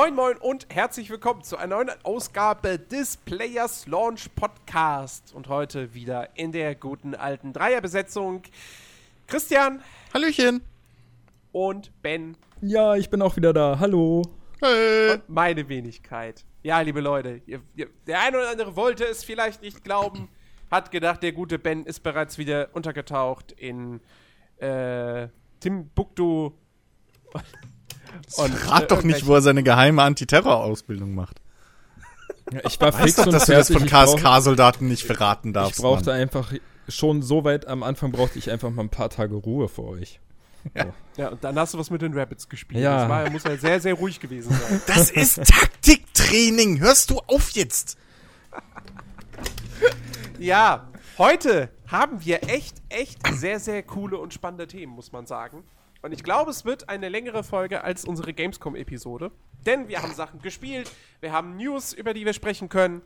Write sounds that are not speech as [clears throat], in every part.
Moin Moin und herzlich willkommen zu einer neuen Ausgabe des Players Launch Podcast. Und heute wieder in der guten alten Dreierbesetzung Christian. Hallöchen. Und Ben. Ja, ich bin auch wieder da. Hallo. Hey. Und meine Wenigkeit. Ja, liebe Leute, ihr, ihr, der eine oder andere wollte es vielleicht nicht glauben, hat gedacht, der gute Ben ist bereits wieder untergetaucht in äh, Timbuktu. Und, Rat äh, doch nicht, wo er seine geheime Antiterror-Ausbildung macht. Ja, ich war fix doch, und dass fertig. du das von KSK-Soldaten nicht verraten darfst. Ich brauchte Mann. einfach schon so weit am Anfang brauchte ich einfach mal ein paar Tage Ruhe für euch. Ja. ja, und dann hast du was mit den Rabbits gespielt. Ja. Das war, muss ja sehr, sehr ruhig gewesen sein. [laughs] Das ist Taktiktraining. Hörst du auf jetzt? ja, heute haben wir echt, echt sehr, sehr coole und spannende Themen, muss man sagen. Und ich glaube, es wird eine längere Folge als unsere Gamescom-Episode. Denn wir haben Sachen gespielt, wir haben News, über die wir sprechen können.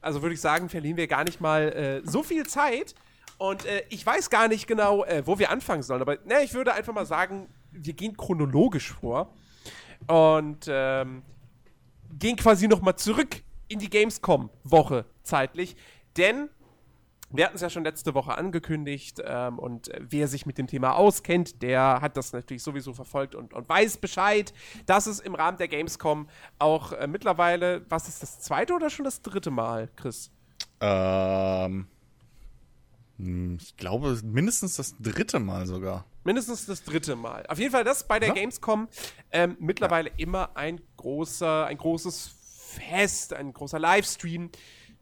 Also würde ich sagen, verlieren wir gar nicht mal äh, so viel Zeit. Und äh, ich weiß gar nicht genau, äh, wo wir anfangen sollen. Aber ne, ich würde einfach mal sagen, wir gehen chronologisch vor. Und ähm, gehen quasi nochmal zurück in die Gamescom-Woche zeitlich. Denn wir hatten es ja schon letzte Woche angekündigt ähm, und äh, wer sich mit dem Thema auskennt, der hat das natürlich sowieso verfolgt und, und weiß Bescheid, dass es im Rahmen der Gamescom auch äh, mittlerweile, was ist das zweite oder schon das dritte Mal, Chris? Ähm, hm, ich glaube mindestens das dritte Mal sogar. Mindestens das dritte Mal. Auf jeden Fall das bei der ja? Gamescom ähm, mittlerweile ja. immer ein großer, ein großes Fest, ein großer Livestream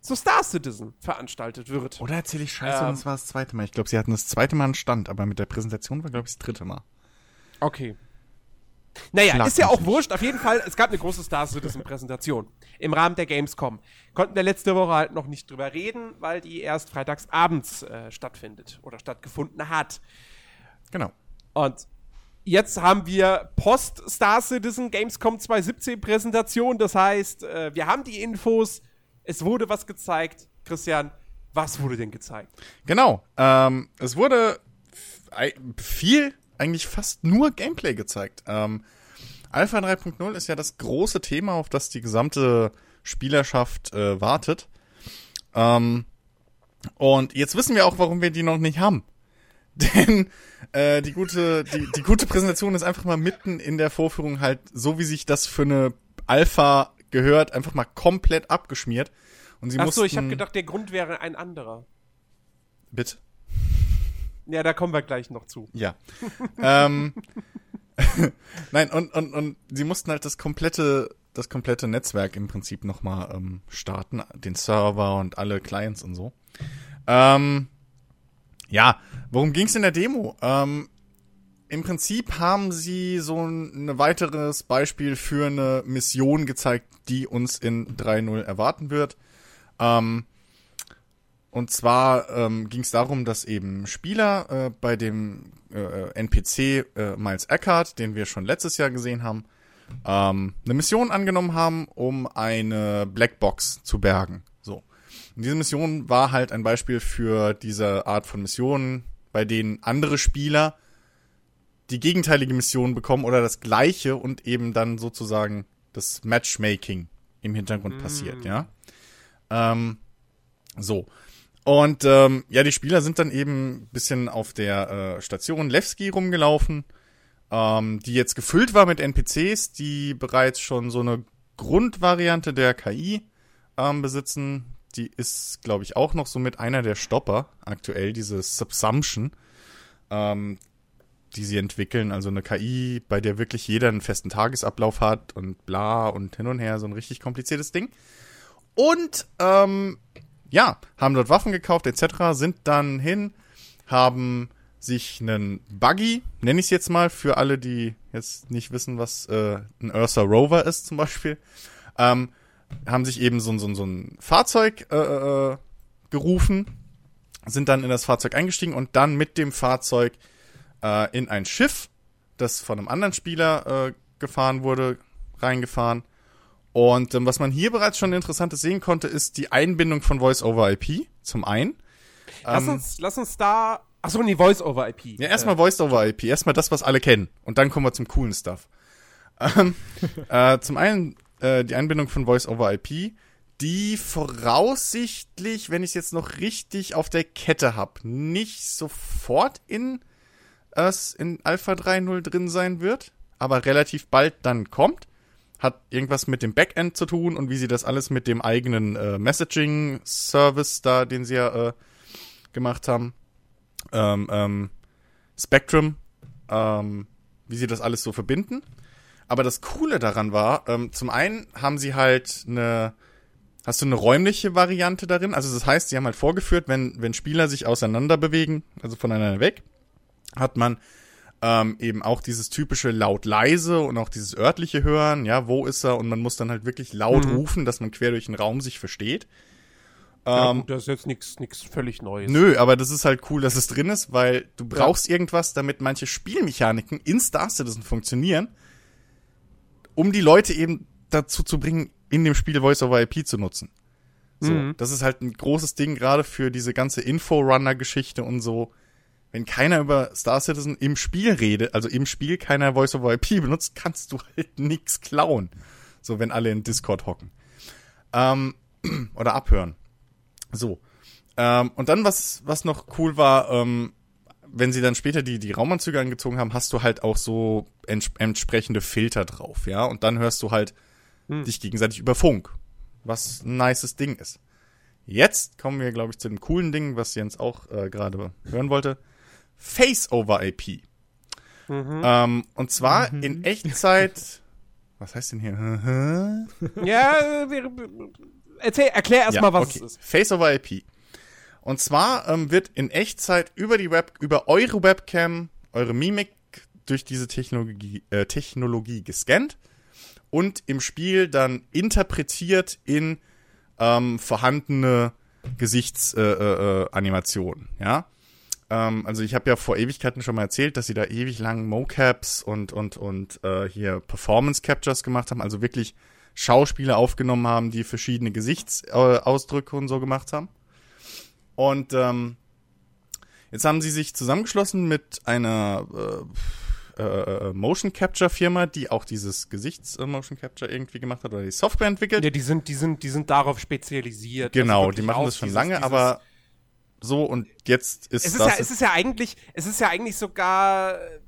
zu Star Citizen veranstaltet wird. Oder erzähle ich Scheiße ähm, und es war das zweite Mal. Ich glaube, sie hatten das zweite Mal einen Stand, aber mit der Präsentation war, glaube ich, das dritte Mal. Okay. Naja, Schlag ist ja auch wurscht. Auf jeden Fall, es gab eine große Star Citizen-Präsentation im Rahmen der Gamescom. Konnten wir letzte Woche halt noch nicht drüber reden, weil die erst freitags abends äh, stattfindet oder stattgefunden hat. Genau. Und jetzt haben wir Post-Star Citizen Gamescom 2017 Präsentation. Das heißt, äh, wir haben die Infos, es wurde was gezeigt. Christian, was wurde denn gezeigt? Genau. Ähm, es wurde viel, eigentlich fast nur Gameplay gezeigt. Ähm, Alpha 3.0 ist ja das große Thema, auf das die gesamte Spielerschaft äh, wartet. Ähm, und jetzt wissen wir auch, warum wir die noch nicht haben. [laughs] Denn äh, die gute, die, die gute Präsentation ist einfach mal mitten in der Vorführung halt so, wie sich das für eine Alpha gehört, einfach mal komplett abgeschmiert. Und sie Ach so, ich habe gedacht, der Grund wäre ein anderer. Bitte? Ja, da kommen wir gleich noch zu. Ja. ähm, [laughs] Nein, und, und, und sie mussten halt das komplette, das komplette Netzwerk im Prinzip nochmal ähm, starten, den Server und alle Clients und so. Ähm, ja, worum ging's in der Demo? Ähm, im Prinzip haben sie so ein weiteres Beispiel für eine Mission gezeigt, die uns in 3.0 erwarten wird. Ähm, und zwar ähm, ging es darum, dass eben Spieler äh, bei dem äh, NPC äh, Miles Eckhart, den wir schon letztes Jahr gesehen haben, ähm, eine Mission angenommen haben, um eine Blackbox zu bergen. So. Und diese Mission war halt ein Beispiel für diese Art von Missionen, bei denen andere Spieler die gegenteilige Mission bekommen oder das gleiche und eben dann sozusagen das Matchmaking im Hintergrund mm. passiert, ja. Ähm, so. Und ähm, ja, die Spieler sind dann eben ein bisschen auf der äh, Station Levski rumgelaufen, ähm, die jetzt gefüllt war mit NPCs, die bereits schon so eine Grundvariante der KI ähm, besitzen. Die ist, glaube ich, auch noch so mit einer der Stopper aktuell, diese Subsumption. Ähm, die sie entwickeln. Also eine KI, bei der wirklich jeder einen festen Tagesablauf hat und bla und hin und her, so ein richtig kompliziertes Ding. Und ähm, ja, haben dort Waffen gekauft etc., sind dann hin, haben sich einen Buggy, nenne ich es jetzt mal, für alle, die jetzt nicht wissen, was äh, ein Ursa Rover ist zum Beispiel, ähm, haben sich eben so, so, so ein Fahrzeug äh, äh, gerufen, sind dann in das Fahrzeug eingestiegen und dann mit dem Fahrzeug äh, in ein Schiff, das von einem anderen Spieler äh, gefahren wurde, reingefahren. Und ähm, was man hier bereits schon Interessantes sehen konnte, ist die Einbindung von Voice-over-IP zum einen. Lass, ähm, uns, lass uns da. Achso, nee, Voice-over-IP. Ja, erstmal äh. Voice-over-IP. Erstmal das, was alle kennen. Und dann kommen wir zum coolen Stuff. Ähm, [laughs] äh, zum einen äh, die Einbindung von Voice over IP, die voraussichtlich, wenn ich es jetzt noch richtig auf der Kette habe, nicht sofort in, äh, in Alpha 3.0 drin sein wird, aber relativ bald dann kommt. Hat irgendwas mit dem Backend zu tun und wie sie das alles mit dem eigenen äh, Messaging-Service da, den sie ja äh, gemacht haben, ähm, ähm, Spectrum, ähm, wie sie das alles so verbinden. Aber das Coole daran war, ähm, zum einen haben sie halt eine, hast du eine räumliche Variante darin? Also das heißt, sie haben halt vorgeführt, wenn, wenn Spieler sich auseinander bewegen, also voneinander weg, hat man ähm, eben auch dieses typische laut-leise und auch dieses örtliche Hören, ja, wo ist er? Und man muss dann halt wirklich laut Mhm. rufen, dass man quer durch den Raum sich versteht. Ja, Ähm, gut, das ist jetzt nichts nichts völlig Neues. Nö, aber das ist halt cool, dass es drin ist, weil du brauchst irgendwas, damit manche Spielmechaniken in Star Citizen funktionieren, um die Leute eben dazu zu bringen, in dem Spiel Voice over IP zu nutzen. So, Mhm. das ist halt ein großes Ding gerade für diese ganze Info-Runner-Geschichte und so. Wenn keiner über Star Citizen im Spiel redet, also im Spiel keiner Voice over IP benutzt, kannst du halt [laughs] nix klauen. So, wenn alle in Discord hocken. Ähm, [clears throat] oder abhören. So. Ähm, und dann, was, was noch cool war, ähm, wenn sie dann später die, die Raumanzüge angezogen haben, hast du halt auch so ents entsprechende Filter drauf, ja. Und dann hörst du halt Hm. dich gegenseitig über Funk. Was ein nices Ding ist. Jetzt kommen wir, glaube ich, zu dem coolen Ding, was Jens auch äh, gerade hören wollte. Face-over-IP. Mhm. Ähm, und zwar in Echtzeit. [laughs] Was heißt denn hier? [laughs] Ja, äh, wir- erzähl, erklär erstmal, was okay. es ist. Face over IP. Und zwar ähm, wird in Echtzeit über die Web, über eure Webcam, eure Mimik durch diese Technologie, äh, Technologie gescannt und im Spiel dann interpretiert in ähm, vorhandene Gesichtsanimationen. Äh, äh, Animationen, ja. Ähm, also ich habe ja vor Ewigkeiten schon mal erzählt, dass sie da ewig lang Mocaps und und und äh, hier Performance Captures gemacht haben, also wirklich Schauspieler aufgenommen haben, die verschiedene Gesichtsausdrücke und so gemacht haben. Und ähm, jetzt haben sie sich zusammengeschlossen mit einer äh, äh, äh, Motion Capture Firma, die auch dieses Gesichts-Motion Capture irgendwie gemacht hat oder die Software entwickelt. Ja, die sind, die sind, die sind darauf spezialisiert. genau, Also die machen das schon dieses- lange, dieses- aber so und jetzt ist es ist, das ja, es ist ja eigentlich, es ist ja eigentlich sogar äh,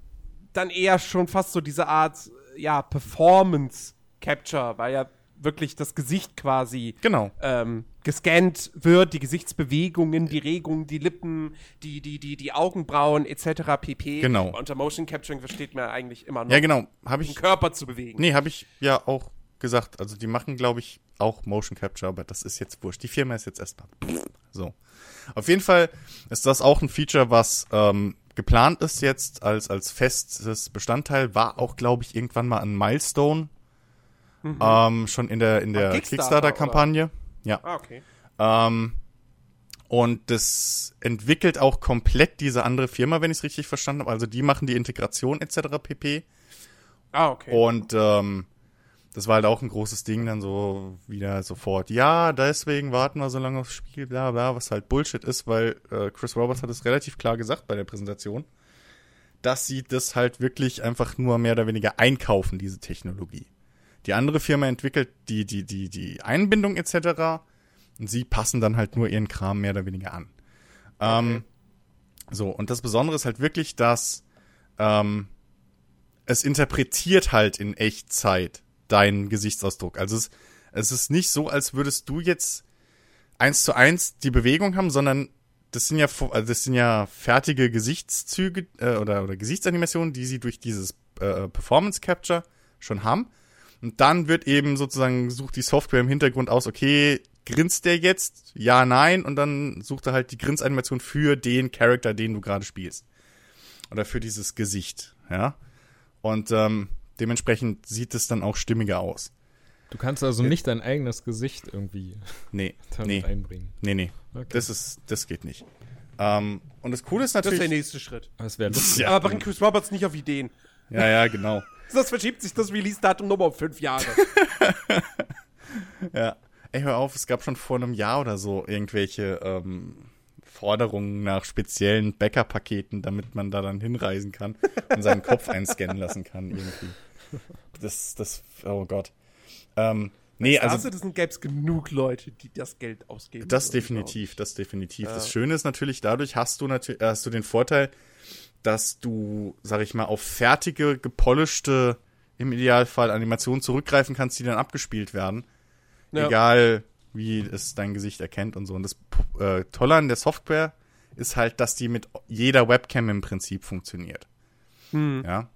dann eher schon fast so diese Art, äh, ja, Performance Capture, weil ja wirklich das Gesicht quasi genau. ähm, gescannt wird, die Gesichtsbewegungen, die Regungen, die Lippen, die, die, die, die Augenbrauen etc. pp. Genau. Unter Motion Capturing versteht man eigentlich immer noch, Ja, genau, habe den ich Körper zu bewegen. Nee, habe ich ja auch gesagt. Also die machen, glaube ich, auch Motion Capture, aber das ist jetzt wurscht. Die Firma ist jetzt erstmal. So. Auf jeden Fall ist das auch ein Feature, was ähm, geplant ist jetzt als, als festes Bestandteil. War auch, glaube ich, irgendwann mal ein Milestone. Ähm, schon in der, in der Mhm. Kickstarter, Kickstarter-Kampagne. Ja. Ah, okay. Ähm, und das entwickelt auch komplett diese andere Firma, wenn ich es richtig verstanden habe. Also die machen die Integration etc. pp. Ah, okay. Und ähm, das war halt auch ein großes Ding, dann so wieder sofort, ja, deswegen warten wir so lange aufs Spiel, bla bla, was halt Bullshit ist, weil äh, Chris Roberts hat es relativ klar gesagt bei der Präsentation, dass sie das halt wirklich einfach nur mehr oder weniger einkaufen, diese Technologie. Die andere Firma entwickelt die, die, die, die Einbindung etc. Und sie passen dann halt nur ihren Kram mehr oder weniger an. Ähm, so, und das Besondere ist halt wirklich, dass ähm, es interpretiert halt in Echtzeit deinen Gesichtsausdruck. Also es, es ist nicht so, als würdest du jetzt eins zu eins die Bewegung haben, sondern das sind ja also das sind ja fertige Gesichtszüge äh, oder oder Gesichtsanimationen, die sie durch dieses äh, Performance Capture schon haben. Und dann wird eben sozusagen sucht die Software im Hintergrund aus, okay, grinst der jetzt? Ja, nein. Und dann sucht er halt die Grinsanimation für den Charakter, den du gerade spielst. Oder für dieses Gesicht, ja. Und ähm, dementsprechend sieht es dann auch stimmiger aus. Du kannst also nicht dein eigenes Gesicht irgendwie [laughs] Nee, [laughs] damit nee, einbringen. nee, nee. Okay. Das ist, das geht nicht. Ähm, und das Coole ist das ist der natürlich. nächste Schritt. Aber es wäre lustig. Ja. Aber bringt Chris Roberts nicht auf Ideen. ja, ja, genau. [laughs] Sonst verschiebt sich das Release-Datum nochmal um fünf Jahre. Ja. Ey, hör auf, es gab schon vor einem Jahr oder so irgendwelche ähm, Forderungen nach speziellen Bäckerpaketen, damit man da dann hinreisen kann und seinen Kopf einscannen lassen kann irgendwie. Das, das, oh Gott. Ähm, nee, Star also Citizen gäbe es genug Leute, die das Geld ausgeben. Das definitiv, das definitiv. Das Schöne ist natürlich, dadurch hast du natürlich, hast du den Vorteil, dass du, sag ich mal, auf fertige, gepolischte, im Idealfall Animationen zurückgreifen kannst, die dann abgespielt werden. Ja. Egal, wie es dein Gesicht erkennt und so. Und das äh, Tolle an der Software ist halt, dass die mit jeder Webcam im Prinzip funktioniert. Hm. Ja.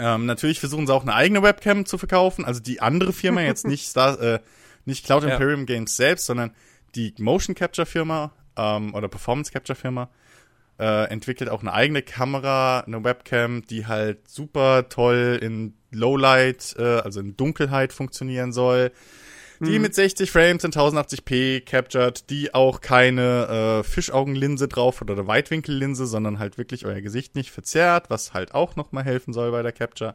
Ähm, natürlich versuchen sie auch eine eigene Webcam zu verkaufen, also die andere Firma, jetzt [laughs] nicht Star, äh, nicht Cloud Ja. Imperium Games selbst, sondern die Motion Capture Firma ähm, oder Performance Capture Firma äh, entwickelt auch eine eigene Kamera, eine Webcam, die halt super toll in Lowlight, äh, also in Dunkelheit funktionieren soll. Die mit 60 Frames in 1080p captured, die auch keine äh, Fischaugenlinse drauf hat oder Weitwinkellinse, sondern halt wirklich euer Gesicht nicht verzerrt, was halt auch nochmal helfen soll bei der Capture,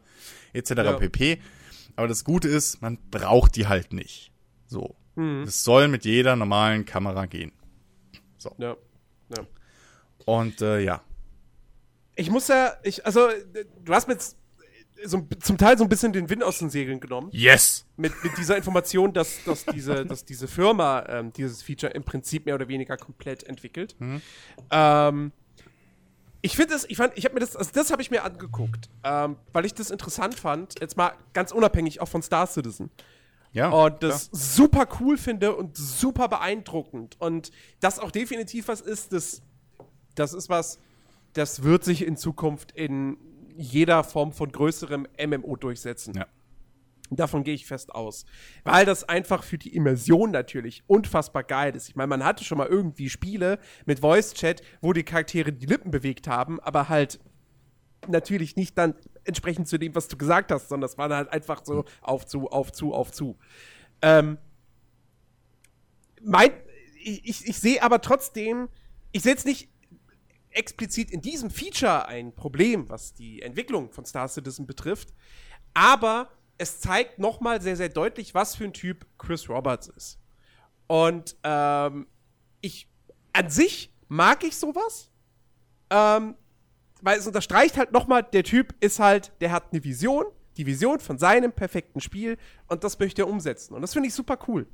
etc. Ja. pp. Aber das Gute ist, man braucht die halt nicht. So. Mhm. Es soll mit jeder normalen Kamera gehen. Ja. ja. Und äh, ja. Ich muss ja, ich, also, du hast mir jetzt so, zum Teil so ein bisschen den Wind aus den Segeln genommen. Yes! Mit, mit dieser Information, dass, dass, diese, [laughs] dass diese Firma ähm, dieses Feature im Prinzip mehr oder weniger komplett entwickelt. Ähm, ich finde es, ich fand, ich habe mir das, also das habe ich mir angeguckt, ähm, weil ich das interessant fand, jetzt mal ganz unabhängig auch von Star Citizen. Ja. Und das super cool finde und super beeindruckend. Und das auch definitiv was ist, das, das ist was, das wird sich in Zukunft in jeder Form von größerem MMO durchsetzen. Ja. Davon gehe ich fest aus. Weil das einfach für die Immersion natürlich unfassbar geil ist. Ich meine, man hatte schon mal irgendwie Spiele mit Voice-Chat, wo die Charaktere die Lippen bewegt haben, aber halt natürlich nicht dann entsprechend zu dem, was du gesagt hast, sondern das war dann halt einfach so auf zu, auf zu, auf zu. Ähm, mein, ich, ich, ich sehe aber trotzdem, ich sehe jetzt nicht explizit in diesem Feature ein Problem, was die Entwicklung von Star Citizen betrifft, aber es zeigt nochmal sehr, sehr deutlich, was für ein Typ Chris Roberts ist. Und ähm, ich an sich mag ich sowas, ähm, weil es unterstreicht halt nochmal, der Typ ist halt, der hat eine Vision, die Vision von seinem perfekten Spiel und das möchte er umsetzen. Und das finde ich super cool.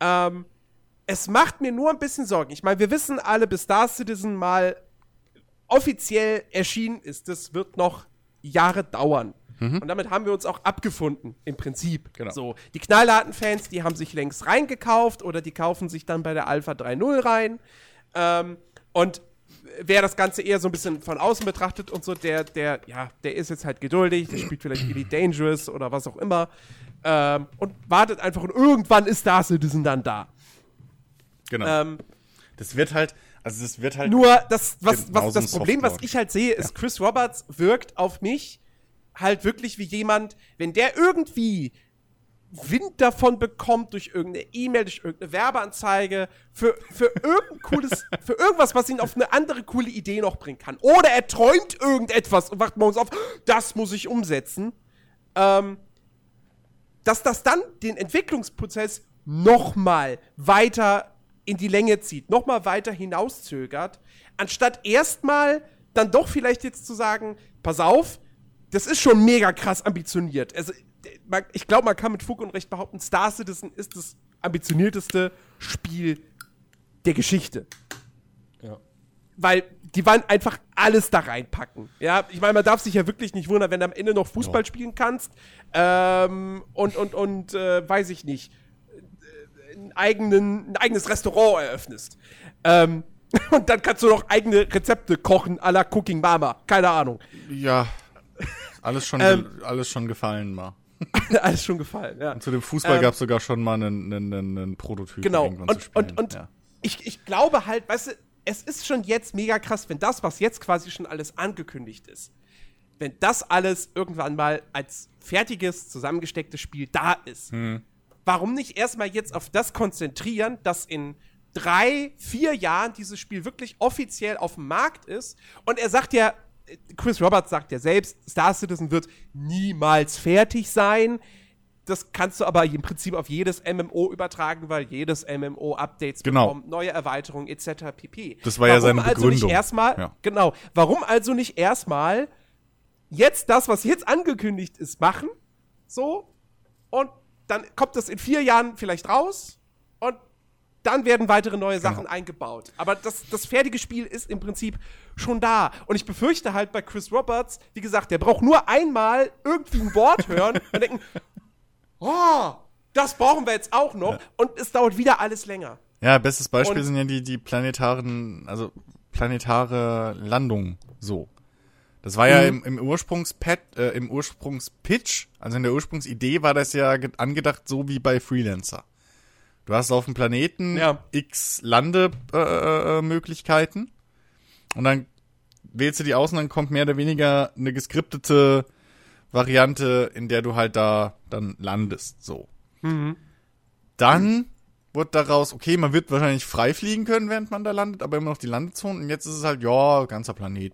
Ähm, es macht mir nur ein bisschen Sorgen. Ich meine, wir wissen alle, bis Star Citizen mal offiziell erschienen ist, das wird noch Jahre dauern. Und damit haben wir uns auch abgefunden, im Prinzip. Genau. So, die knallharten Fans, die haben sich längst reingekauft oder die kaufen sich dann bei der Alpha 3.0 rein. Ähm, und wer das Ganze eher so ein bisschen von außen betrachtet und so, der, der, ja, der ist jetzt halt geduldig, der spielt vielleicht Elite Dangerous oder was auch immer. Ähm, und wartet einfach und irgendwann ist Star Citizen dann da. Genau. Ähm, das wird halt, also das wird halt. Nur das, was, was, das Problem, was ich halt sehe, ist, Chris Roberts wirkt auf mich halt wirklich wie jemand, wenn der irgendwie Wind davon bekommt durch irgendeine E-Mail, durch irgendeine Werbeanzeige, für, für [laughs] irgendein cooles, für irgendwas, was ihn auf eine andere coole Idee noch bringen kann. Oder er träumt irgendetwas und wacht morgens auf, das muss ich umsetzen. Ähm, dass das dann den Entwicklungsprozess noch mal weiter in die Länge zieht, noch mal weiter hinauszögert, anstatt erstmal dann doch vielleicht jetzt zu sagen, pass auf, das ist schon mega krass ambitioniert. Also, ich glaube, man kann mit Fug und Recht behaupten, Star Citizen ist das ambitionierteste Spiel der Geschichte Ja. weil die wollen einfach alles da reinpacken. Ja, ich meine, man darf sich ja wirklich nicht wundern, wenn du am Ende noch Fußball spielen kannst ähm, und, und, und äh, weiß ich nicht, einen eigenen, ein eigenes Restaurant eröffnest. Ähm, [laughs] und dann kannst du noch eigene Rezepte kochen à la Cooking Mama. Keine Ahnung. Ja. Alles schon, Ähm, alles schon gefallen mal. [laughs] Alles schon gefallen, ja. Zu dem Fußball ähm, gab es sogar schon mal einen, einen, einen, Prototyp. Genau. irgendwann zu Und, spielen. und, und ja. ich, ich glaube halt, weißt du, es ist schon jetzt mega krass, wenn das, was jetzt quasi schon alles angekündigt ist, wenn das alles irgendwann mal als fertiges, zusammengestecktes Spiel da ist, warum nicht erstmal jetzt auf das konzentrieren, dass in drei, vier Jahren dieses Spiel wirklich offiziell auf dem Markt ist? Und er sagt ja, Chris Roberts sagt ja selbst, Star Citizen wird niemals fertig sein. Das kannst du aber im Prinzip auf jedes MMO übertragen, weil jedes MMO Updates Genau. bekommt, neue Erweiterungen etc. pp. Das war ja seine also Begründung. Nicht erstmal, Ja. Genau. Warum also nicht erstmal jetzt das, was jetzt angekündigt ist, machen. So. Und dann kommt das in vier Jahren vielleicht raus. Und dann werden weitere neue Sachen Genau. eingebaut. Aber das, das fertige Spiel ist im Prinzip schon da. Und ich befürchte halt bei Chris Roberts, wie gesagt, der braucht nur einmal irgendwie ein Wort [laughs] hören und denken, oh, das brauchen wir jetzt auch noch. Und es dauert wieder alles länger. Ja, bestes Beispiel Und- sind ja die, die planetaren, also planetare Landungen so. Das war ja im, im Ursprungspad, äh, im Ursprungspitch, also in der Ursprungsidee war das ja ge- angedacht so wie bei Freelancer. Du hast auf dem Planeten Ja. x Landemöglichkeiten äh, äh, Möglichkeiten und dann wählst du die aus und dann kommt mehr oder weniger eine geskriptete Variante, in der du halt da dann landest, so. Dann wurde daraus, okay, man wird wahrscheinlich frei fliegen können, während man da landet, aber immer noch die Landezone. Und jetzt ist es halt, ja, ganzer Planet.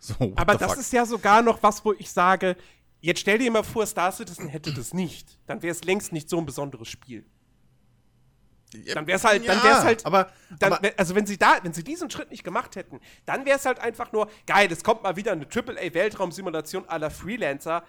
[laughs] So, Aber das fuck? ist ja sogar noch was, wo ich sage, jetzt stell dir mal vor, Star Citizen hätte das nicht. Dann wäre es längst nicht so ein besonderes Spiel. Dann wäre es halt, dann Ja, wäre es halt, aber- dann, aber- also wenn sie da, wenn sie diesen Schritt nicht gemacht hätten, dann wäre es halt einfach nur geil. Es kommt mal wieder eine AAA Weltraumsimulation à la Freelancer.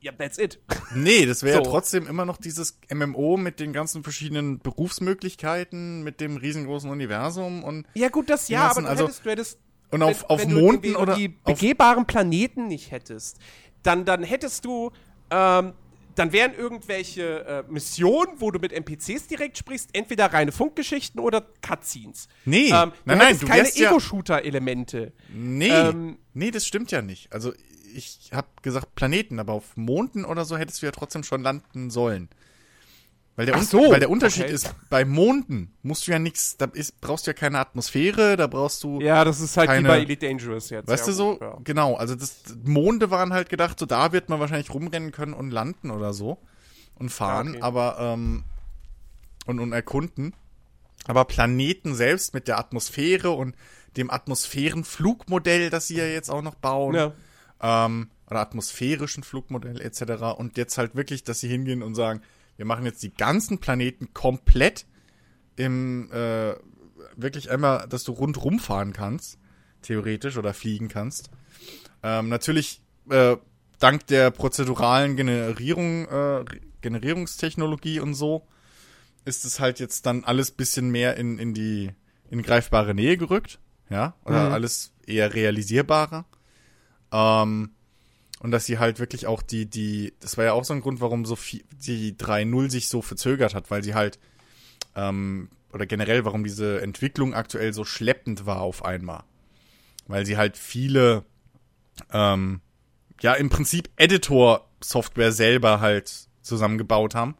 Ja, that's it. [laughs] Nee, das wäre ja So. trotzdem immer noch dieses MMO mit den ganzen verschiedenen Berufsmöglichkeiten, mit dem riesengroßen Universum und, Ja gut, das ja, lassen, aber du also- hättest, du hättest und auf, wenn, auf wenn du Monden irgendwie oder die auf, begehbaren Planeten nicht hättest, dann, dann hättest du, ähm, dann wären irgendwelche äh, Missionen, wo du mit NPCs direkt sprichst, entweder reine Funkgeschichten oder Cutscenes. Nee, ähm, du nein, nein, du keine ja- Ego-Shooter-Elemente. Nee, Ähm, nee, das stimmt ja nicht. Also ich habe gesagt Planeten, aber auf Monden oder so hättest du ja trotzdem schon landen sollen. Weil der, so, weil der Unterschied okay. ist, bei Monden musst du ja nichts, da ist, brauchst du ja keine Atmosphäre, da brauchst du, Ja, das ist halt Keine- wie bei Elite Dangerous jetzt. weißt ja, du so, ja. genau, also das Monde waren halt gedacht, so da wird man wahrscheinlich rumrennen können und landen oder so und fahren, okay. aber ähm, und, und erkunden. Aber Planeten selbst mit der Atmosphäre und dem Atmosphärenflugmodell, das sie ja jetzt auch noch bauen, Ja. ähm, oder atmosphärischen Flugmodell etc. Und jetzt halt wirklich, dass sie hingehen und sagen, wir machen jetzt die ganzen Planeten komplett im, äh, wirklich einmal, dass du rundrum fahren kannst, theoretisch, oder fliegen kannst. Ähm, natürlich, äh, dank der prozeduralen Generierung, äh, Generierungstechnologie und so, ist es halt jetzt dann alles bisschen mehr in, in die in greifbare Nähe gerückt, ja, oder Mhm. alles eher realisierbarer. Ähm, und dass sie halt wirklich auch die, die, das war ja auch so ein Grund, warum so viel, die 3.0 sich so verzögert hat, weil sie halt, ähm, oder generell, warum diese Entwicklung aktuell so schleppend war auf einmal. Weil sie halt viele, ähm, ja, im Prinzip Editor-Software selber halt zusammengebaut haben,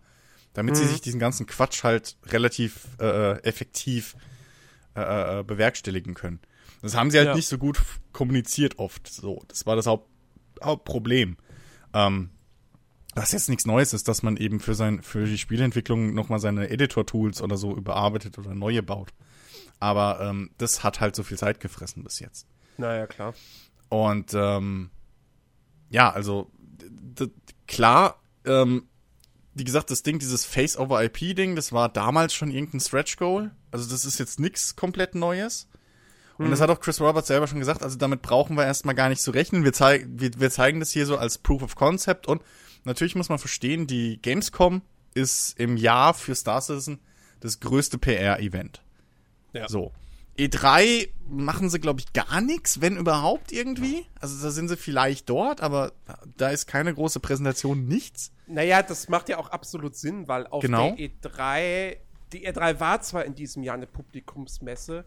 damit sie Mhm. sich diesen ganzen Quatsch halt relativ äh, effektiv äh, äh, bewerkstelligen können. Das haben sie halt Ja. nicht so gut kommuniziert oft. So, das war das Haupt, Hauptproblem. Ähm, was jetzt nichts Neues ist, dass man eben für sein für die Spielentwicklung nochmal seine Editor-Tools oder so überarbeitet oder neue baut. Aber ähm, das hat halt so viel Zeit gefressen bis jetzt. Naja, klar. Und ähm, ja, also klar, ähm, wie gesagt, das Ding, dieses Face-over-IP-Ding, das war damals schon irgendein Stretch-Goal. Also das ist jetzt nichts komplett Neues. Und das hat auch Chris Roberts selber schon gesagt, also damit brauchen wir erstmal gar nicht zu rechnen. Wir, zeig, wir, wir zeigen das hier so als Proof of Concept und natürlich muss man verstehen, die Gamescom ist im Jahr für Star Citizen das größte PR-Event. Ja. So. E3 machen sie, glaube ich, gar nichts, wenn überhaupt irgendwie. Also da sind sie vielleicht dort, aber da ist keine große Präsentation, nichts. Naja, das macht ja auch absolut Sinn, weil auf Genau. der E3, die E3 war zwar in diesem Jahr eine Publikumsmesse,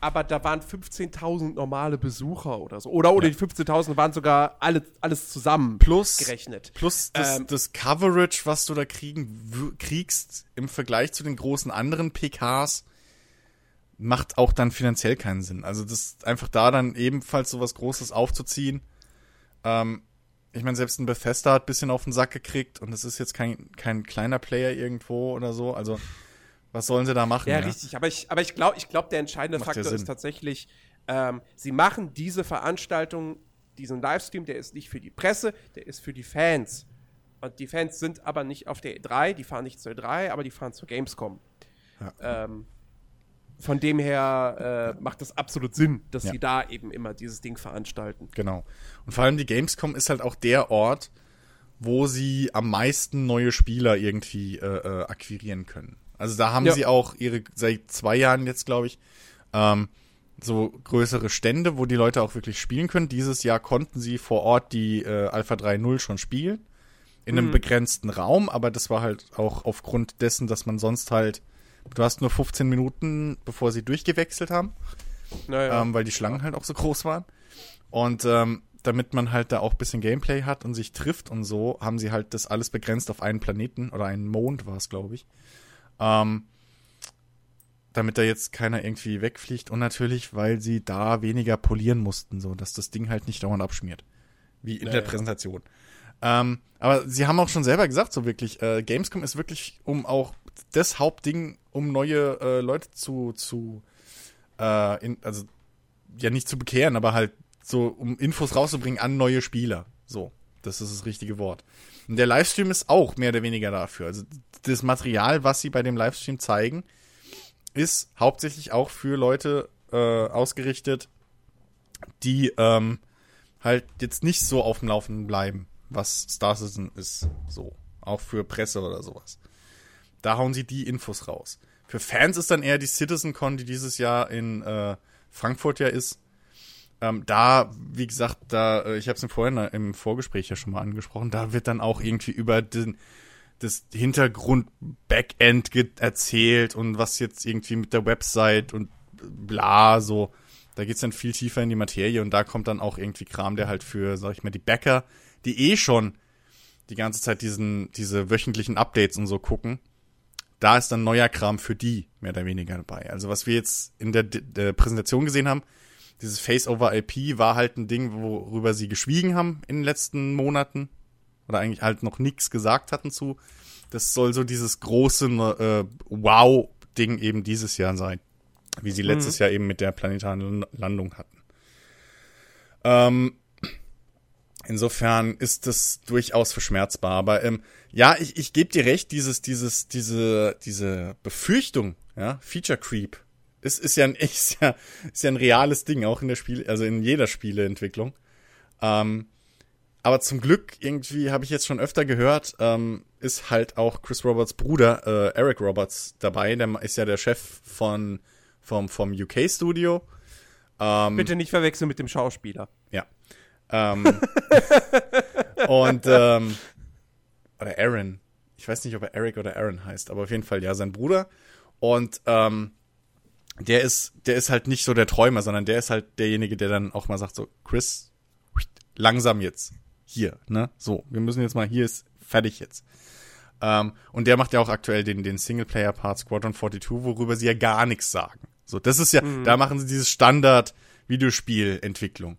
aber da waren 15.000 normale Besucher oder so. Oder, oder die 15.000 waren sogar alle, alles zusammen Plus, gerechnet. plus das, Ähm, das Coverage, was du da kriegen, kriegst im Vergleich zu den großen anderen PKs, macht auch dann finanziell keinen Sinn. Also das einfach da dann ebenfalls sowas Großes aufzuziehen. Ähm, ich meine, selbst ein Bethesda hat ein bisschen auf den Sack gekriegt und es ist jetzt kein, kein kleiner Player irgendwo oder so. Also was sollen sie da machen? Ja, richtig. Aber ich, aber ich glaube, ich glaub, der entscheidende Macht ja Faktor ist tatsächlich, ähm, sie machen diese Veranstaltung, diesen Livestream, der ist nicht für die Presse, der ist für die Fans. Und die Fans sind aber nicht auf der E3, die fahren nicht zur E3, aber die fahren zur Gamescom. Ähm, von dem her äh, macht das absolut Sinn, dass Ja. sie da eben immer dieses Ding veranstalten. Genau. Und vor allem die Gamescom ist halt auch der Ort, wo sie am meisten neue Spieler irgendwie äh, äh, akquirieren können. Also da haben Ja. sie auch ihre, seit zwei Jahren jetzt, glaube ich, ähm, so größere Stände, wo die Leute auch wirklich spielen können. Dieses Jahr konnten sie vor Ort die äh, Alpha 3.0 schon spielen. In einem Mhm. begrenzten Raum, aber das war halt auch aufgrund dessen, dass man sonst halt, du hast nur 15 Minuten, bevor sie durchgewechselt haben Naja. ähm, weil die Schlangen halt auch so groß waren. Und ähm, damit man halt da auch ein bisschen Gameplay hat und sich trifft und so, haben sie halt das alles begrenzt auf einen Planeten oder einen Mond war es, glaube ich. Ähm, damit da jetzt keiner irgendwie wegfliegt und natürlich, weil sie da weniger polieren mussten, so dass das Ding halt nicht dauernd abschmiert. Wie in Naja. der Präsentation. Ähm, aber sie haben auch schon selber gesagt, so wirklich, äh, Gamescom ist wirklich um auch das Hauptding, um neue äh, Leute zu, zu äh, in, also ja nicht zu bekehren, aber halt so, um Infos rauszubringen an neue Spieler. So, das ist das richtige Wort. Und der Livestream ist auch mehr oder weniger dafür. Also das Material, was sie bei dem Livestream zeigen, ist hauptsächlich auch für Leute äh, ausgerichtet, die ähm, halt jetzt nicht so auf dem Laufenden bleiben, was Star Citizen ist. So. Auch für Presse oder sowas. Da hauen sie die Infos raus. Für Fans ist dann eher die CitizenCon, die dieses Jahr in äh, Frankfurt ja ist. Ähm, da, wie gesagt, da, äh, ich habe es im Vorhin im Vorgespräch ja schon mal angesprochen, da wird dann auch irgendwie über den, das Hintergrund-Backend erzählt und was jetzt irgendwie mit der Website und bla, so. Da geht's dann viel tiefer in die Materie und da kommt dann auch irgendwie Kram, der halt für, sag ich mal, die Bäcker, die eh schon die ganze Zeit diesen, diese wöchentlichen Updates und so gucken, da ist dann neuer Kram für die mehr oder weniger dabei. Also was wir jetzt in der, der Präsentation gesehen haben, dieses Face-over-IP war halt ein Ding, worüber sie geschwiegen haben in den letzten Monaten oder eigentlich halt noch nichts gesagt hatten zu. Das soll so dieses große äh, Wow-Ding eben dieses Jahr sein, wie sie letztes Jahr eben mit der planetaren Landung hatten. Ähm, insofern ist das durchaus verschmerzbar. Aber ähm, ja, ich, ich gebe dir recht, dieses, dieses, diese, diese Befürchtung, ja, Feature Creep, ist, ist ja ein [laughs] ist ja, ist ja ein reales Ding, auch in der Spiel, also in jeder Spieleentwicklung. Ähm, aber zum Glück, irgendwie habe ich jetzt schon öfter gehört, ähm, ist halt auch Chris Roberts Bruder, äh, Eric Roberts, dabei. Der ist ja der Chef von, vom, vom UK-Studio. Ähm, Bitte nicht verwechseln mit dem Schauspieler. ja. Ähm, [laughs] und ähm, oder Aaron. Ich weiß nicht, ob er Eric oder Aaron heißt, aber auf jeden Fall ja sein Bruder. Und ähm, der ist, der ist halt nicht so der Träumer, sondern der ist halt derjenige, der dann auch mal sagt so, Chris, langsam jetzt, hier, ne? So, wir müssen jetzt mal, hier ist fertig jetzt. Ähm, und der macht ja auch aktuell den, den Singleplayer-Part Squadron 42, worüber sie ja gar nichts sagen. So, das ist ja, da machen sie dieses Standard-Videospielentwicklung.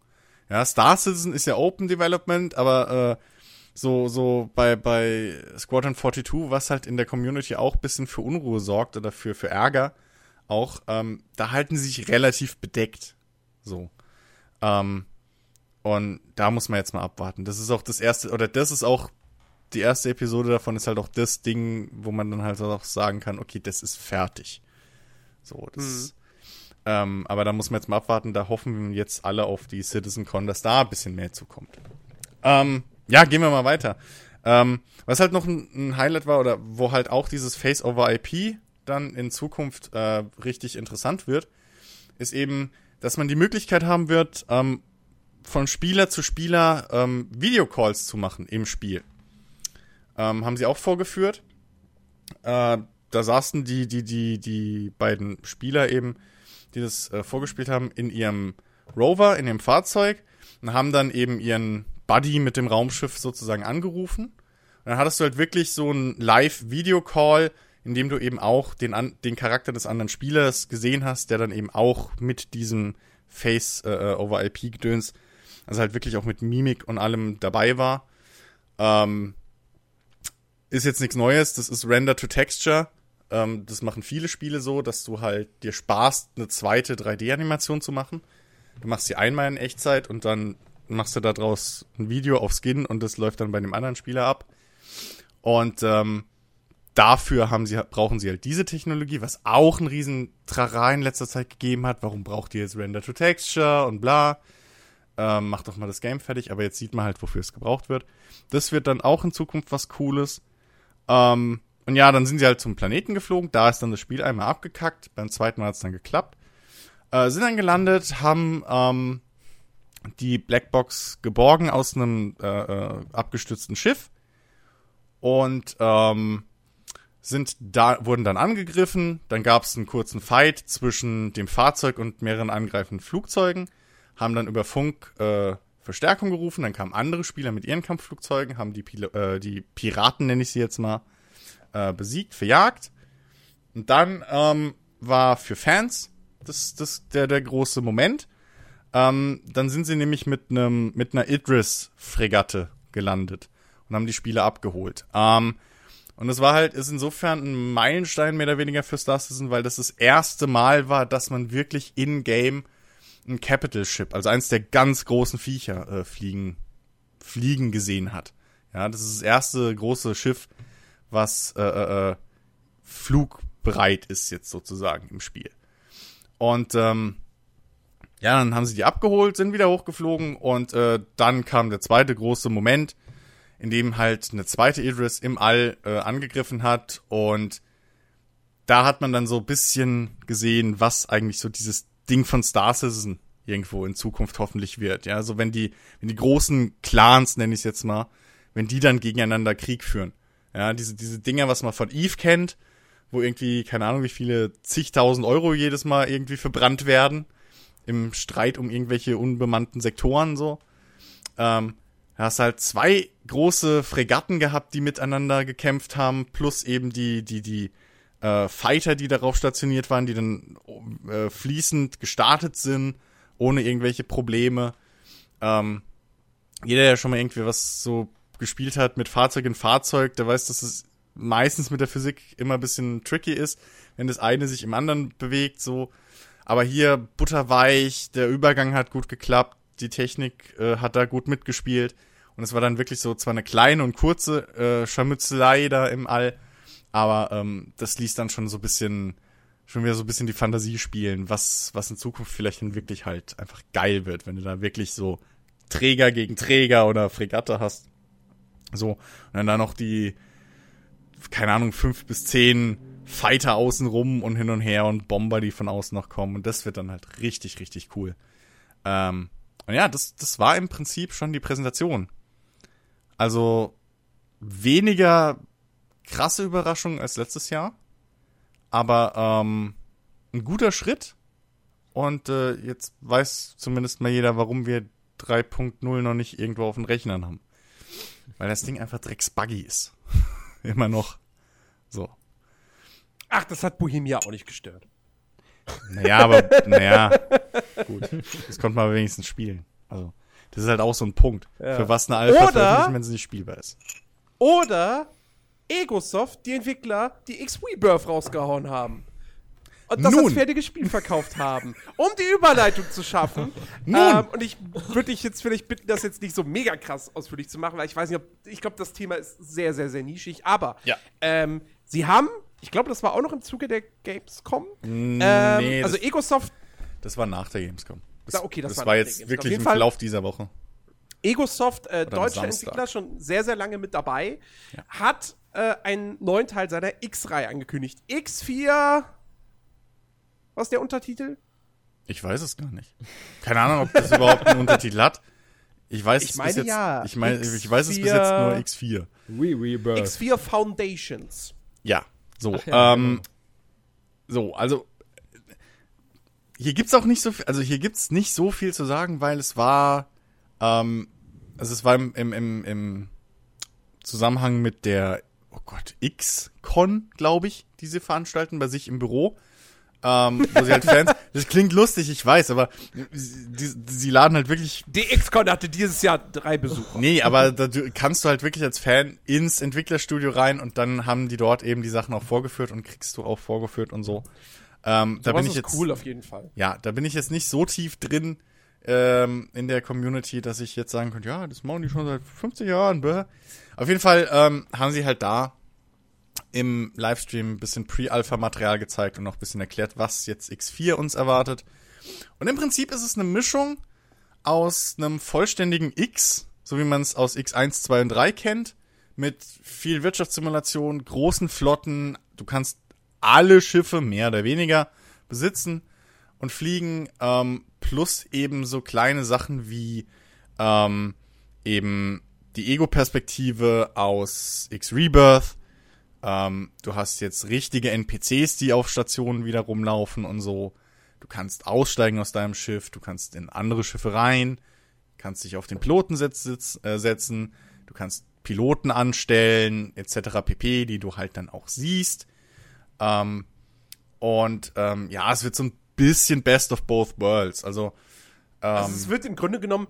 Ja, Star Citizen ist ja Open Development, aber äh, so, so bei, bei Squadron 42, was halt in der Community auch bisschen für Unruhe sorgt oder für, für Ärger, auch, ähm, da halten sie sich relativ bedeckt. So. Ähm, und da muss man jetzt mal abwarten. Das ist auch das erste, oder das ist auch die erste Episode davon, ist halt auch das Ding, wo man dann halt auch sagen kann, okay, das ist fertig. So, das. Ähm, aber da muss man jetzt mal abwarten. Da hoffen jetzt alle auf die CitizenCon, dass da ein bisschen mehr zukommt. Ähm, ja, gehen wir mal weiter. Ähm, was halt noch ein, ein Highlight war, oder wo halt auch dieses Face-over-IP dann in Zukunft äh, richtig interessant wird, ist eben, dass man die Möglichkeit haben wird, ähm, von Spieler zu Spieler ähm, Videocalls zu machen im Spiel. Ähm, haben sie auch vorgeführt. Äh, da saßen die, die, die, die beiden Spieler eben, die das äh, vorgespielt haben, in ihrem Rover, in ihrem Fahrzeug und haben dann eben ihren Buddy mit dem Raumschiff sozusagen angerufen. Und dann hattest du halt wirklich so einen Live-Video-Call, in dem du eben auch den, an, den Charakter des anderen Spielers gesehen hast, der dann eben auch mit diesem Face-over-IP-Gedöns, also halt wirklich auch mit Mimik und allem dabei war. Ähm, ist jetzt nichts Neues, das ist Render to Texture. Ähm, das machen viele Spiele so, dass du halt dir sparst, eine zweite 3D-Animation zu machen. Du machst sie einmal in Echtzeit und dann machst du daraus ein Video auf Skin und das läuft dann bei dem anderen Spieler ab. Und ähm, dafür haben sie, brauchen sie halt diese Technologie, was auch einen riesen Trara in letzter Zeit gegeben hat. Warum braucht ihr jetzt Render to Texture und bla? Ähm, macht doch mal das Game fertig, aber jetzt sieht man halt, wofür es gebraucht wird. Das wird dann auch in Zukunft was Cooles. Ähm, und ja, dann sind sie halt zum Planeten geflogen. Da ist dann das Spiel einmal abgekackt. Beim zweiten Mal hat es dann geklappt. Äh, sind dann gelandet, haben ähm, die Blackbox geborgen aus einem äh, äh, abgestützten Schiff und ähm, sind da wurden dann angegriffen. Dann gab es einen kurzen Fight zwischen dem Fahrzeug und mehreren angreifenden Flugzeugen. Haben dann über Funk äh, Verstärkung gerufen. Dann kamen andere Spieler mit ihren Kampfflugzeugen, haben die, Pil äh, die Piraten, nenne ich sie jetzt mal, äh, besiegt, verjagt. Und dann ähm, war für Fans das, das der, der große Moment. Ähm, dann sind sie nämlich mit einem mit einer Idris-Fregatte gelandet und haben die Spiele abgeholt. Ähm, und das war halt, ist insofern ein Meilenstein mehr oder weniger für Star Citizen, weil das das erste Mal war, dass man wirklich in-game ein Capital Ship, also eins der ganz großen Viecher, äh, fliegen, fliegen gesehen hat. Ja, das ist das erste große Schiff, was äh, äh, äh flugbereit ist jetzt sozusagen im Spiel. Und ähm, ja, dann haben sie die abgeholt, sind wieder hochgeflogen und äh, dann kam der zweite große Moment, in dem halt eine zweite Idris im All äh, angegriffen hat und da hat man dann so ein bisschen gesehen, was eigentlich so dieses Ding von Star Citizen irgendwo in Zukunft hoffentlich wird. Ja, so wenn die, wenn die großen Clans, nenne ich es jetzt mal, wenn die dann gegeneinander Krieg führen. Ja, diese, diese Dinger, was man von Eve kennt, wo irgendwie, keine Ahnung, wie viele zigtausend Euro jedes Mal irgendwie verbrannt werden im Streit um irgendwelche unbemannten Sektoren so. Ähm, da hast halt zwei große Fregatten gehabt, die miteinander gekämpft haben, plus eben die, die, die äh, Fighter, die darauf stationiert waren, die dann äh, fließend gestartet sind, ohne irgendwelche Probleme. Ähm, jeder, der schon mal irgendwie was so gespielt hat mit Fahrzeug in Fahrzeug, der weiß, dass es meistens mit der Physik immer ein bisschen tricky ist, wenn das eine sich im anderen bewegt, so. Aber hier butterweich, der Übergang hat gut geklappt, die Technik äh, hat da gut mitgespielt. Und es war dann wirklich so zwar eine kleine und kurze äh, Scharmützelei da im All, aber ähm, das ließ dann schon so ein bisschen, schon wieder so ein bisschen die Fantasie spielen, was, was in Zukunft vielleicht dann wirklich halt einfach geil wird, wenn du da wirklich so Träger gegen Träger oder Fregatte hast. So, und dann da noch die, keine Ahnung, fünf bis zehn Fighter außenrum und hin und her und Bomber, die von außen noch kommen. Und das wird dann halt richtig, richtig cool. Ähm, und ja, das, das war im Prinzip schon die Präsentation. Also weniger krasse Überraschung als letztes Jahr, aber ähm, ein guter Schritt. Und äh, jetzt weiß zumindest mal jeder, warum wir 3.0 noch nicht irgendwo auf den Rechnern haben. Weil das Ding einfach drecksbuggy ist. [laughs] Immer noch. So. Ach, das hat Bohemia auch nicht gestört. Naja, aber, naja, gut. Das konnte man wenigstens spielen. Also, das ist halt auch so ein Punkt. Ja. Für was eine Alpha Oder, veröffentlichen, wenn sie nicht spielbar ist. Oder Egosoft, die Entwickler, die X-Rebirth rausgehauen haben. Und das Nun. als fertiges Spiel verkauft haben, um die Überleitung zu schaffen. [laughs] Nun. Ähm, und ich würde dich jetzt vielleicht bitten, das jetzt nicht so mega krass ausführlich zu machen, weil ich weiß nicht, ob, ich glaube, das Thema ist sehr, sehr, sehr nischig. Aber Ja. ähm, sie haben, ich glaube, das war auch noch im Zuge der Gamescom. Nee, ähm, also Egosoft, das war nach der Gamescom. Das, Ja, okay, das das war war jetzt. Auf wirklich im Fall- Verlauf dieser Woche. Egosoft, äh, deutscher. Entwickler, schon sehr, sehr lange mit dabei, Ja. hat äh, einen neuen Teil seiner X-Reihe angekündigt. X4. Was ist der Untertitel? Ich weiß es gar nicht. Keine Ahnung, ob das [laughs] überhaupt einen Untertitel hat. Ich weiß Ich es meine bis jetzt, ja. Ich meine, ich weiß es bis X4. jetzt nur X4. We Rebirth. X4 Foundations. Ja, so. Ach ja, ähm, So, also hier gibt's auch nicht so viel, also hier gibt's nicht so viel zu sagen, weil es war, ähm, also es war im, im, im, im Zusammenhang mit der, oh Gott, X-Con, glaube ich, die sie veranstalten bei sich im Büro. Ähm, wo sie halt Fans, [laughs] das klingt lustig, ich weiß, aber sie, sie laden halt wirklich Die X-Con hatte dieses Jahr drei Besucher. Nee, aber da du, kannst du halt wirklich als Fan ins Entwicklerstudio rein und dann haben die dort eben die Sachen auch vorgeführt und kriegst du auch vorgeführt und so. Ähm, da bin ich ist jetzt, cool auf jeden Fall. ja, da bin ich jetzt nicht so tief drin ähm, in der Community, dass ich jetzt sagen könnte, ja, das machen die schon seit 50 Jahren. Bäh. Auf jeden Fall ähm, haben sie halt da im Livestream ein bisschen Pre-Alpha-Material gezeigt und noch ein bisschen erklärt, was jetzt X4 uns erwartet. Und im Prinzip ist es eine Mischung aus einem vollständigen X, so wie man es aus X1, 2 und 3 kennt, mit viel Wirtschaftssimulation, großen Flotten. Du kannst alle Schiffe mehr oder weniger besitzen und fliegen, ähm, plus eben so kleine Sachen wie ähm, eben die Ego-Perspektive aus X-Rebirth. Ähm, du hast jetzt richtige NPCs, die auf Stationen wieder rumlaufen und so. Du kannst aussteigen aus deinem Schiff, du kannst in andere Schiffe rein, kannst dich auf den Piloten setz, äh, setzen, du kannst Piloten anstellen, etc. pp, die du halt dann auch siehst. Ähm, und ähm, ja, es wird so ein bisschen Best of Both Worlds. Also, ähm, Also es wird im Grunde genommen,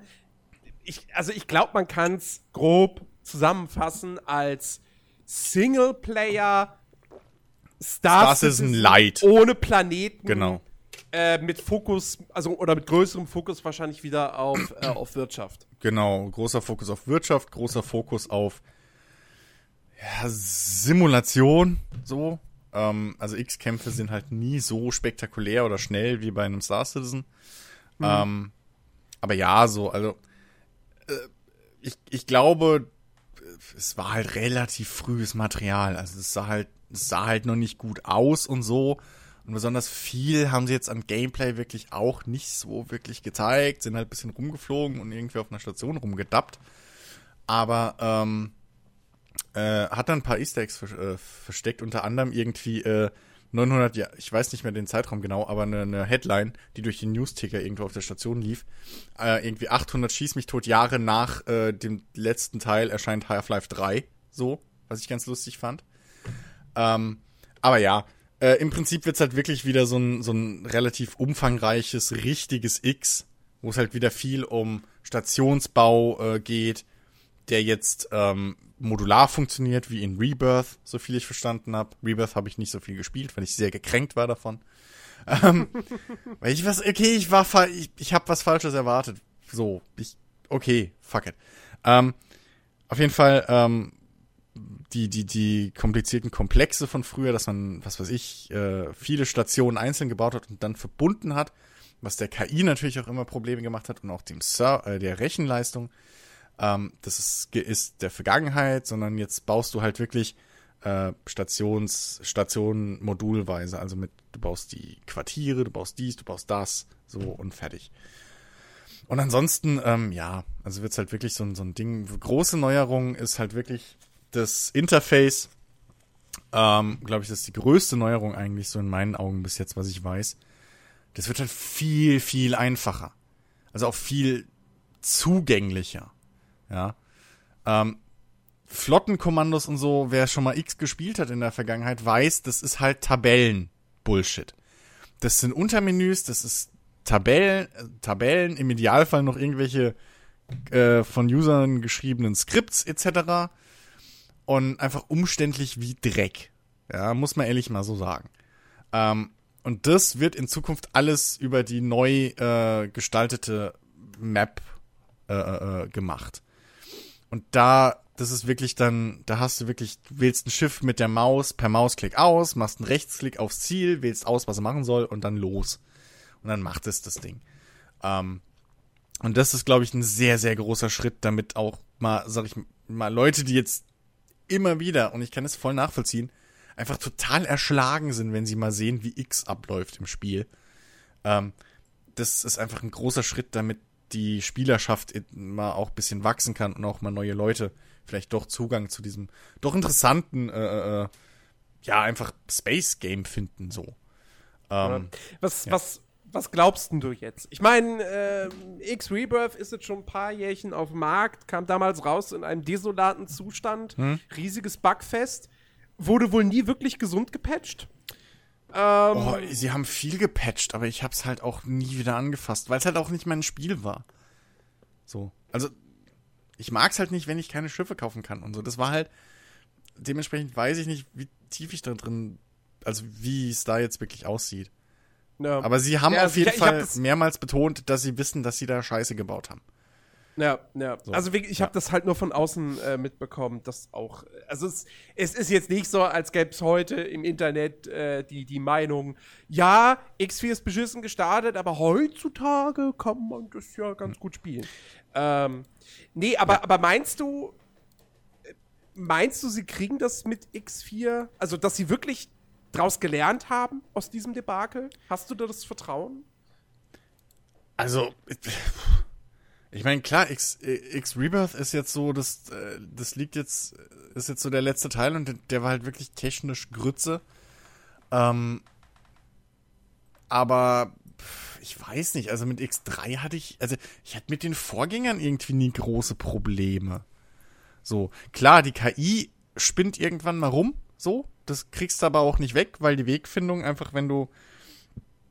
ich, also ich glaube, man kann es grob zusammenfassen als Singleplayer Star, Star Citizen Light. ohne Planeten. Genau. Äh, mit Fokus, also oder mit größerem Fokus wahrscheinlich wieder auf, äh, auf Wirtschaft. Genau, großer Fokus auf Wirtschaft, großer Fokus auf ja, Simulation, so. Ähm, also X-Kämpfe sind halt nie so spektakulär oder schnell wie bei einem Star Citizen. Ähm, aber ja, so, also äh, ich, ich glaube, es war halt relativ frühes Material. Also es sah halt, es sah halt noch nicht gut aus und so. Und besonders viel haben sie jetzt an Gameplay wirklich auch nicht so wirklich gezeigt. Sind halt ein bisschen rumgeflogen und irgendwie auf einer Station rumgedappt. Aber ähm, äh, hat dann ein paar Easter Eggs ver äh, versteckt, unter anderem irgendwie äh, 900, ja, ich weiß nicht mehr den Zeitraum genau, aber eine, eine Headline, die durch den Newsticker irgendwo auf der Station lief. Äh, irgendwie 800 Schieß mich tot Jahre nach äh, dem letzten Teil erscheint Half-Life 3, so, was ich ganz lustig fand. Ähm, aber ja, äh, im Prinzip wird's halt wirklich wieder so ein, so ein relativ umfangreiches, richtiges X, wo es halt wieder viel um Stationsbau äh, geht, der jetzt ähm, modular funktioniert, wie in Rebirth, so viel ich verstanden habe. Rebirth habe ich nicht so viel gespielt, weil ich sehr gekränkt war davon. [laughs] Ähm, weil ich was, okay, ich war, ich, ich habe was Falsches erwartet. So, ich, okay, fuck it. Ähm, auf jeden Fall, ähm, die, die, die komplizierten Komplexe von früher, dass man, was weiß ich, äh, viele Stationen einzeln gebaut hat und dann verbunden hat, was der KI natürlich auch immer Probleme gemacht hat und auch dem Ser äh, der Rechenleistung. Ähm, das ist, ist der Vergangenheit, sondern jetzt baust du halt wirklich äh, Stations, Stationen modulweise. Also mit, du baust die Quartiere, du baust dies, du baust das, so und fertig. Und ansonsten, ähm, ja, also wird's halt wirklich so, ein so ein Ding. Große Neuerung ist halt wirklich das Interface. Ähm, Glaube ich, das ist die größte Neuerung eigentlich so in meinen Augen bis jetzt, was ich weiß. Das wird halt viel, viel einfacher. Also auch viel zugänglicher. Ja. Ähm, Flottenkommandos und so, wer schon mal X gespielt hat in der Vergangenheit, weiß, das ist halt Tabellen-Bullshit. Das sind Untermenüs, das ist Tabellen, äh, Tabellen, im Idealfall noch irgendwelche äh, von Usern geschriebenen Skripts etc. Und einfach umständlich wie Dreck. Ja, muss man ehrlich mal so sagen. Ähm, und das wird in Zukunft alles über die neu äh, gestaltete Map äh, äh, gemacht. Und da, das ist wirklich dann, da hast du wirklich, du wählst ein Schiff mit der Maus per Mausklick aus, machst einen Rechtsklick aufs Ziel, wählst aus, was er machen soll und dann los. Und dann macht es das Ding. Ähm, und das ist, glaube ich, ein sehr, sehr großer Schritt, damit auch mal, sag ich mal, Leute, die jetzt immer wieder, und ich kann es voll nachvollziehen, einfach total erschlagen sind, wenn sie mal sehen, wie X abläuft im Spiel. Ähm, das ist einfach ein großer Schritt, damit die Spielerschaft mal auch ein bisschen wachsen kann und auch mal neue Leute vielleicht doch Zugang zu diesem doch interessanten, äh, äh, ja, einfach Space Game finden, so. Ähm, Was, ja. was, was glaubst denn du jetzt? Ich meine, äh, X-Rebirth ist jetzt schon ein paar Jährchen auf dem Markt, kam damals raus in einem desolaten Zustand, Hm? riesiges Bugfest, wurde wohl nie wirklich gesund gepatcht. Ähm, Oh, sie haben viel gepatcht, aber ich hab's halt auch nie wieder angefasst, weil es halt auch nicht mein Spiel war. So. Also, ich mag's halt nicht, wenn ich keine Schiffe kaufen kann und so. Das war halt, dementsprechend weiß ich nicht, wie tief ich da drin, also wie es da jetzt wirklich aussieht. ja. Aber sie haben Ja, auf ich- jeden ich Fall das- mehrmals betont, dass sie wissen, dass sie da Scheiße gebaut haben. Ja, ja. So. Also ich Ja. habe das halt nur von außen äh, mitbekommen, dass auch, also es, es ist jetzt nicht so, als gäbe es heute im Internet äh, die, die Meinung, ja, X4 ist beschissen gestartet, aber heutzutage kann man das ja ganz gut spielen. Ähm, nee, aber, aber meinst du, äh, meinst du, sie kriegen das mit X4, also dass sie wirklich draus gelernt haben aus diesem Debakel? Hast du da das Vertrauen? Also, ich meine, klar, X, X Rebirth ist jetzt so, das, äh, das liegt jetzt, ist jetzt so der letzte Teil und der, war halt wirklich technisch Grütze. Ähm, aber ich weiß nicht, also mit X3 hatte ich, also ich hatte mit den Vorgängern irgendwie nie große Probleme. So, klar, die KI spinnt irgendwann mal rum, so, das kriegst du aber auch nicht weg, weil die Wegfindung einfach, wenn du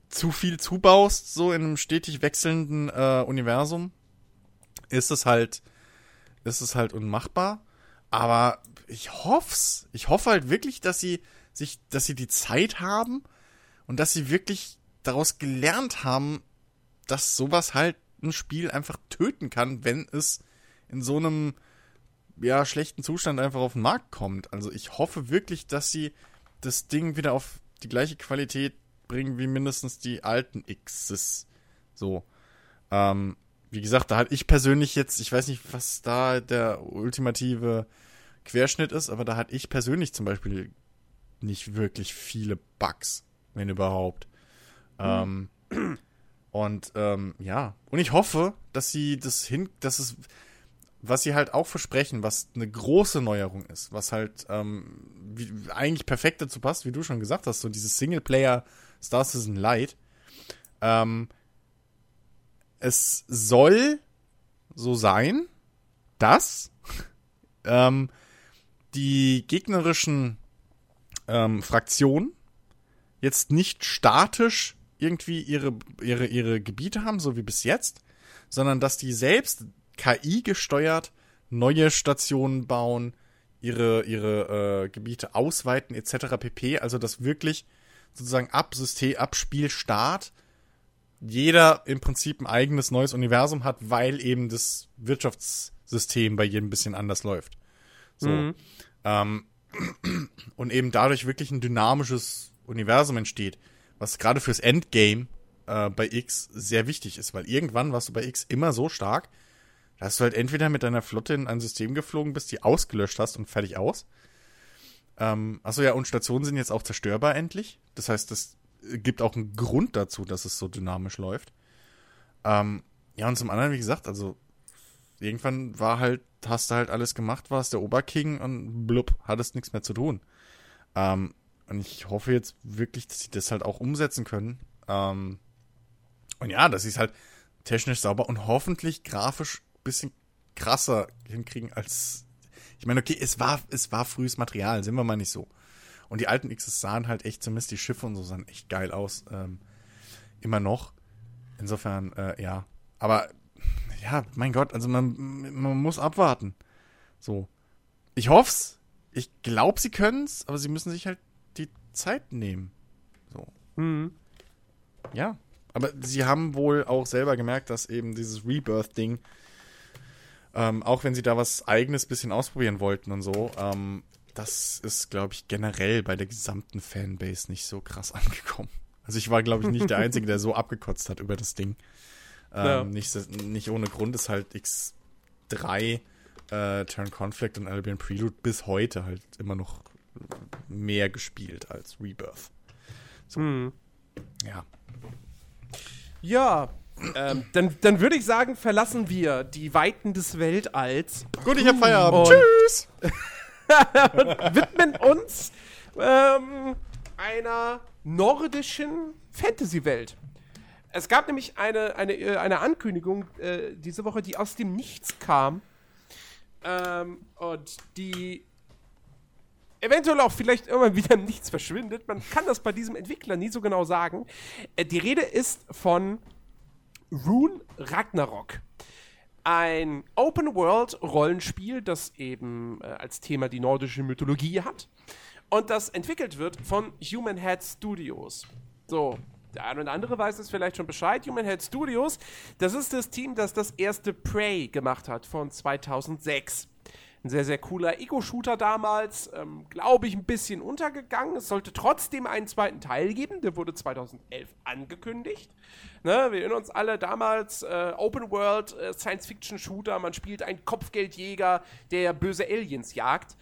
zu viel zubaust, so in einem stetig wechselnden äh, Universum, ist es halt, ist es halt unmachbar. Aber ich hoff's. Ich hoffe halt wirklich, dass sie sich, dass sie die Zeit haben und dass sie wirklich daraus gelernt haben, dass sowas halt ein Spiel einfach töten kann, wenn es in so einem ja, schlechten Zustand einfach auf den Markt kommt. Also ich hoffe wirklich, dass sie das Ding wieder auf die gleiche Qualität bringen wie mindestens die alten Xs. So. Ähm, wie gesagt, da hatte ich persönlich jetzt, ich weiß nicht, was da der ultimative Querschnitt ist, aber da hatte ich persönlich zum Beispiel nicht wirklich viele Bugs, wenn überhaupt. Ähm, und ähm, ja, und ich hoffe, dass sie das hin, dass es, was sie halt auch versprechen, was eine große Neuerung ist, was halt ähm, wie, eigentlich perfekt dazu passt, wie du schon gesagt hast, so dieses Singleplayer Star Citizen Light. Ähm, es soll so sein, dass [laughs] ähm, die gegnerischen ähm, Fraktionen jetzt nicht statisch irgendwie ihre, ihre, ihre Gebiete haben, so wie bis jetzt, sondern dass die selbst KI gesteuert neue Stationen bauen, ihre, ihre äh, Gebiete ausweiten etc. pp. Also dass wirklich sozusagen ab System, ab Spielstart jeder im Prinzip ein eigenes neues Universum hat, weil eben das Wirtschaftssystem bei jedem ein bisschen anders läuft. So. Mhm. Ähm, [clears throat] und eben dadurch wirklich ein dynamisches Universum entsteht, was gerade fürs Endgame äh, bei X sehr wichtig ist, weil irgendwann warst du bei X immer so stark, dass du halt entweder mit deiner Flotte in ein System geflogen bist, die ausgelöscht hast und fertig aus. Ähm, achso, ja, und Stationen sind jetzt auch zerstörbar endlich. Das heißt, das gibt auch einen Grund dazu, dass es so dynamisch läuft. Ähm, ja, und zum anderen, wie gesagt, also irgendwann war halt, hast du halt alles gemacht, warst der Oberking und blub, hattest nichts mehr zu tun. Ähm, und ich hoffe jetzt wirklich, dass sie das halt auch umsetzen können. Ähm, und ja, dass sie es halt technisch sauber und hoffentlich grafisch ein bisschen krasser hinkriegen als. Ich meine, okay, es war, es war frühes Material, sind wir mal nicht so. Und die alten Xs sahen halt echt, zumindest die Schiffe und so sahen echt geil aus. Ähm, immer noch. Insofern, äh, ja. Aber ja, mein Gott, also man, man muss abwarten. So. Ich hoff's. Ich glaube, sie können's, aber sie müssen sich halt die Zeit nehmen. So. Mhm. Ja. Aber sie haben wohl auch selber gemerkt, dass eben dieses Rebirth-Ding, ähm, auch wenn sie da was eigenes bisschen ausprobieren wollten und so, ähm, das ist, glaube ich, generell bei der gesamten Fanbase nicht so krass [laughs] angekommen. Also ich war, glaube ich, nicht der Einzige, der so abgekotzt hat über das Ding. Ähm, Ja. nicht, nicht ohne Grund ist halt X3 äh, Turn Conflict und Albion Prelude bis heute halt immer noch mehr gespielt als Rebirth. Mhm. Ja. Ja, ähm, dann, dann würde ich sagen, verlassen wir die Weiten des Weltalls, Gut, ich habe Feierabend. Und- Tschüss! [laughs] widmen uns ähm, einer nordischen Fantasy-Welt. Es gab nämlich eine, eine, äh, eine Ankündigung äh, diese Woche, die aus dem Nichts kam. Ähm, und die eventuell auch vielleicht irgendwann wieder im Nichts verschwindet. Man kann das bei diesem Entwickler nie so genau sagen. Äh, die Rede ist von Rune Ragnarok. Ein Open-World-Rollenspiel, das eben äh, als Thema die nordische Mythologie hat. Und das entwickelt wird von Human Head Studios. So, der eine oder andere weiß es vielleicht schon Bescheid. Human Head Studios, das ist das Team, das das erste Prey gemacht hat von 2006. Ein sehr, sehr cooler Ego-Shooter damals, ähm, glaube ich, ein bisschen untergegangen. Es sollte trotzdem einen zweiten Teil geben, der wurde 2011 angekündigt. Ne, wir erinnern uns alle damals, äh, Open World äh, Science-Fiction-Shooter, man spielt einen Kopfgeldjäger, der böse Aliens jagt.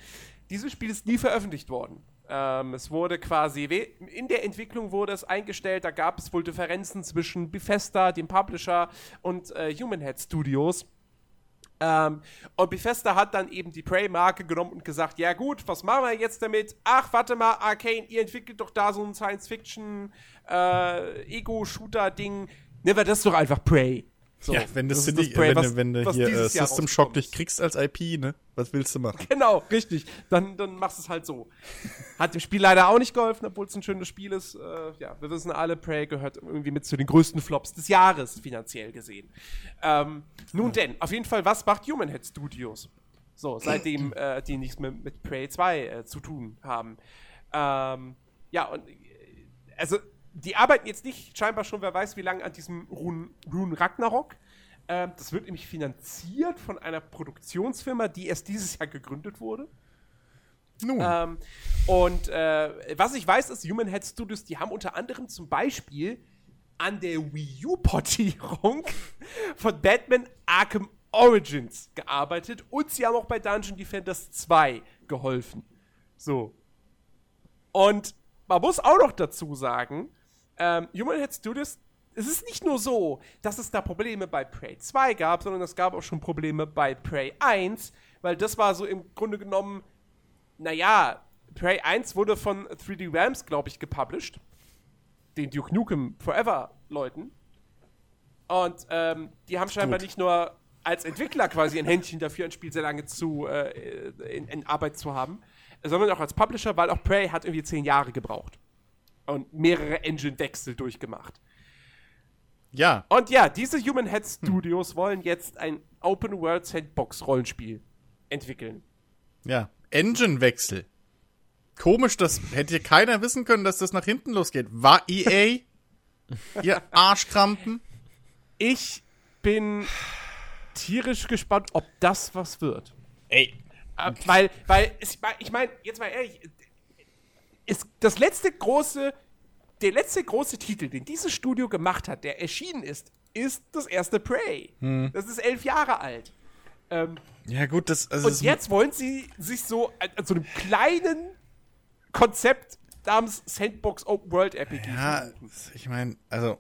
Dieses Spiel ist nie veröffentlicht worden. Ähm, es wurde quasi, in der Entwicklung wurde es eingestellt, da gab es wohl Differenzen zwischen Bethesda, dem Publisher, und äh, Human Head Studios. Ähm, und Bethesda hat dann eben die Prey-Marke genommen und gesagt, ja gut, was machen wir jetzt damit? Ach, warte mal, Arcane, ihr entwickelt doch da so ein Science-Fiction-Ego-Shooter-Ding. Nehmen wir das doch einfach Prey. So, ja, wenn, das das die, Prey, wenn, was, wenn du hier äh, System Shock nicht kriegst als IP, ne? Was willst du machen? Genau, richtig. Dann, dann machst du es halt so. Hat dem Spiel leider auch nicht geholfen, obwohl es ein schönes Spiel ist. Äh, ja, wir wissen alle, Prey gehört irgendwie mit zu den größten Flops des Jahres, finanziell gesehen. Ähm, nun denn, auf jeden Fall, was macht Human Head Studios? So, seitdem äh, die nichts mehr mit Prey 2 äh, zu tun haben. Ähm, ja, und äh, also die arbeiten jetzt nicht scheinbar schon, wer weiß wie lange, an diesem Rune, Rune Ragnarok. Ähm, das wird nämlich finanziert von einer Produktionsfirma, die erst dieses Jahr gegründet wurde. Nun. Ähm, und äh, was ich weiß, ist, Human Head Studios, die haben unter anderem zum Beispiel an der Wii U-Portierung [laughs] von Batman Arkham Origins gearbeitet und sie haben auch bei Dungeon Defenders 2 geholfen. So. Und man muss auch noch dazu sagen, ähm, Human Head Studios, es ist nicht nur so, dass es da Probleme bei Prey 2 gab, sondern es gab auch schon Probleme bei Prey 1, weil das war so im Grunde genommen, naja, Prey 1 wurde von 3D Realms, glaube ich, gepublished. Den Duke Nukem Forever Leuten. Und ähm, die haben scheinbar Gut. nicht nur als Entwickler quasi ein Händchen dafür, ein Spiel sehr lange zu, äh, in, in Arbeit zu haben, sondern auch als Publisher, weil auch Prey hat irgendwie zehn Jahre gebraucht und mehrere Engine-Wechsel durchgemacht. Ja. Und ja, diese Human Head Studios hm. wollen jetzt ein Open World Sandbox Rollenspiel entwickeln. Ja, Engine-Wechsel. Komisch, das hätte keiner wissen können, dass das nach hinten losgeht. War EA? [laughs] ihr Arschkrampen? Ich bin tierisch gespannt, ob das was wird. Ey. Äh, weil, weil, ich meine, jetzt mal ehrlich, ist das letzte große, der letzte große Titel, den dieses Studio gemacht hat, der erschienen ist, ist das erste Prey. Hm. Das ist elf Jahre alt. Ähm, ja, gut, das. Also und jetzt wollen sie sich so an, an, so einem kleinen Konzept namens Sandbox Open World RPG. Ja, ich meine, also.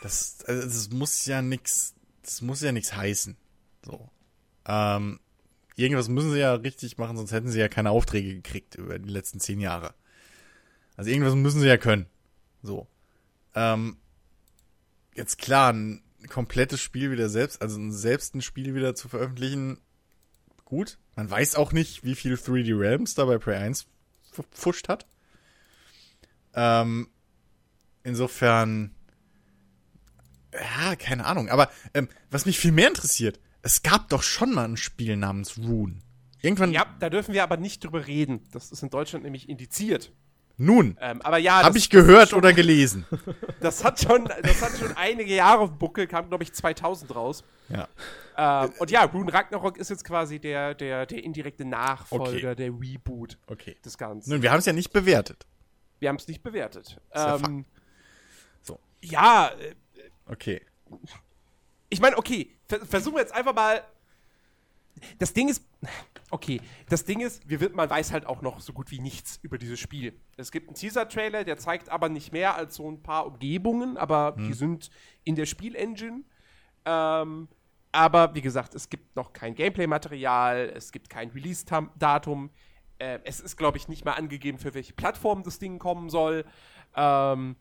Das, also, das muss ja nichts. Das muss ja nichts heißen. So. Ähm, irgendwas müssen sie ja richtig machen, sonst hätten sie ja keine Aufträge gekriegt über die letzten zehn Jahre. Also irgendwas müssen sie ja können. So. Ähm, jetzt klar, ein komplettes Spiel wieder selbst, also selbst ein Spiel wieder zu veröffentlichen, gut. Man weiß auch nicht, wie viel 3D Realms da bei Prey 1 verpfuscht hat. Ähm, insofern, ja, keine Ahnung. Aber ähm, was mich viel mehr interessiert, es gab doch schon mal ein Spiel namens Rune. Irgendwann. Ja, da dürfen wir aber nicht drüber reden. Das ist in Deutschland nämlich indiziert. Nun, ähm, aber ja, habe ich gehört schon, oder gelesen. [laughs] Das hat schon, das hat schon einige Jahre auf dem Buckel, kam glaube ich 2000 raus. Ja. Ähm, und ja, Rune Ragnarok ist jetzt quasi der, der, der indirekte Nachfolger, okay. der Reboot okay. des Ganzen. Nun, wir haben es ja nicht bewertet. Wir haben es nicht bewertet. Ähm, so. Ja. Äh, okay ich meine, okay, versuchen wir jetzt einfach mal. Das Ding ist, okay, das Ding ist, wir, man weiß halt auch noch so gut wie nichts über dieses Spiel. Es gibt einen Teaser-Trailer, der zeigt aber nicht mehr als so ein paar Umgebungen, aber hm. die sind in der Spielengine. Ähm, aber wie gesagt, es gibt noch kein Gameplay-Material, es gibt kein Release-Datum. Äh, es ist, glaube ich, nicht mal angegeben, für welche Plattform das Ding kommen soll. Ähm,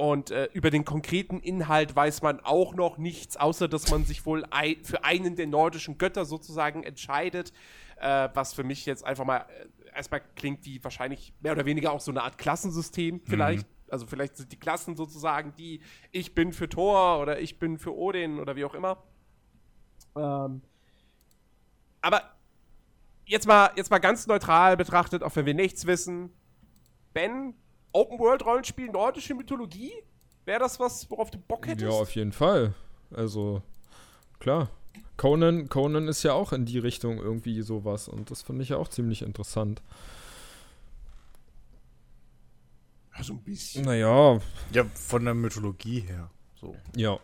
und äh, über den konkreten Inhalt weiß man auch noch nichts, außer dass man sich wohl ein, für einen der nordischen Götter sozusagen entscheidet. Äh, was für mich jetzt einfach mal äh, erstmal klingt wie wahrscheinlich mehr oder weniger auch so eine Art Klassensystem vielleicht. Mhm. Also vielleicht sind die Klassen sozusagen die, ich bin für Thor oder ich bin für Odin oder wie auch immer. Ähm, aber jetzt mal, jetzt mal ganz neutral betrachtet, auch wenn wir nichts wissen. Ben, Open-World-Rollenspiel, nordische Mythologie? Wäre das was, worauf du Bock hättest? Ja, auf jeden Fall. Also, klar. Conan, Conan ist ja auch in die Richtung irgendwie sowas und das finde ich ja auch ziemlich interessant. Ja, so ein bisschen. Naja, Ja, von der Mythologie her. So. ja.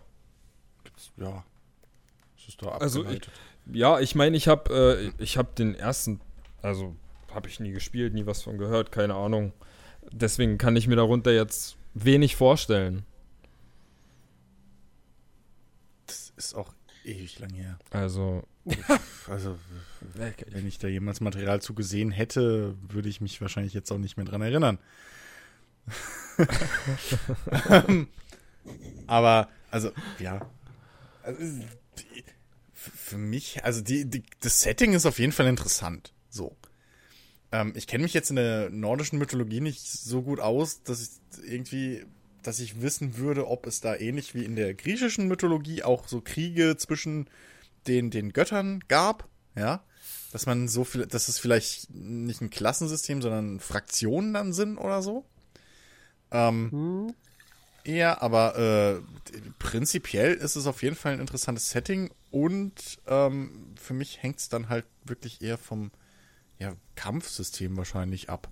Gibt's, ja. Das ist da Also ich- abgeleitet. Ja, ich meine, ich habe äh, ich habe den ersten, also habe ich nie gespielt, nie was von gehört, keine Ahnung. Deswegen kann ich mir darunter jetzt wenig vorstellen. das ist auch ewig lang her. Also, Also, wenn ich da jemals Material zu gesehen hätte, würde ich mich wahrscheinlich jetzt auch nicht mehr dran erinnern. Ähm, Aber, also, ja. Also, für mich, also die, die, das Setting ist auf jeden Fall interessant. So. Ähm, ich kenne mich jetzt in der nordischen Mythologie nicht so gut aus, dass ich irgendwie, dass ich wissen würde, ob es da ähnlich wie in der griechischen Mythologie auch so Kriege zwischen den, den Göttern gab, ja. Dass man so viel, dass es vielleicht nicht ein Klassensystem, sondern Fraktionen dann sind oder so. Ähm, Ja, aber äh, prinzipiell ist es auf jeden Fall ein interessantes Setting und ähm, für mich hängt es dann halt wirklich eher vom ja, Kampfsystem wahrscheinlich ab.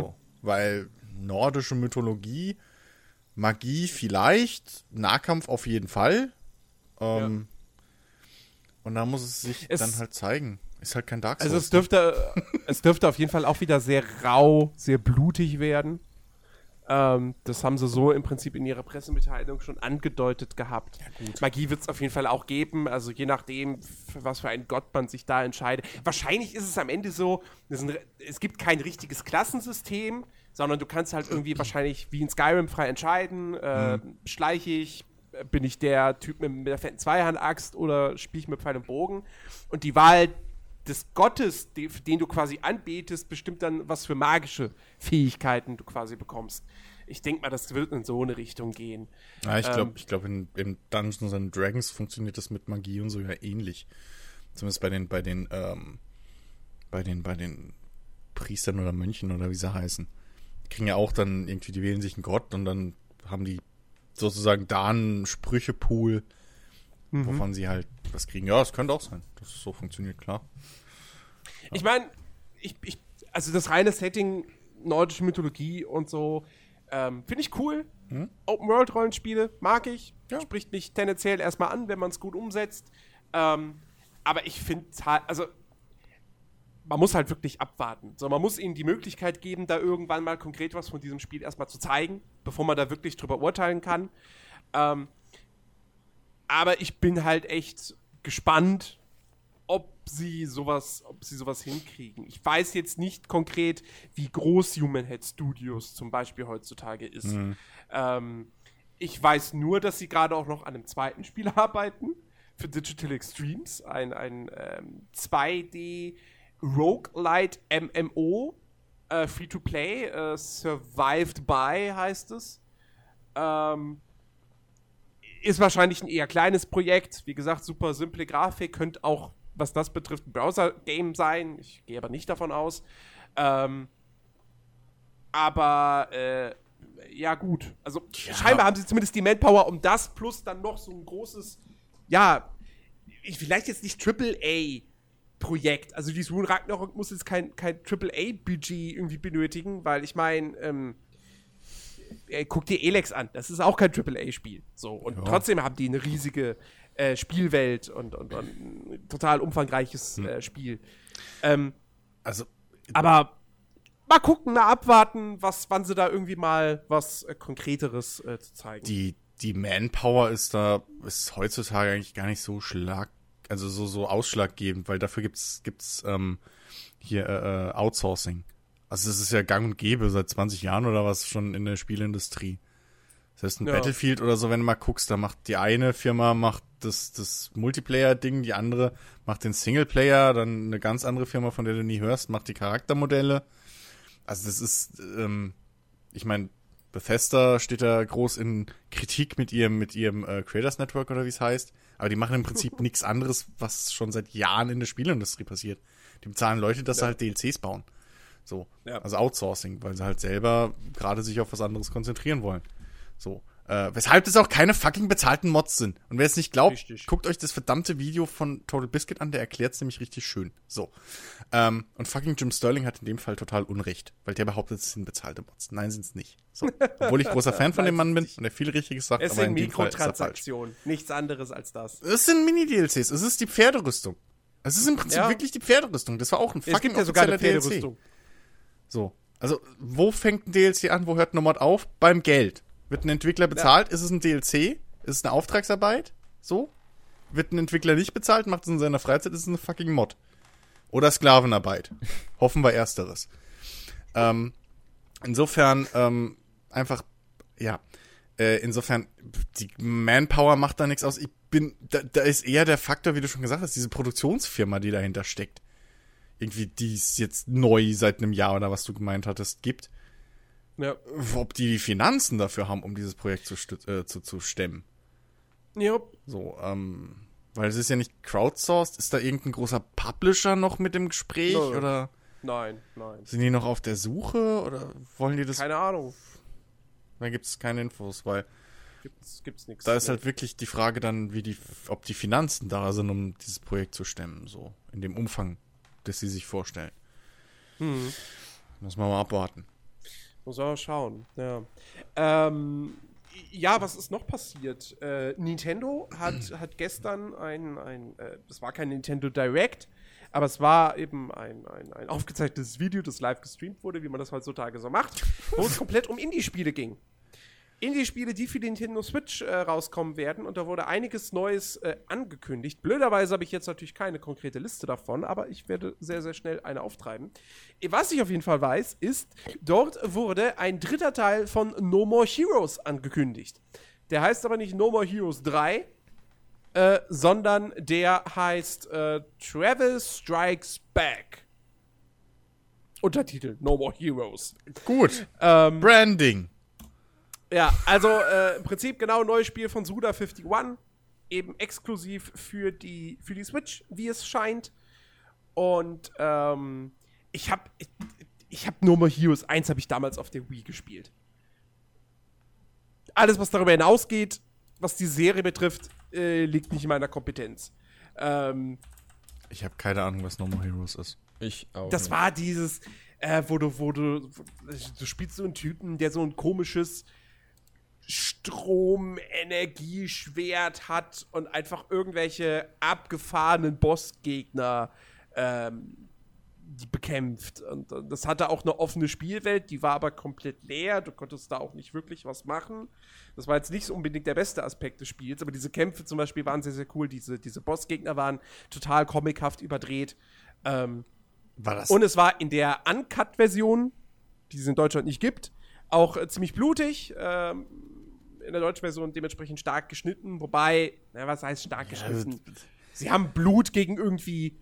So, weil nordische Mythologie, Magie vielleicht, Nahkampf auf jeden Fall. Ähm, Und da muss es sich Es- dann halt zeigen. Ist halt kein Dark Souls. Also es dürfte, es dürfte auf jeden Fall auch wieder sehr rau, sehr blutig werden. Ähm, das haben sie so im Prinzip in ihrer Pressemitteilung schon angedeutet gehabt. Magie wird es auf jeden Fall auch geben, also je nachdem, für was für einen Gott man sich da entscheidet. Wahrscheinlich ist es am Ende so, es, ein, es gibt kein richtiges Klassensystem, sondern du kannst halt irgendwie wahrscheinlich wie in Skyrim frei entscheiden, äh, schleiche ich, bin ich der Typ mit, mit der fetten Zweihandaxt oder spiele ich mit Pfeil und Bogen. Und die Wahl des Gottes, de- den du quasi anbetest, bestimmt dann, was für magische Fähigkeiten du quasi bekommst. Ich denke mal, das wird in so eine Richtung gehen. Ja, ich glaube, Ähm, ich glaube, in, in Dungeons and Dragons funktioniert das mit Magie und so ja ähnlich. Zumindest bei den, bei den, ähm, bei den, bei den Priestern oder Mönchen oder wie sie heißen. Die kriegen ja auch dann irgendwie, die wählen sich einen Gott und dann haben die sozusagen da einen Sprüchepool, Mhm. wovon sie halt was kriegen. Ja, es könnte auch sein, dass es so funktioniert, klar. Ich meine, ich, ich, also das reine Setting, nordische Mythologie und so, ähm, finde ich cool. Open-World-Rollenspiele mag ich. Ja. Spricht mich tendenziell erstmal an, wenn man es gut umsetzt. Ähm, aber ich finde halt, also man muss halt wirklich abwarten. So, man muss ihnen die Möglichkeit geben, da irgendwann mal konkret was von diesem Spiel erstmal zu zeigen, bevor man da wirklich drüber urteilen kann. Ähm, aber ich bin halt echt gespannt, ob sie sowas, ob sie sowas hinkriegen. Ich weiß jetzt nicht konkret, wie groß Human Head Studios zum Beispiel heutzutage ist. Ähm, ich weiß nur, dass sie gerade auch noch an einem zweiten Spiel [laughs] arbeiten für Digital Extremes, ein, ein ähm, 2D Roguelite MMO, äh, Free-to-Play, äh, Survived by heißt es. Ähm, ist wahrscheinlich ein eher kleines Projekt. Wie gesagt, super simple Grafik. Könnte auch, was das betrifft, ein Browser-Game sein. Ich gehe aber nicht davon aus. Ähm, aber, äh, ja, gut. Also, scheinbar haben sie zumindest die Manpower, um das plus dann noch so ein großes, ja, ich- vielleicht jetzt nicht Triple-A-Projekt. Also, dieses Rune Ragnarok muss jetzt kein, kein Triple-A-Budget irgendwie benötigen, weil ich meine, ähm, äh, guck dir Elex an, das ist auch kein AAA-Spiel. So, und Ja. trotzdem haben die eine riesige äh, Spielwelt und, und, und ein total umfangreiches äh, Spiel. Ähm, Also, aber mal gucken, mal abwarten, was, wann sie da irgendwie mal was äh, Konkreteres äh, zu zeigen. die, die Manpower ist da, ist heutzutage eigentlich gar nicht so schlag, also so, so ausschlaggebend, weil dafür gibt's, gibt's, ähm, hier, äh, Outsourcing. Also das ist ja gang und gäbe seit 20 Jahren oder was schon in der Spielindustrie. Das heißt, ein Ja. Battlefield oder so, wenn du mal guckst, da macht die eine Firma macht das, das Multiplayer-Ding, die andere macht den Singleplayer, dann eine ganz andere Firma, von der du nie hörst, macht die Charaktermodelle. Also das ist, ähm, ich meine, Bethesda steht da groß in Kritik mit ihrem, mit ihrem äh, Creators Network oder wie es heißt. Aber die machen im Prinzip [laughs] nichts anderes, was schon seit Jahren in der Spielindustrie passiert. Die bezahlen Leute, dass sie halt DLCs bauen. So. Ja. Also Outsourcing, weil sie halt selber gerade sich auf was anderes konzentrieren wollen. So. Äh, weshalb es auch keine fucking bezahlten Mods sind. Und wer es nicht glaubt, Richtig. guckt euch das verdammte Video von Total Biscuit an, der erklärt es nämlich richtig schön. So. Ähm, und fucking Jim Sterling hat in dem Fall total Unrecht, weil der behauptet, es sind bezahlte Mods. Nein, sind es nicht. So. Obwohl ich großer Fan von [laughs] dem Mann bin und der viel Richtiges sagt, Es aber sind in er. Mikrotransaktionen. Nichts anderes als das. Es sind Mini-DLCs, es ist die Pferderüstung. Es ist im Prinzip Ja. wirklich die Pferderüstung. Das war auch ein Es fucking gibt ja sogar eine DLC. Pferderüstung. So. Also, wo fängt ein DLC an, wo hört ein Mod auf? Beim Geld. Wird ein Entwickler bezahlt, ist es ein DLC? Ist es eine Auftragsarbeit? So? Wird ein Entwickler nicht bezahlt, macht es in seiner Freizeit, ist es eine fucking Mod. Oder Sklavenarbeit. [laughs] Hoffen wir ersteres. Ähm, insofern, ähm, einfach, ja. Äh, insofern, die Manpower macht da nichts aus. Ich bin, da, da ist eher der Faktor, wie du schon gesagt hast, diese Produktionsfirma, die dahinter steckt. Irgendwie, die es jetzt neu seit einem Jahr oder was du gemeint hattest, gibt. Ja. Ob die die Finanzen dafür haben, um dieses Projekt zu, äh, zu, zu stemmen. Ja. So, ähm, weil es ist ja nicht crowdsourced. Ist da irgendein großer Publisher noch mit im Gespräch? Nö. Oder Nein, nein. sind die noch auf der Suche? Oder wollen die das? Keine Ahnung. Da gibt es keine Infos, weil Gibt's, gibt's nichts. da ist halt wirklich die Frage dann, wie die, ob die Finanzen da sind, um dieses Projekt zu stemmen, so in dem Umfang, das sie sich vorstellen. Hm. Muss man mal abwarten. Muss man mal schauen. Ja. Ähm, ja, was ist noch passiert? Äh, Nintendo hat, [clears throat] hat gestern ein, ein äh, es war kein Nintendo Direct, aber es war eben ein, ein, ein aufgezeichnetes Video, das live gestreamt wurde, wie man das heutzutage so macht, wo es komplett um Indie-Spiele ging. Indie-Spiele, die für die Nintendo Switch äh, rauskommen werden und da wurde einiges Neues äh, angekündigt. Blöderweise habe ich jetzt natürlich keine konkrete Liste davon, aber ich werde sehr, sehr schnell eine auftreiben. Was ich auf jeden Fall weiß, ist, dort wurde ein dritter Teil von No More Heroes angekündigt. Der heißt aber nicht No More Heroes 3, äh, sondern der heißt äh, Travis Strikes Back. Untertitel No More Heroes. Gut. Ähm, Branding. Ja, also äh, im Prinzip genau neues Spiel von Suda51. Eben exklusiv für die, für die Switch, wie es scheint. Und ähm, ich habe ich, ich hab No More Heroes 1 habe ich damals auf der Wii gespielt. Alles, was darüber hinausgeht, was die Serie betrifft, äh, liegt nicht in meiner Kompetenz. Ähm, Ich habe keine Ahnung, was No More Heroes ist. Ich auch. das nicht. war dieses, äh, wo du, wo du, wo, du spielst so einen Typen, der so ein komisches Strom-Energieschwert hat und einfach irgendwelche abgefahrenen Bossgegner ähm, bekämpft. Und, und das hatte auch eine offene Spielwelt, die war aber komplett leer. Du konntest da auch nicht wirklich was machen. Das war jetzt nicht unbedingt der beste Aspekt des Spiels, aber diese Kämpfe zum Beispiel waren sehr, sehr cool. Diese, diese Bossgegner waren total comichaft überdreht. Ähm, War das? und es war in der Uncut-Version, die es in Deutschland nicht gibt, auch äh, ziemlich blutig. Ähm, in der deutschen Version dementsprechend stark geschnitten. Wobei, na, was heißt stark geschnitten? Sie haben Blut gegen irgendwie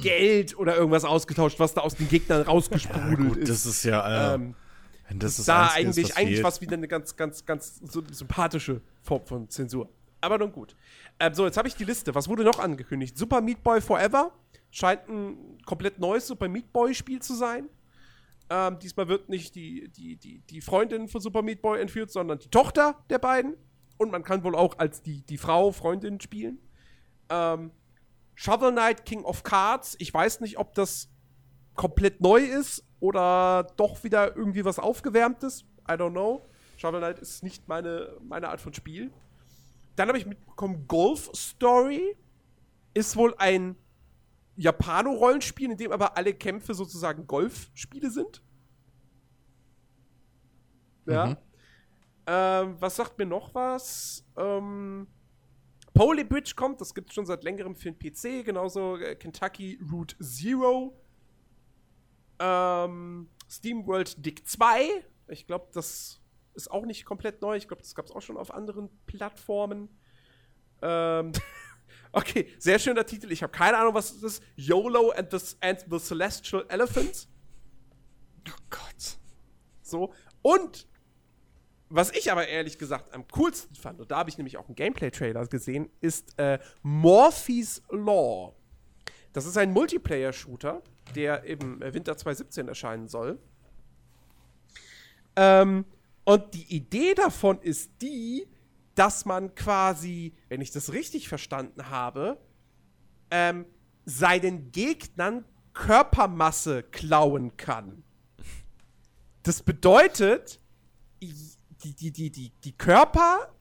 Geld oder irgendwas ausgetauscht, was da aus den Gegnern rausgesprudelt Gut, ist. das ist ja, äh, ähm, das das da eigentlich, ist, was eigentlich fehlt. was wieder eine ganz, ganz, ganz so sympathische Form von Zensur. Aber nun gut. Ähm, so, jetzt habe ich die Liste. Was wurde noch angekündigt? Super Meat Boy Forever scheint ein komplett neues Super Meat Boy Spiel zu sein. Ähm, diesmal wird nicht die, die, die, die Freundin von Super Meat Boy entführt, sondern die Tochter der beiden. Und man kann wohl auch als die, die Frau Freundin spielen. Ähm, Shovel Knight King of Cards. Ich weiß nicht, ob das komplett neu ist oder doch wieder irgendwie was aufgewärmtes. I don't know. Shovel Knight ist nicht meine, meine Art von Spiel. Dann habe ich mitbekommen, Golf Story ist wohl ein Japano-Rollenspiel, in dem aber alle Kämpfe sozusagen Golfspiele sind. Ja. Mhm. Ähm, was sagt mir noch was? Ähm, Poly Bridge kommt, das gibt es schon seit längerem für den PC, genauso äh, Kentucky Route Zero. Ähm, Steam World Dick 2. Ich glaube, das ist auch nicht komplett neu. Ich glaube, das gab es auch schon auf anderen Plattformen. Ähm, [laughs] okay, sehr schöner Titel. Ich habe keine Ahnung, was das ist. YOLO and the, and the Celestial Elephants. Oh Gott. So. Und was ich aber ehrlich gesagt am coolsten fand, und da habe ich nämlich auch einen Gameplay-Trailer gesehen, ist äh, Morphe's Law. Das ist ein Multiplayer-Shooter, der im Winter 2017 erscheinen soll. Ähm, und die Idee davon ist die, dass man quasi, wenn ich das richtig verstanden habe, ähm, seinen Gegnern Körpermasse klauen kann. Das bedeutet, die, die, die, die, die Körper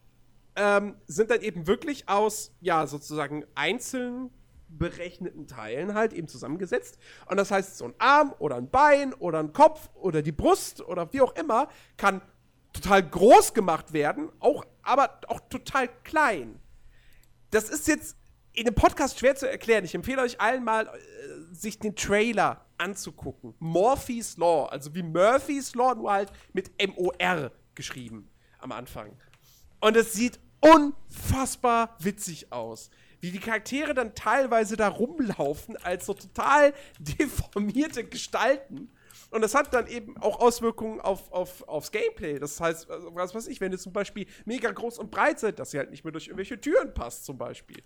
ähm, sind dann eben wirklich aus, ja, sozusagen einzeln berechneten Teilen halt eben zusammengesetzt. Und das heißt, so ein Arm oder ein Bein oder ein Kopf oder die Brust oder wie auch immer kann total groß gemacht werden, auch, aber auch total klein. Das ist jetzt in dem Podcast schwer zu erklären. Ich empfehle euch allen mal, äh, sich den Trailer anzugucken. Morphy's Law, also wie Murphy's Law, nur halt mit M-O-R geschrieben am Anfang. Und es sieht unfassbar witzig aus. Wie die Charaktere dann teilweise da rumlaufen als so total [laughs] deformierte Gestalten. Und das hat dann eben auch Auswirkungen auf, auf, aufs Gameplay. Das heißt, also, was weiß ich, wenn ihr zum Beispiel mega groß und breit seid, dass ihr halt nicht mehr durch irgendwelche Türen passt, zum Beispiel.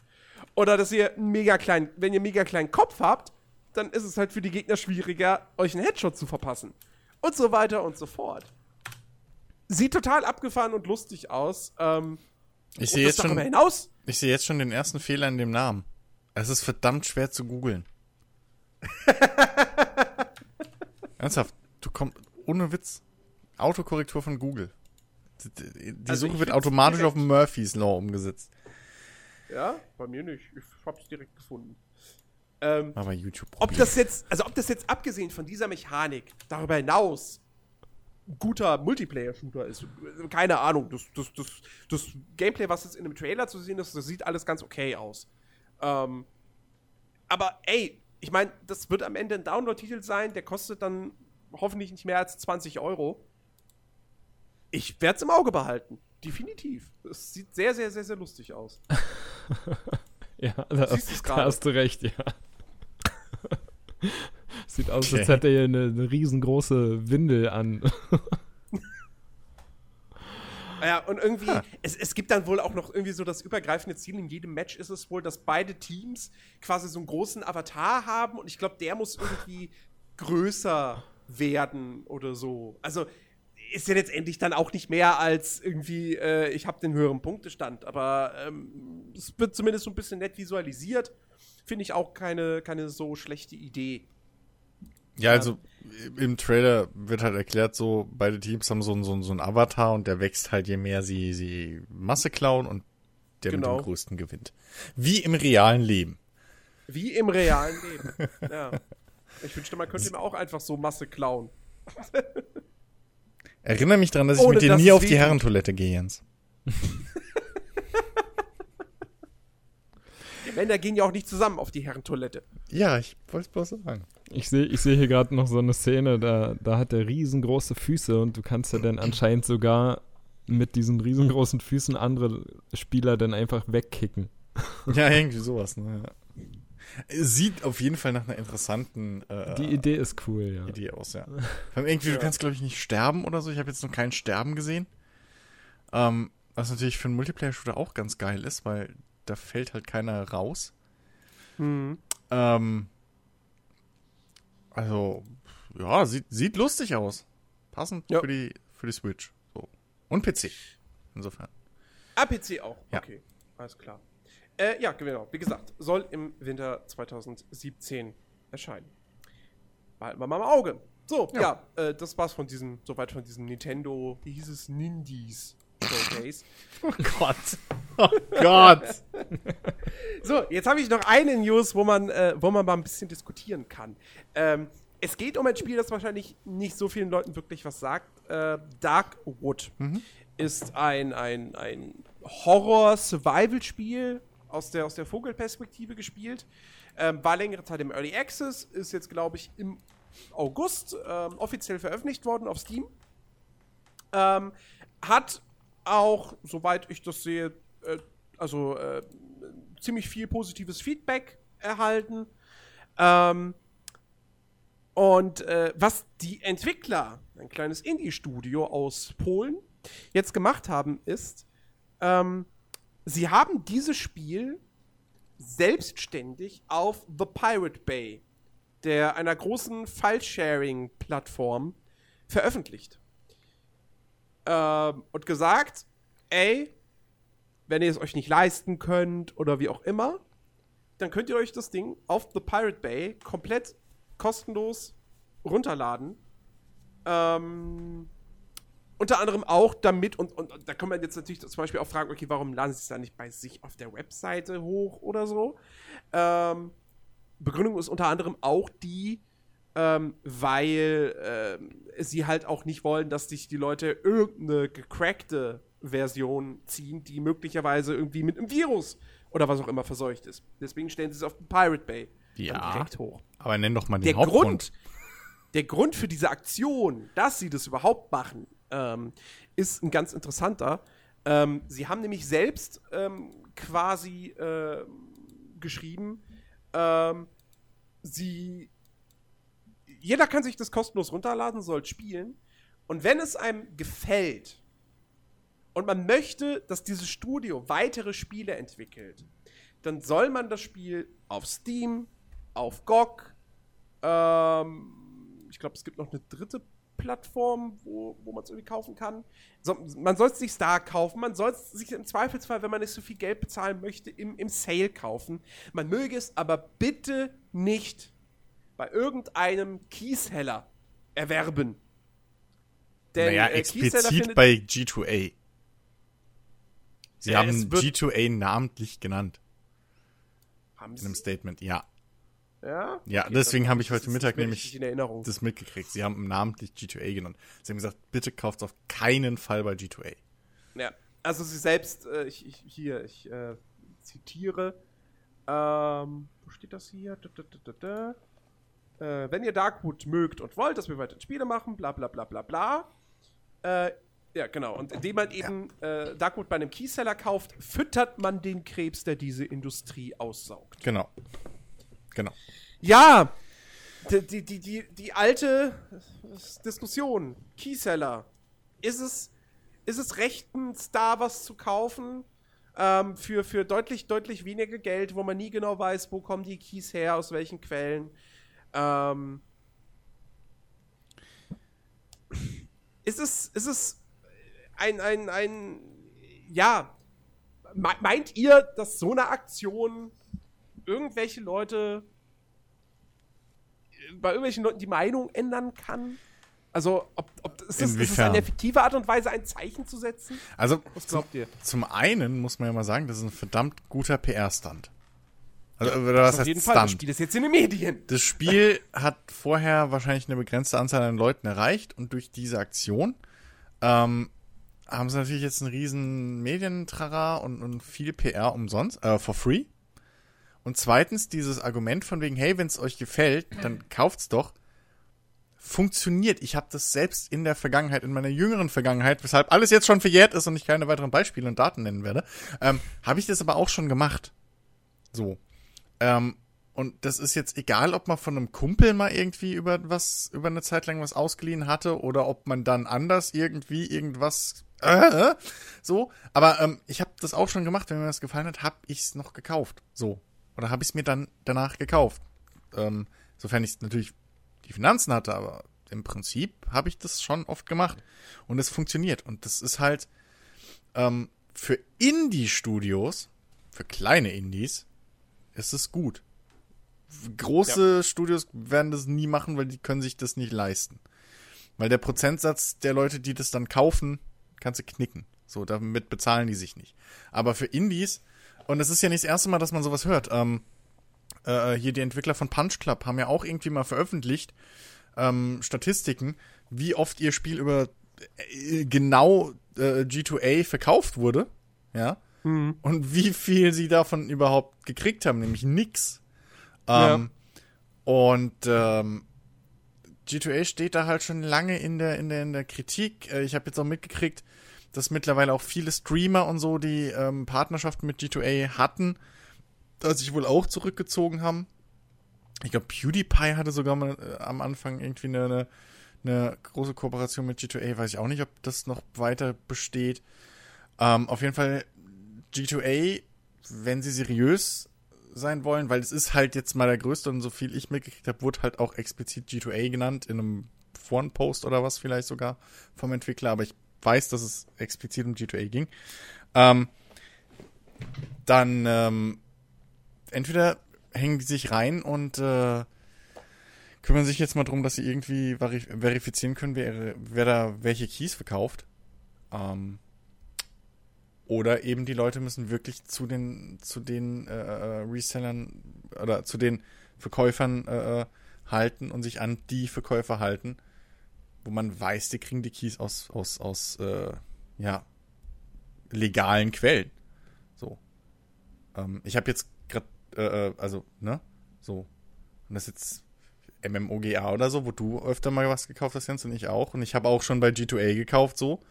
Oder dass ihr einen mega kleinen, wenn ihr einen mega kleinen Kopf habt, dann ist es halt für die Gegner schwieriger, euch einen Headshot zu verpassen. Und so weiter und so fort. Sieht total abgefahren und lustig aus. Ähm, ich sehe jetzt schon. Hinaus, ich sehe jetzt schon den ersten Fehler in dem Namen. Es ist verdammt schwer zu googeln. [laughs] Ernsthaft, du kommst ohne Witz. Autokorrektur von Google. Die, die Also Suche wird automatisch auf Murphy's Law umgesetzt. Ja, bei mir nicht. Ich hab's direkt gefunden. Ähm, Aber YouTube. ob das jetzt, also ob das jetzt abgesehen von dieser Mechanik darüber hinaus ein guter Multiplayer-Shooter ist, keine Ahnung. Das, das, das, das Gameplay, was jetzt in dem Trailer zu sehen ist, das sieht alles ganz okay aus. Ähm, aber ey, ich meine, das wird am Ende ein Download-Titel sein, der kostet dann hoffentlich nicht mehr als 20 Euro. Ich werde es im Auge behalten. Definitiv. Es sieht sehr, sehr, sehr, sehr lustig aus. [laughs] Ja, da, da hast du recht, ja. [laughs] Sieht aus, als Okay. hätte er eine, eine riesengroße Windel an. [laughs] Ja, und irgendwie, es, es gibt dann wohl auch noch irgendwie so das übergreifende Ziel. In jedem Match ist es wohl, dass beide Teams quasi so einen großen Avatar haben und ich glaube, der muss irgendwie größer werden oder so. Also ist ja letztendlich dann auch nicht mehr als irgendwie, äh, ich habe den höheren Punktestand, aber ähm, es wird zumindest so ein bisschen nett visualisiert. Finde ich auch keine, keine so schlechte Idee. Ja, also im Trailer wird halt erklärt, so beide Teams haben so, einen- so, so einen Avatar und der wächst halt, je mehr sie, sie Masse klauen und der Genau. mit dem größten gewinnt. Wie im realen Leben. Wie im realen Leben. ja. Ich wünschte, man könnte mir auch einfach so Masse klauen. [laughs] Erinnere mich daran, dass ich Ohne mit dir nie auf die. Herrentoilette gehe, Jens. [laughs] Die Männer gehen ja auch nicht zusammen auf die Herrentoilette. Ja, ich wollte es bloß sagen. Ich sehe ich seh hier gerade noch so eine Szene, da, da hat er riesengroße Füße und du kannst ja dann anscheinend sogar mit diesen riesengroßen Füßen andere Spieler dann einfach wegkicken. [laughs] Ja, irgendwie sowas. Ne? Ja. Sieht auf jeden Fall nach einer interessanten äh, Die Idee ist cool, ja. Idee aus, ja. [laughs] Irgendwie, du kannst, glaube ich, nicht sterben oder so. Ich habe jetzt noch kein Sterben gesehen. Ähm, was natürlich für einen Multiplayer-Shooter auch ganz geil ist, weil da fällt halt keiner raus. Mhm. Ähm, also, ja, sieht, sieht lustig aus. Passend Ja. für, die, für die Switch. So. Und PC. Insofern. Ah, PC auch. Ja. Okay, alles klar. Äh, ja, genau. Wie gesagt, soll im Winter 2017 erscheinen. Behalten wir mal im Auge. So, ja, äh, das war's von diesem, soweit von diesem Nintendo, wie hieß es, Nindies Showcase. [laughs] Oh Gott. [laughs] Oh Gott. So, jetzt habe ich noch eine News, wo man, äh, wo man mal ein bisschen diskutieren kann. Ähm, es geht um ein Spiel, das wahrscheinlich nicht so vielen Leuten wirklich was sagt. Äh, Darkwood ist ein, ein, ein Horror-Survival-Spiel aus der, aus der Vogelperspektive gespielt. Ähm, war längere Zeit im Early Access, ist jetzt, glaube ich, im August ähm, offiziell veröffentlicht worden auf Steam. Ähm, hat auch, soweit ich das sehe, äh, also äh, ziemlich viel positives Feedback erhalten. Ähm, und äh, was die Entwickler, ein kleines Indie-Studio aus Polen, jetzt gemacht haben, ist, ähm, sie haben dieses Spiel selbstständig auf The Pirate Bay, der einer großen File-Sharing-Plattform, veröffentlicht. Ähm, und gesagt, ey, wenn ihr es euch nicht leisten könnt oder wie auch immer, dann könnt ihr euch das Ding auf The Pirate Bay komplett kostenlos runterladen. Ähm, unter anderem auch damit, und, und, und, da kann man jetzt natürlich zum Beispiel auch fragen, okay, warum laden sie es dann nicht bei sich auf der Webseite hoch oder so? Ähm, Begründung ist unter anderem auch die, ähm, weil ähm, sie halt auch nicht wollen, dass sich die Leute irgendeine gecrackte Version ziehen, die möglicherweise irgendwie mit einem Virus oder was auch immer verseucht ist. Deswegen stellen sie es auf den Pirate Bay Ja. direkt hoch. Aber nenn doch mal den Der Hauptgrund. Grund, der Grund für diese Aktion, dass sie das überhaupt machen, ähm, ist ein ganz interessanter. Ähm, sie haben nämlich selbst ähm, quasi äh, geschrieben, ähm, sie jeder kann sich das kostenlos runterladen, soll spielen. Und wenn es einem gefällt und man möchte, dass dieses Studio weitere Spiele entwickelt, dann soll man das Spiel auf Steam, auf GOG, ähm, ich glaube, es gibt noch eine dritte Plattform, wo, wo man es irgendwie kaufen kann. So, man soll es sich da kaufen, man soll es sich im Zweifelsfall, wenn man nicht so viel Geld bezahlen möchte, im, im Sale kaufen. Man möge es aber bitte nicht bei irgendeinem Kiesheller erwerben. Denn naja, äh, explizit bei G2A. Sie Ja, haben es wird- G2A namentlich genannt Haben in einem Sie, Statement. Ja, ja? ja Okay, deswegen habe ich heute Mittag nämlich das mitgekriegt. Sie haben namentlich G2A genannt. Sie haben gesagt, bitte kauft auf keinen Fall bei G2A. Ja, also sie selbst, äh, ich, ich, hier, ich äh, zitiere, ähm, wo steht das hier? Da, da, da, da, da. Äh, wenn ihr Darkwood mögt und wollt, dass wir weiter Spiele machen, bla bla bla bla bla. Äh, ja, genau. Und indem man eben äh, Darkwood bei einem Keyseller kauft, füttert man den Krebs, der diese Industrie aussaugt. Genau. Genau. Ja, die, die, die, die, die alte Diskussion. Keyseller. Ist es, ist es rechtens, da was zu kaufen? Ähm, für, für deutlich, deutlich weniger Geld, wo man nie genau weiß, wo kommen die Keys her, aus welchen Quellen. Ähm, ist es, ist es ein, ein, ein, ja, me- meint ihr, dass so eine Aktion irgendwelche Leute bei irgendwelchen Leuten die Meinung ändern kann? Also, ob, ob ist, es, ist es eine effektive Art und Weise, ein Zeichen zu setzen? Also, Was glaubt ihr? zum einen muss man ja mal sagen, das ist ein verdammt guter PR-Stand. Also, oder was Auf heißt jeden Fall, das Stunt? Spiel ist jetzt in den Medien. Das Spiel hat vorher wahrscheinlich eine begrenzte Anzahl an Leuten erreicht und durch diese Aktion ähm, haben sie natürlich jetzt einen riesen Medientrara und, und viel PR umsonst, äh, for free. Und zweitens dieses Argument von wegen, hey, wenn es euch gefällt, dann kauft's doch. Funktioniert. Ich habe das selbst in der Vergangenheit, in meiner jüngeren Vergangenheit, weshalb alles jetzt schon verjährt ist und ich keine weiteren Beispiele und Daten nennen werde, ähm, habe ich das aber auch schon gemacht. So. Ähm, und das ist jetzt egal, ob man von einem Kumpel mal irgendwie über was, über eine Zeit lang was ausgeliehen hatte oder ob man dann anders irgendwie irgendwas, äh, so. Aber ähm, ich habe das auch schon gemacht, wenn mir das gefallen hat, habe ich es noch gekauft. So. Oder habe ich es mir dann danach gekauft. Ähm, sofern ich natürlich die Finanzen hatte, aber im Prinzip habe ich das schon oft gemacht. Und es funktioniert. Und das ist halt ähm, für Indie-Studios, für kleine Indies, ist es gut. Große Studios werden das nie machen, weil die können sich das nicht leisten. Weil der Prozentsatz der Leute, die das dann kaufen, kannst du knicken. So, damit bezahlen die sich nicht. Aber für Indies, und es ist ja nicht das erste Mal, dass man sowas hört, ähm, äh, hier die Entwickler von Punch Club haben ja auch irgendwie mal veröffentlicht, ähm, Statistiken, wie oft ihr Spiel über äh, genau äh, G2A verkauft wurde, ja, und wie viel sie davon überhaupt gekriegt haben, nämlich nix. Ähm, Und ähm, G2A steht da halt schon lange in der, in der, in der Kritik. Äh, ich habe jetzt auch mitgekriegt, dass mittlerweile auch viele Streamer und so, die ähm, Partnerschaften mit G2A hatten, da sich wohl auch zurückgezogen haben. Ich glaube, PewDiePie hatte sogar mal äh, am Anfang irgendwie eine, eine, eine große Kooperation mit G2A. Weiß ich auch nicht, ob das noch weiter besteht. Ähm, auf jeden Fall G2A, wenn sie seriös sein wollen, weil es ist halt jetzt mal der größte und so viel ich mitgekriegt habe, wurde halt auch explizit G2A genannt in einem Forenpost oder was vielleicht sogar vom Entwickler, aber ich weiß, dass es explizit um G2A ging. Ähm, dann ähm, entweder hängen die sich rein und äh, kümmern sich jetzt mal drum, dass sie irgendwie verifizieren können, wer, wer da welche Keys verkauft. Ähm, oder eben die Leute müssen wirklich zu den, zu den äh, äh, Resellern oder zu den Verkäufern äh, äh, halten und sich an die Verkäufer halten, wo man weiß, die kriegen die Keys aus, aus, aus äh, ja, legalen Quellen. So. Ähm, ich habe jetzt gerade, äh, äh, also, ne? So. Und das ist jetzt MMOGA oder so, wo du öfter mal was gekauft hast, Jens, und ich auch. Und ich habe auch schon bei G2A gekauft, so.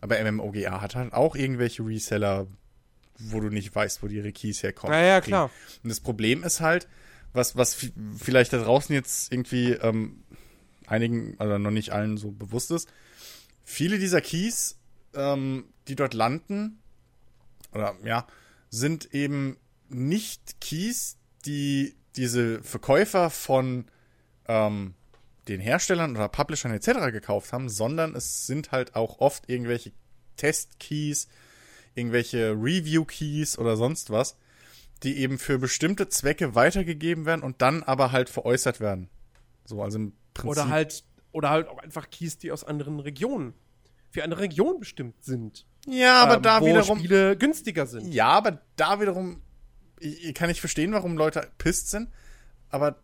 Aber MMOGA hat halt auch irgendwelche Reseller, wo du nicht weißt, wo die ihre Keys herkommen. Ja, ja, klar. Und das Problem ist halt, was, was vielleicht da draußen jetzt irgendwie ähm, einigen, also noch nicht allen so bewusst ist, viele dieser Keys, ähm, die dort landen, oder ja, sind eben nicht Keys, die diese Verkäufer von ähm, den Herstellern oder Publishern etc. gekauft haben, sondern es sind halt auch oft irgendwelche Test-Keys, irgendwelche Review-Keys oder sonst was, die eben für bestimmte Zwecke weitergegeben werden und dann aber halt veräußert werden. So, also im Prinzip. Oder halt, oder halt auch einfach Keys, die aus anderen Regionen, für eine Region bestimmt sind. Ja, aber ähm, da wo wiederum. Spiele günstiger sind. Ja, aber da wiederum ich, kann ich verstehen, warum Leute pisst sind, aber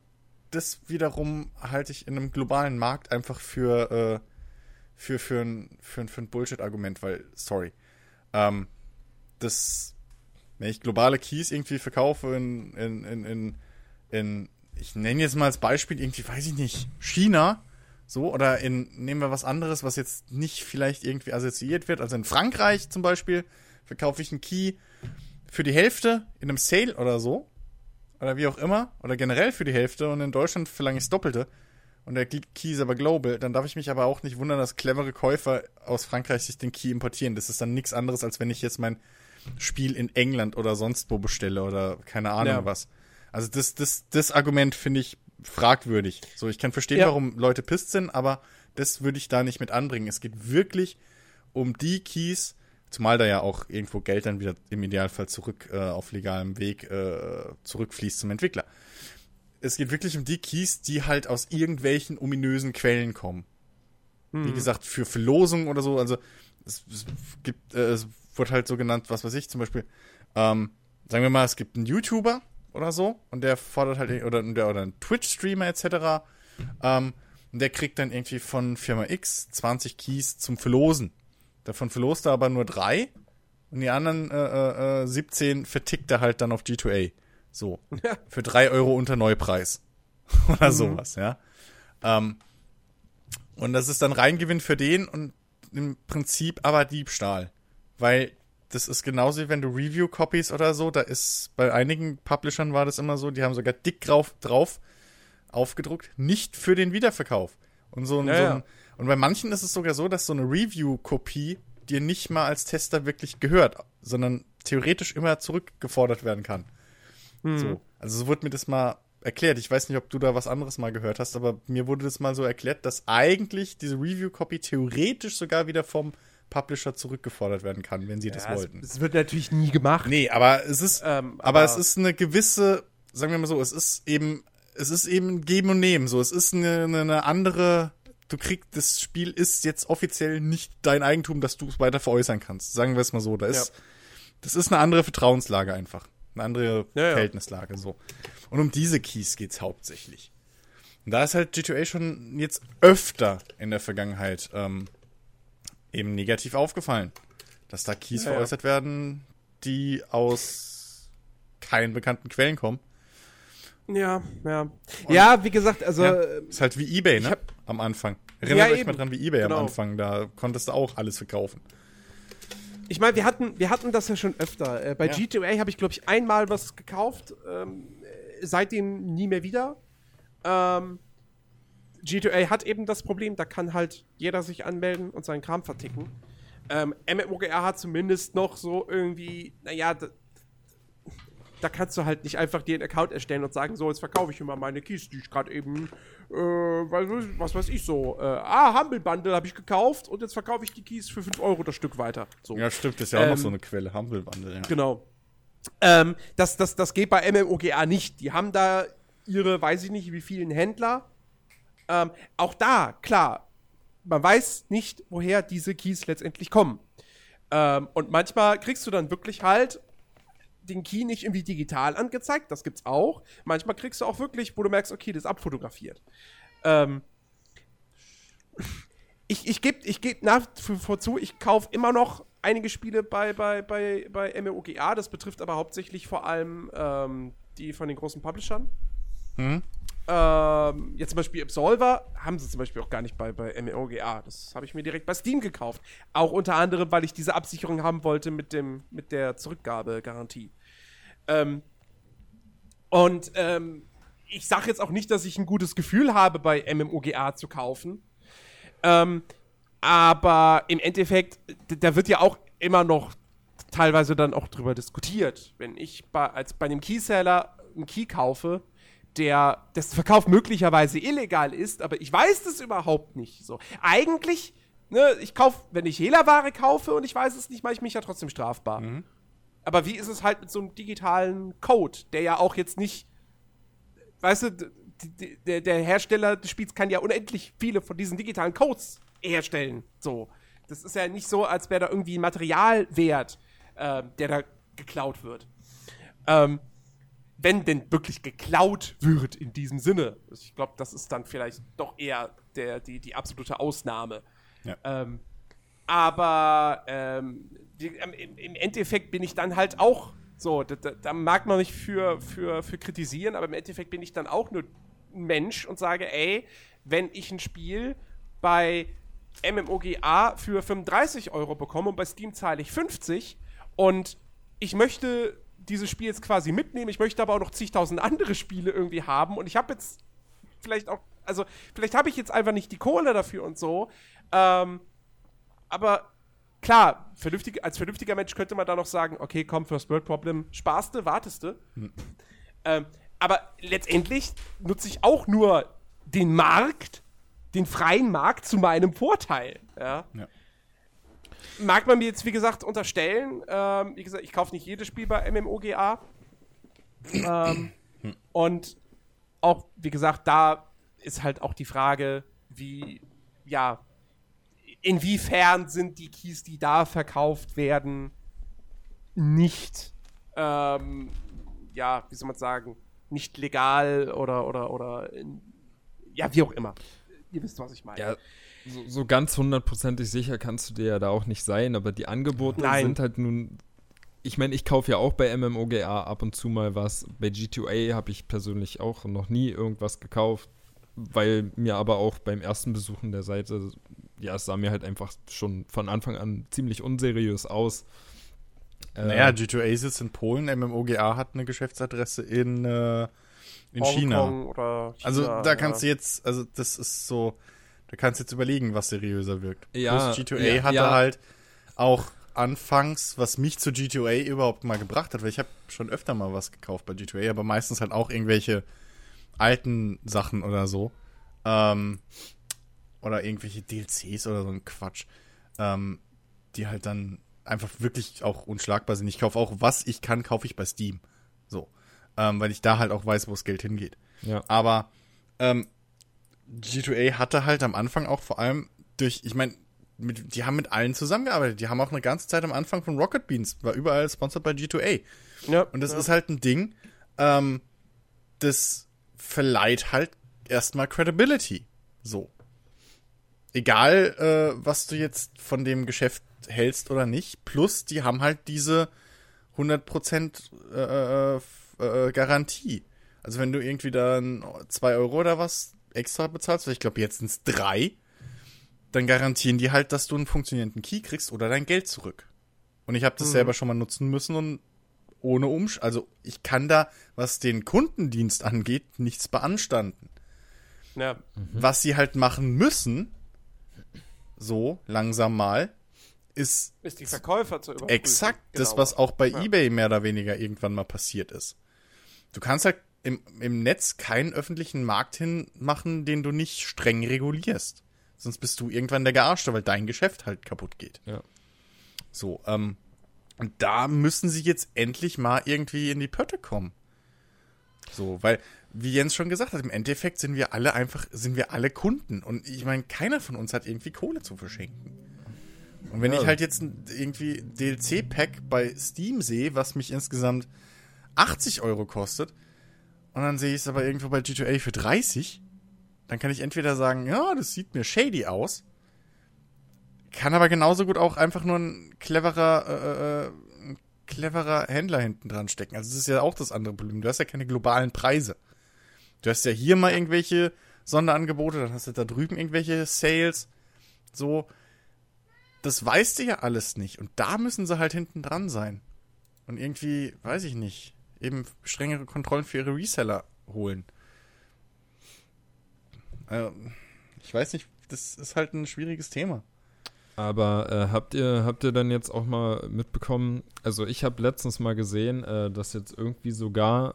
das wiederum halte ich in einem globalen Markt einfach für, äh, für, für ein, für ein, für ein Bullshit-Argument, weil, sorry. Ähm, das, wenn ich globale Keys irgendwie verkaufe in, in, in, in, in ich nenne jetzt mal als Beispiel irgendwie, weiß ich nicht, China, so, oder in, nehmen wir was anderes, was jetzt nicht vielleicht irgendwie assoziiert wird, also in Frankreich zum Beispiel, verkaufe ich einen Key für die Hälfte in einem Sale oder so, oder wie auch immer, oder generell für die Hälfte und in Deutschland verlange ich das Doppelte und der Key ist aber global, dann darf ich mich aber auch nicht wundern, dass clevere Käufer aus Frankreich sich den Key importieren. Das ist dann nichts anderes, als wenn ich jetzt mein Spiel in England oder sonst wo bestelle oder keine Ahnung ja. was. Also das, das, das Argument finde ich fragwürdig. So, ich kann verstehen, ja. warum Leute pisst sind, aber das würde ich da nicht mit anbringen. Es geht wirklich um die Keys, Zumal da ja auch irgendwo Geld dann wieder im Idealfall zurück äh, auf legalem Weg äh, zurückfließt zum Entwickler. Es geht wirklich um die Keys, die halt aus irgendwelchen ominösen Quellen kommen. Hm. Wie gesagt, für Verlosungen oder so, also es, es gibt, äh, es wird halt so genannt, was weiß ich, zum Beispiel, ähm, sagen wir mal, es gibt einen YouTuber oder so und der fordert halt, oder, oder, oder einen Twitch-Streamer etc. Ähm, und der kriegt dann irgendwie von Firma X 20 Keys zum Verlosen. Davon verlost er aber nur drei. Und die anderen äh, äh, 17 äh, vertickt er halt dann auf G2A. So. Ja. Für drei Euro unter Neupreis. [laughs] Oder mhm. sowas, ja. Ähm, und das ist dann Reingewinn für den und im Prinzip aber Diebstahl. Weil das ist genauso wie wenn du Review-Copies oder so, da ist bei einigen Publishern war das immer so, die haben sogar dick drauf, drauf aufgedruckt, nicht für den Wiederverkauf. Und so, ja, so ein, und bei manchen ist es sogar so, dass so eine Review-Kopie dir nicht mal als Tester wirklich gehört, sondern theoretisch immer zurückgefordert werden kann. Mhm. So. Also so wurde mir das mal erklärt. Ich weiß nicht, ob du da was anderes mal gehört hast, aber mir wurde das mal so erklärt, dass eigentlich diese Review-Copy theoretisch sogar wieder vom Publisher zurückgefordert werden kann, wenn sie ja, das wollten. Es, es, wird natürlich nie gemacht. Nee, aber es ist, ähm, aber, aber, es ist eine gewisse, sagen wir mal so, es ist eben, es ist eben Geben und Nehmen. So, es ist eine, eine andere du kriegst, das Spiel ist jetzt offiziell nicht dein Eigentum, dass du es weiter veräußern kannst. Sagen wir es mal so. Da ist, ja. Das ist eine andere Vertrauenslage einfach. Eine andere ja, Verhältnislage, so. Und um diese Keys geht's hauptsächlich. Und da ist halt G2A schon jetzt öfter in der Vergangenheit ähm, eben negativ aufgefallen. Dass da Keys veräußert werden, die aus keinen bekannten Quellen kommen. Ja, ja. Und ja, wie gesagt, also. Ja, ist halt wie Ebay, ne? Hab, am Anfang. Erinnert ja, euch eben. mal dran, wie Ebay genau. am Anfang. Da konntest du auch alles verkaufen. Ich meine, wir hatten, wir hatten das ja schon öfter. Äh, bei ja. G2A habe ich, glaube ich, einmal was gekauft. Ähm, seitdem nie mehr wieder. Ähm, G2A hat eben das Problem, da kann halt jeder sich anmelden und seinen Kram verticken. Ähm, MMOGR hat zumindest noch so irgendwie, naja, da kannst du halt nicht einfach dir einen Account erstellen und sagen, so, jetzt verkaufe ich mal meine Keys, die ich gerade eben, äh, was, was weiß ich so, äh, ah, Humble Bundle habe ich gekauft und jetzt verkaufe ich die Keys für 5 Euro das Stück weiter. So. Ja, stimmt, das ist ja auch Ähm, noch so eine Quelle, Humble Bundle, ja. Genau. Ähm, das, das, das geht bei MMOGA nicht. Die haben da ihre, weiß ich nicht, wie vielen Händler. Ähm, auch da, klar, man weiß nicht, woher diese Keys letztendlich kommen. Ähm, und manchmal kriegst du dann wirklich halt den Key nicht irgendwie digital angezeigt, das gibt's auch. Manchmal kriegst du auch wirklich, wo du merkst, okay, das ist abfotografiert. Ähm, [laughs] ich ich gebe ich geb nach wie vor zu, ich kaufe immer noch einige Spiele bei, bei, bei, bei MMOGA. Das betrifft aber hauptsächlich vor allem ähm, die von den großen Publishern. Mhm. Ähm, jetzt zum Beispiel Absolver haben sie zum Beispiel auch gar nicht bei, bei MMOGA. Das habe ich mir direkt bei Steam gekauft. Auch unter anderem, weil ich diese Absicherung haben wollte mit, dem, mit der Zurückgabegarantie. Ähm, und ähm, ich sage jetzt auch nicht, dass ich ein gutes Gefühl habe, bei MMOGA zu kaufen. Ähm, aber im Endeffekt, da wird ja auch immer noch teilweise dann auch drüber diskutiert. Wenn ich bei, als bei einem Keyseller einen Key kaufe, der dessen Verkauf möglicherweise illegal ist, aber ich weiß das überhaupt nicht. So eigentlich, ne, ich kaufe, wenn ich Hehlerware kaufe und ich weiß es nicht, mache ich mich ja trotzdem strafbar. Aber wie ist es halt mit so einem digitalen Code, der ja auch jetzt nicht, weißt du, der, der Hersteller des Spiels kann ja unendlich viele von diesen digitalen Codes herstellen. So. Das ist ja nicht so, als wäre da irgendwie ein Materialwert, äh, der da geklaut wird. Ähm, wenn denn wirklich geklaut wird in diesem Sinne. Ich glaube, das ist dann vielleicht doch eher der, die, die absolute Ausnahme. Ja. Ähm, aber ähm, die, ähm, im, im Endeffekt bin ich dann halt auch so, da, da, da mag man mich für, für, für kritisieren, aber im Endeffekt bin ich dann auch nur ein Mensch und sage, ey, wenn ich ein Spiel bei MMOGA für 35 Euro bekomme und bei Steam zahle ich 50 und ich möchte dieses Spiel jetzt quasi mitnehmen, ich möchte aber auch noch zigtausend andere Spiele irgendwie haben und ich habe jetzt vielleicht auch, also vielleicht habe ich jetzt einfach nicht die Kohle dafür und so, ähm, aber klar, vernünftig, als vernünftiger Mensch könnte man da noch sagen, okay, komm, First World Problem, sparste, warteste. Ähm, aber letztendlich nutze ich auch nur den Markt, den freien Markt zu meinem Vorteil. Ja. Ja. Mag man mir jetzt, wie gesagt, unterstellen, ähm, wie gesagt, ich kaufe nicht jedes Spiel bei MMOGA. ähm, und auch, wie gesagt, da ist halt auch die Frage, wie, ja, inwiefern sind die Keys, die da verkauft werden, nicht, ähm, ja, wie soll man sagen, nicht legal oder, oder, oder, in, ja, wie auch immer. Ihr wisst, was ich meine. Ja, so, so ganz hundertprozentig sicher kannst du dir ja da auch nicht sein, aber die Angebote Nein. sind halt nun. Ich meine, ich kaufe ja auch bei MMOGA ab und zu mal was. Bei G2A habe ich persönlich auch noch nie irgendwas gekauft, weil mir aber auch beim ersten Besuchen der Seite, ja, es sah mir halt einfach schon von Anfang an ziemlich unseriös aus. Äh, Naja, G2A sitzt in Polen, MMOGA hat eine Geschäftsadresse in, äh, in China. China, Also da kannst du ja. jetzt, also das ist so, da kannst du jetzt überlegen, was seriöser wirkt. Ja, Plus G2A ja, hatte ja. halt auch anfangs, was mich zu G2A überhaupt mal gebracht hat, weil ich habe schon öfter mal was gekauft bei G2A, aber meistens halt auch irgendwelche alten Sachen oder so. Ähm, oder irgendwelche DLCs oder so ein Quatsch. Ähm, die halt dann einfach wirklich auch unschlagbar sind. Ich kaufe auch, was ich kann, kaufe ich bei Steam. So. Ähm, weil ich da halt auch weiß, wo das Geld hingeht. Ja. Aber ähm, G2A hatte halt am Anfang auch vor allem durch, ich meine, die haben mit allen zusammengearbeitet. Die haben auch eine ganze Zeit am Anfang von Rocket Beans, war überall sponsored bei G2A. Ja, Und das ja. ist halt ein Ding, ähm, das verleiht halt erstmal Credibility. So. Egal, äh, was du jetzt von dem Geschäft hältst oder nicht. Plus, die haben halt diese 100% äh, äh, äh, Garantie. Also wenn du irgendwie dann 2 Euro oder was extra bezahlst, weil ich glaube jetzt sind es 3, dann garantieren die halt, dass du einen funktionierenden Key kriegst oder dein Geld zurück. Und ich habe das Mhm. selber schon mal nutzen müssen und ohne Umsch... Also ich kann da, was den Kundendienst angeht, nichts beanstanden. ja. Was sie halt machen müssen, so langsam mal, ist, Ist die Verkäufer zu überprüfen. exakt das, Genau. was auch bei Ja. eBay mehr oder weniger irgendwann mal passiert ist. Du kannst halt im, im Netz keinen öffentlichen Markt hinmachen, den du nicht streng regulierst. Sonst bist du irgendwann der Gearschte, weil dein Geschäft halt kaputt geht. Ja. So, ähm, und da müssen sie jetzt endlich mal irgendwie in die Pötte kommen. So, weil, wie Jens schon gesagt hat, im Endeffekt sind wir alle einfach, sind wir alle Kunden. Und ich meine, keiner von uns hat irgendwie Kohle zu verschenken. Und wenn Ja. ich halt jetzt irgendwie DLC-Pack bei Steam sehe, was mich insgesamt 80 Euro kostet, und dann sehe ich es aber irgendwo bei G2A für 30, dann kann ich entweder sagen, ja, das sieht mir shady aus, kann aber genauso gut auch einfach nur ein cleverer, äh, äh, ein cleverer Händler hinten dran stecken. Also das ist ja auch das andere Problem. Du hast ja keine globalen Preise. Du hast ja hier mal irgendwelche Sonderangebote, dann hast du da drüben irgendwelche Sales. So, das weißt du ja alles nicht. Und da müssen sie halt hinten dran sein. Und irgendwie, weiß ich nicht, eben strengere Kontrollen für ihre Reseller holen. Ähm, ich weiß nicht, das ist halt ein schwieriges Thema. Aber äh, habt ihr habt ihr dann jetzt auch mal mitbekommen? Also ich habe letztens mal gesehen, äh, dass jetzt irgendwie sogar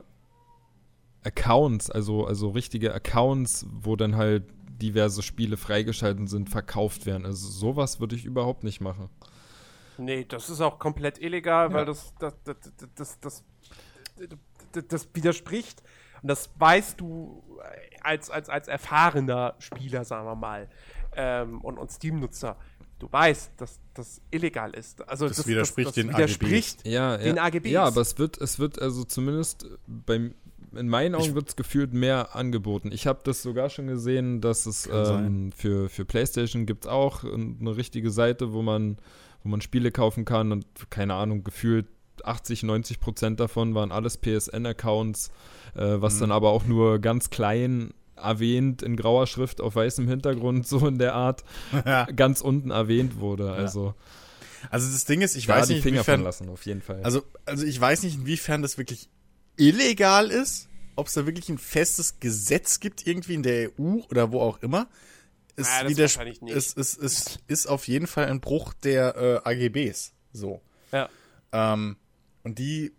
Accounts, also also richtige Accounts, wo dann halt diverse Spiele freigeschalten sind, verkauft werden. Also sowas würde ich überhaupt nicht machen. Nee, das ist auch komplett illegal, Ja. weil das das, das, das, das, das, das widerspricht. Und das weißt du als, als, als erfahrener Spieler, sagen wir mal, ähm, und, und Steam-Nutzer. Du weißt, dass das illegal ist. Also Das widerspricht den widerspricht Ja, den ja, AGBs. ja, aber es wird, es wird also zumindest beim, in meinen Augen wird es gefühlt mehr angeboten. Ich habe das sogar schon gesehen, dass es ähm, für, für PlayStation gibt es auch eine richtige Seite, wo man, wo man Spiele kaufen kann und keine Ahnung, gefühlt 80, 90 Prozent davon waren alles PSN-Accounts, äh, was Mhm. dann aber auch nur ganz klein erwähnt in grauer Schrift auf weißem Hintergrund, so in der Art, Ja. ganz unten erwähnt wurde. Also Also das Ding ist, ich da weiß nicht, inwiefern, lassen, auf jeden Fall. also, also ich weiß nicht, inwiefern das wirklich illegal ist, ob es da wirklich ein festes Gesetz gibt, irgendwie in der EU oder wo auch immer. Es, Ah, das wahrscheinlich nicht. es, es, es ist auf jeden Fall ein Bruch der äh, AGBs. So. Ja. Ähm, und die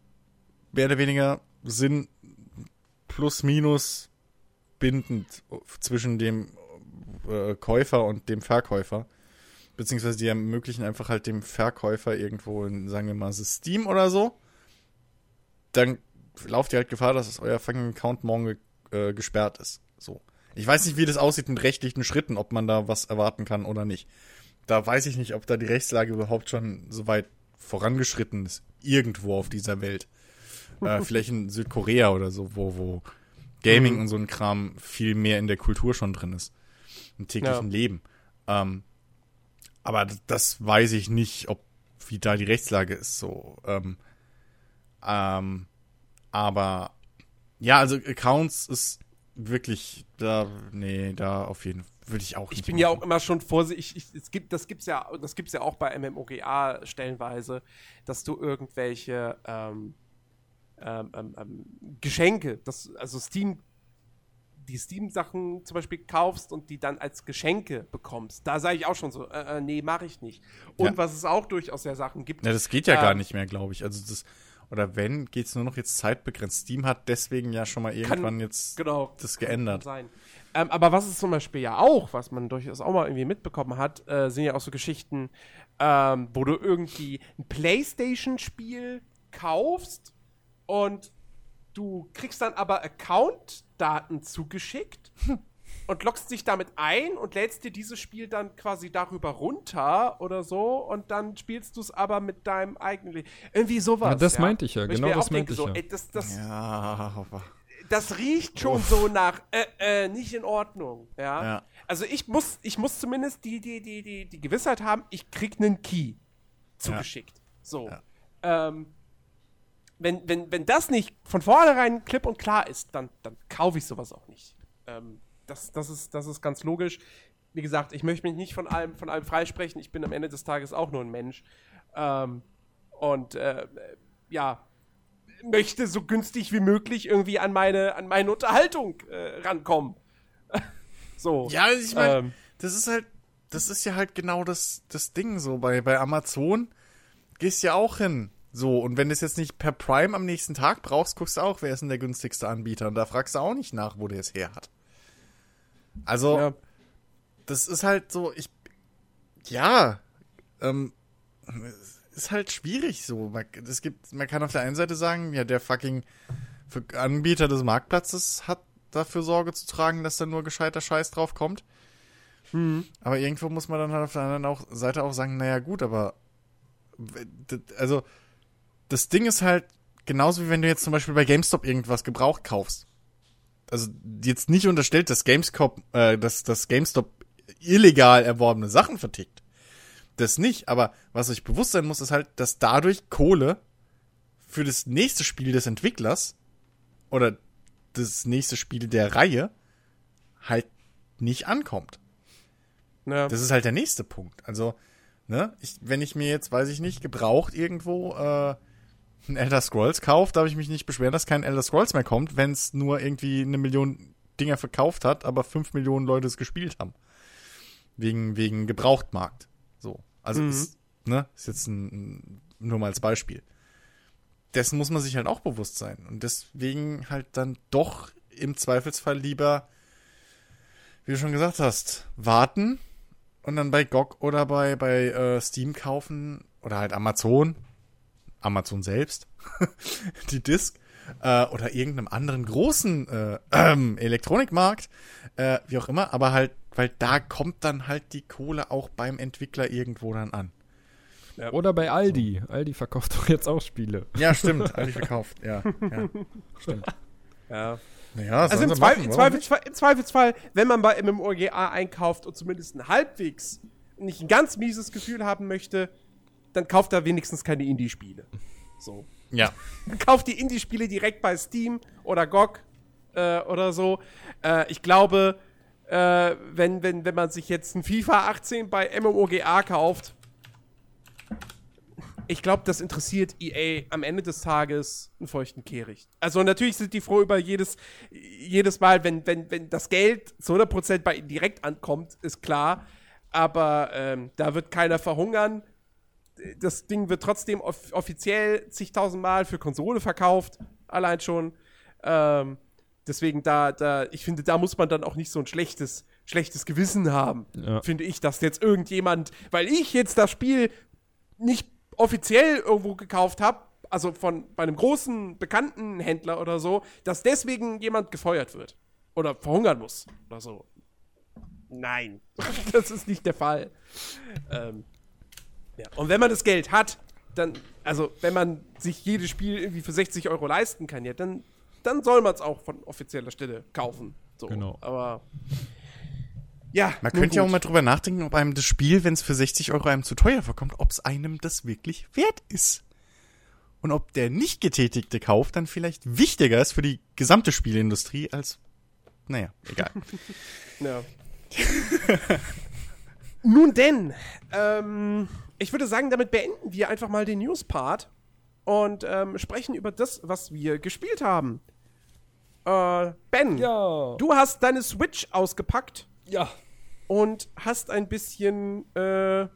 mehr oder weniger sind plus minus bindend zwischen dem äh, Käufer und dem Verkäufer. Beziehungsweise die ermöglichen einfach halt dem Verkäufer irgendwo in, sagen wir mal, Steam oder so. Dann lauft ihr halt Gefahr, dass euer fucking Account morgen ge äh, gesperrt ist. So. Ich weiß nicht, wie das aussieht mit rechtlichen Schritten, ob man da was erwarten kann oder nicht. Da weiß ich nicht, ob da die Rechtslage überhaupt schon so weit vorangeschritten ist. Irgendwo auf dieser Welt. äh, [laughs] vielleicht in Südkorea oder so, wo, wo Gaming Mhm. und so ein Kram viel mehr in der Kultur schon drin ist. Im täglichen Ja. Leben. Ähm, aber das weiß ich nicht, ob wie da die Rechtslage ist. So. Ähm, ähm, aber ja, also Accounts ist wirklich da, nee, da auf jeden Fall würde ich auch Ich bin ja machen. auch immer schon vorsichtig. Ich, es gibt, das gibt's ja, das gibt's ja auch bei MMOGA stellenweise, dass du irgendwelche ähm, ähm, ähm, ähm, Geschenke, das, also Steam, die Steam-Sachen zum Beispiel kaufst und die dann als Geschenke bekommst. Da sage ich auch schon so, äh, äh, nee, mache ich nicht. Und Ja. was es auch durchaus ja Sachen gibt. Ja, das geht ja gar Ähm, nicht mehr, glaube ich. Also das, oder wenn, geht's nur noch jetzt zeitbegrenzt. Steam hat deswegen ja schon mal irgendwann jetzt Genau. das Kann geändert. sein. Ähm, aber was es zum Beispiel ja auch, was man durchaus auch mal irgendwie mitbekommen hat, äh, sind ja auch so Geschichten, ähm, wo du irgendwie ein Playstation-Spiel kaufst und du kriegst dann aber Account-Daten zugeschickt [laughs] und loggst dich damit ein und lädst dir dieses Spiel dann quasi darüber runter oder so und dann spielst du es aber mit deinem eigenen. Irgendwie sowas. Ja, das meinte ich ja, genau mir das denke, meinte ich so, ja. ey, das, das, Ja, aber- das riecht schon so nach äh, äh, nicht in Ordnung. Ja? Ja. Also ich muss, ich muss zumindest die, die, die, die, die Gewissheit haben, ich krieg einen Key zugeschickt. So. Ja. Ähm, wenn, wenn, wenn das nicht von vornherein klipp und klar ist, dann, dann kaufe ich sowas auch nicht. Ähm, das, das, ist, das ist ganz logisch. Wie gesagt, ich möchte mich nicht von allem, von allem freisprechen. Ich bin am Ende des Tages auch nur ein Mensch. Ähm, und äh, ja, möchte so günstig wie möglich irgendwie an meine, an meine Unterhaltung äh, rankommen. [laughs] so. Ja, ich meine, Ähm. das ist halt, das ist ja halt genau das, das Ding so. Bei, bei Amazon gehst ja auch hin. So, und wenn du es jetzt nicht per Prime am nächsten Tag brauchst, guckst du auch, wer ist denn der günstigste Anbieter. Und da fragst du auch nicht nach, wo der es her hat. Also, Ja. das ist halt so, ich. Ja, ähm, es ist halt schwierig so. Man, es gibt, man kann auf der einen Seite sagen, ja, der fucking Anbieter des Marktplatzes hat dafür Sorge zu tragen, dass da nur gescheiter Scheiß drauf kommt. Aber irgendwo muss man dann halt auf der anderen auch, Seite auch sagen, naja gut, aber also das Ding ist halt genauso wie wenn du jetzt zum Beispiel bei GameStop irgendwas gebraucht kaufst. Also jetzt nicht unterstellt, dass GameStop, äh, dass, dass GameStop illegal erworbene Sachen vertickt. Das nicht, aber was euch bewusst sein muss, ist halt, dass dadurch Kohle für das nächste Spiel des Entwicklers oder das nächste Spiel der Reihe halt nicht ankommt. Ja. Das ist halt der nächste Punkt. Also, ne, ich, wenn ich mir jetzt, weiß ich nicht, gebraucht irgendwo äh, ein Elder Scrolls kaufe, darf ich mich nicht beschweren, dass kein Elder Scrolls mehr kommt, wenn es nur irgendwie eine Million Dinger verkauft hat, aber fünf Millionen Leute es gespielt haben. Wegen, wegen Gebrauchtmarkt. So. Also, Mhm. ist, ne, ist jetzt ein, ein, nur mal als Beispiel. Dessen muss man sich halt auch bewusst sein. Und deswegen halt dann doch im Zweifelsfall lieber, wie du schon gesagt hast, warten und dann bei GOG oder bei, bei äh, Steam kaufen oder halt Amazon, Amazon selbst, [laughs] die Disk äh, oder irgendeinem anderen großen äh, ähm, [clears throat] Elektronikmarkt, äh, wie auch immer, aber halt, weil da kommt dann halt die Kohle auch beim Entwickler irgendwo dann an. Oder bei Aldi. Aldi verkauft [laughs] doch jetzt auch Spiele. Ja, stimmt, eigentlich verkauft, ja. ja. [laughs] Stimmt. ja. Naja, Also im, Zweifel, im, Zweifelsfall, im Zweifelsfall, wenn man bei MMORGA einkauft und zumindest ein halbwegs nicht ein ganz mieses Gefühl haben möchte, dann kauft er wenigstens keine Indie-Spiele. So. Ja. Kauft die Indie-Spiele direkt bei Steam oder GOG äh, oder so. Äh, ich glaube, äh, wenn, wenn, wenn man sich jetzt ein FIFA 18 bei MMOGA kauft, ich glaube, das interessiert EA am Ende des Tages einen feuchten Kehricht. Also natürlich sind die froh über jedes, jedes Mal, wenn, wenn, wenn das Geld zu 100% bei ihnen direkt ankommt, ist klar. Aber ähm, da wird keiner verhungern. Das Ding wird trotzdem off offiziell zigtausend Mal für Konsole verkauft, allein schon. Ähm, deswegen da, da, ich finde, da muss man dann auch nicht so ein schlechtes, schlechtes Gewissen haben, Ja. finde ich, dass jetzt irgendjemand, weil ich jetzt das Spiel nicht offiziell irgendwo gekauft habe, also von bei einem großen bekannten Händler oder so, dass deswegen jemand gefeuert wird oder verhungern muss oder so. Nein, [laughs] das ist nicht der Fall. Ähm, ja. Und wenn man das Geld hat, dann, also wenn man sich jedes Spiel irgendwie für 60 Euro leisten kann, ja, dann, dann soll man es auch von offizieller Stelle kaufen. So. Genau. Aber ja, Man könnte ja auch mal drüber nachdenken, ob einem das Spiel, wenn es für 60 Euro einem zu teuer vorkommt, ob es einem das wirklich wert ist. Und ob der nicht getätigte Kauf dann vielleicht wichtiger ist für die gesamte Spielindustrie als, naja, egal. [laughs] Ja. [laughs] Nun denn, ähm, ich würde sagen, damit beenden wir einfach mal den News-Part und ähm, sprechen über das, was wir gespielt haben. Äh, Ben, Ja. du hast deine Switch ausgepackt Ja. und hast ein bisschen äh,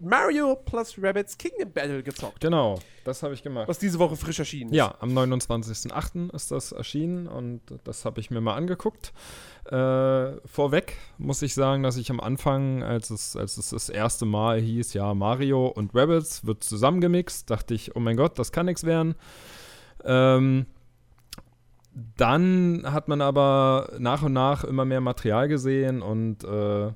Mario plus Rabbids Kingdom Battle gezockt, Genau, das habe ich gemacht. was diese Woche frisch erschienen ist. Ja, am 29.08. ist das erschienen und das habe ich mir mal angeguckt. Äh, vorweg muss ich sagen, dass ich am Anfang, als es, als es das erste Mal hieß, ja, Mario und Rabbits wird zusammengemixt, dachte ich, oh mein Gott, das kann nichts werden. Ähm, dann hat man aber nach und nach immer mehr Material gesehen und äh,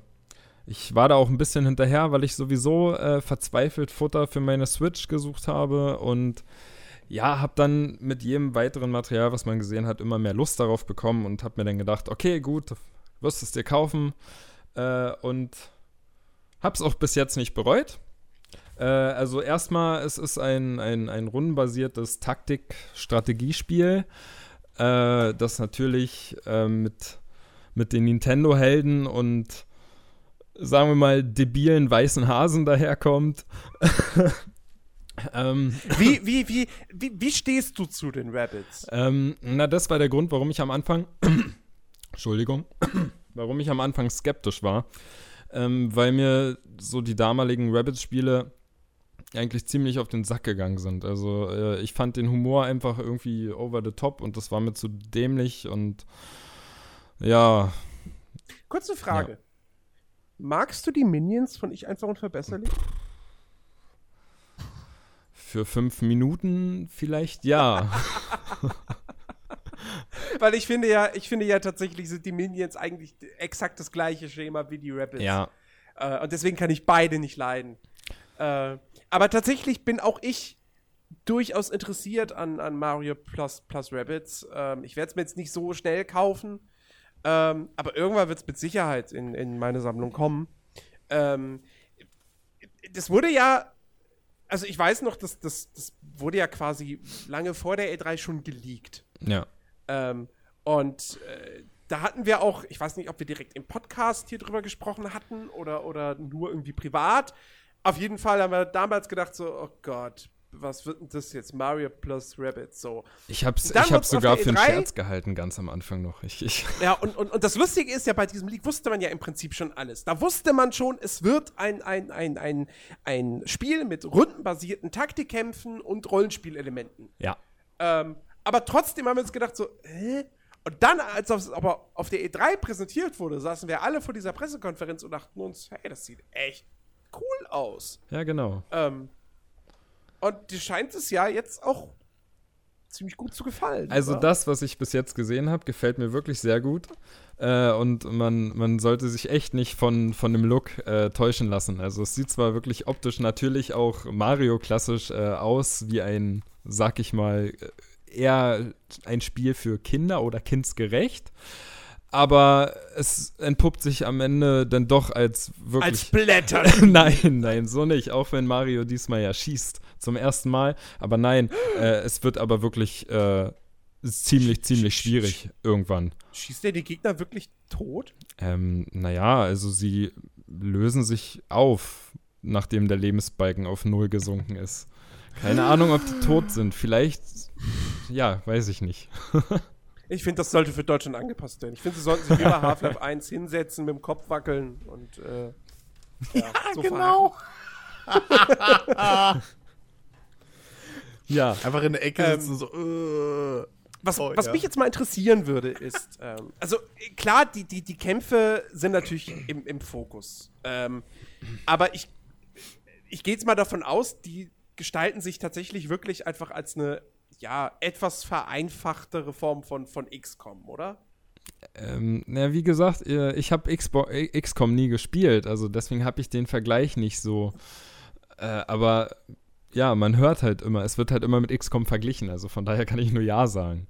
ich war da auch ein bisschen hinterher, weil ich sowieso äh, verzweifelt Futter für meine Switch gesucht habe und ja, habe dann mit jedem weiteren Material, was man gesehen hat, immer mehr Lust darauf bekommen und habe mir dann gedacht, okay, gut, wirst es dir kaufen äh, und habe es auch bis jetzt nicht bereut. Äh, also erstmal, es ist ein, ein, ein rundenbasiertes Taktik-Strategiespiel, äh, das natürlich äh, mit, mit den Nintendo-Helden und sagen wir mal debilen weißen Hasen daherkommt. ähm, Wie, wie, wie, wie, wie stehst du zu den Rabbits? ähm, na, das war der Grund, warum ich am Anfang, [coughs] Entschuldigung, [coughs] warum ich am Anfang skeptisch war. ähm, weil mir so die damaligen Rabbids-Spiele eigentlich ziemlich auf den Sack gegangen sind. Also äh, ich fand den Humor einfach irgendwie over the top und das war mir zu dämlich und ja. Kurze Frage. Ja. Magst du die Minions von Ich einfach unverbesserlich? Für fünf Minuten vielleicht ja. [laughs] Weil ich finde ja, ich finde ja tatsächlich sind die Minions eigentlich exakt das gleiche Schema wie die Rebels. Ja. Äh, und deswegen kann ich beide nicht leiden. Äh, aber tatsächlich bin auch ich durchaus interessiert an, an Mario Plus, Plus Rabbits. Ähm, ich werde es mir jetzt nicht so schnell kaufen, ähm, aber irgendwann wird es mit Sicherheit in, in meine Sammlung kommen. Ähm, das wurde ja, also ich weiß noch, dass das, das wurde ja quasi lange vor der E3 schon geleakt. Ja. Ähm, und äh, da hatten wir auch, ich weiß nicht, ob wir direkt im Podcast hier drüber gesprochen hatten oder, oder nur irgendwie privat. Auf jeden Fall haben wir damals gedacht, so, oh Gott, was wird denn das jetzt? Mario plus Rabbit, so. Ich hab's, ich hab's sogar für einen e Scherz gehalten, ganz am Anfang noch. Ich, ich. Ja, und, und, und das Lustige ist ja, bei diesem Leak wusste man ja im Prinzip schon alles. Da wusste man schon, es wird ein, ein, ein, ein, ein Spiel mit rundenbasierten Taktikkämpfen und Rollenspielelementen. Ja. Ähm, aber trotzdem haben wir uns gedacht, so, hä? Und dann, als es aber auf der E3 präsentiert wurde, saßen wir alle vor dieser Pressekonferenz und dachten uns, hey, das sieht echt cool aus. Ja, genau. Ähm, und dir scheint es ja jetzt auch ziemlich gut zu gefallen. Also oder? das, was ich bis jetzt gesehen habe, gefällt mir wirklich sehr gut. Äh, und man, man sollte sich echt nicht von, von dem Look äh, täuschen lassen. Also es sieht zwar wirklich optisch natürlich auch Mario-klassisch äh, aus, wie ein, sag ich mal, eher ein Spiel für Kinder oder kindsgerecht aber es entpuppt sich am Ende dann doch als wirklich. Als Blätter. [laughs] nein, nein, so nicht. Auch wenn Mario diesmal ja schießt zum ersten Mal. Aber nein, äh, es wird aber wirklich äh, ziemlich, ziemlich schwierig irgendwann. Schießt der die Gegner wirklich tot? Ähm, naja, also sie lösen sich auf, nachdem der Lebensbalken auf Null gesunken ist. Keine Ahnung, ob die tot sind. Vielleicht, ja, weiß ich nicht. [laughs] Ich finde, das sollte für Deutschland angepasst werden. Ich finde, sie sollten sich bei Half-Life 1 hinsetzen, mit dem Kopf wackeln und äh, [laughs] ja, ja so genau. [laughs] ja. Einfach in der Ecke sitzen ähm, so. Uh, was, oh, was ja. mich jetzt mal interessieren würde, ist, [laughs] ähm, also klar, die, die, die Kämpfe sind natürlich im, im Fokus. Ähm, aber ich, ich gehe jetzt mal davon aus, die gestalten sich tatsächlich wirklich einfach als eine ja, etwas vereinfachtere Form von, von XCOM, oder? Ähm, na, wie gesagt, äh, ich habe XCOM nie gespielt, also deswegen habe ich den Vergleich nicht so. Äh, aber ja, man hört halt immer, es wird halt immer mit XCOM verglichen, also von daher kann ich nur Ja sagen.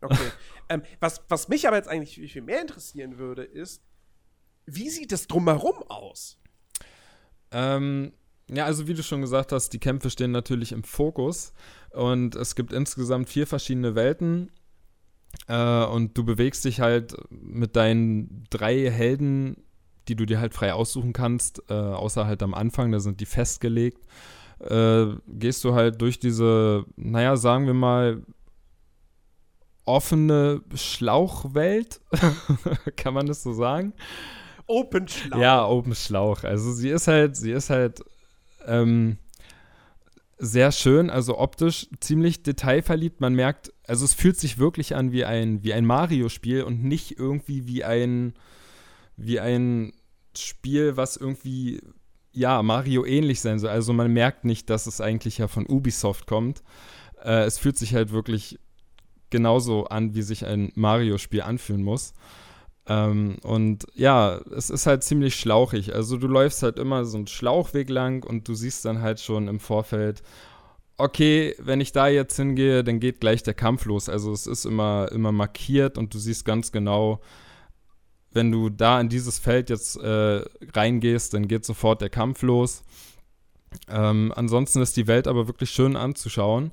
Okay. [laughs] ähm, was, was mich aber jetzt eigentlich viel mehr interessieren würde, ist, wie sieht es drumherum aus? Ähm, ja, also wie du schon gesagt hast, die Kämpfe stehen natürlich im Fokus und es gibt insgesamt vier verschiedene Welten äh, und du bewegst dich halt mit deinen drei Helden, die du dir halt frei aussuchen kannst, äh, außer halt am Anfang, da sind die festgelegt. Äh, gehst du halt durch diese, naja, sagen wir mal, offene Schlauchwelt, [laughs] kann man das so sagen? Open Schlauch. Ja, Open Schlauch. Also sie ist halt, sie ist halt ähm, sehr schön, also optisch ziemlich detailverliebt. Man merkt, also es fühlt sich wirklich an wie ein, wie ein Mario-Spiel und nicht irgendwie wie ein, wie ein Spiel, was irgendwie, ja, Mario ähnlich sein soll. Also man merkt nicht, dass es eigentlich ja von Ubisoft kommt. Äh, es fühlt sich halt wirklich genauso an, wie sich ein Mario-Spiel anfühlen muss. Ähm, und ja, es ist halt ziemlich schlauchig. Also du läufst halt immer so einen Schlauchweg lang und du siehst dann halt schon im Vorfeld, okay, wenn ich da jetzt hingehe, dann geht gleich der Kampf los. Also es ist immer, immer markiert und du siehst ganz genau, wenn du da in dieses Feld jetzt äh, reingehst, dann geht sofort der Kampf los. Ähm, ansonsten ist die Welt aber wirklich schön anzuschauen.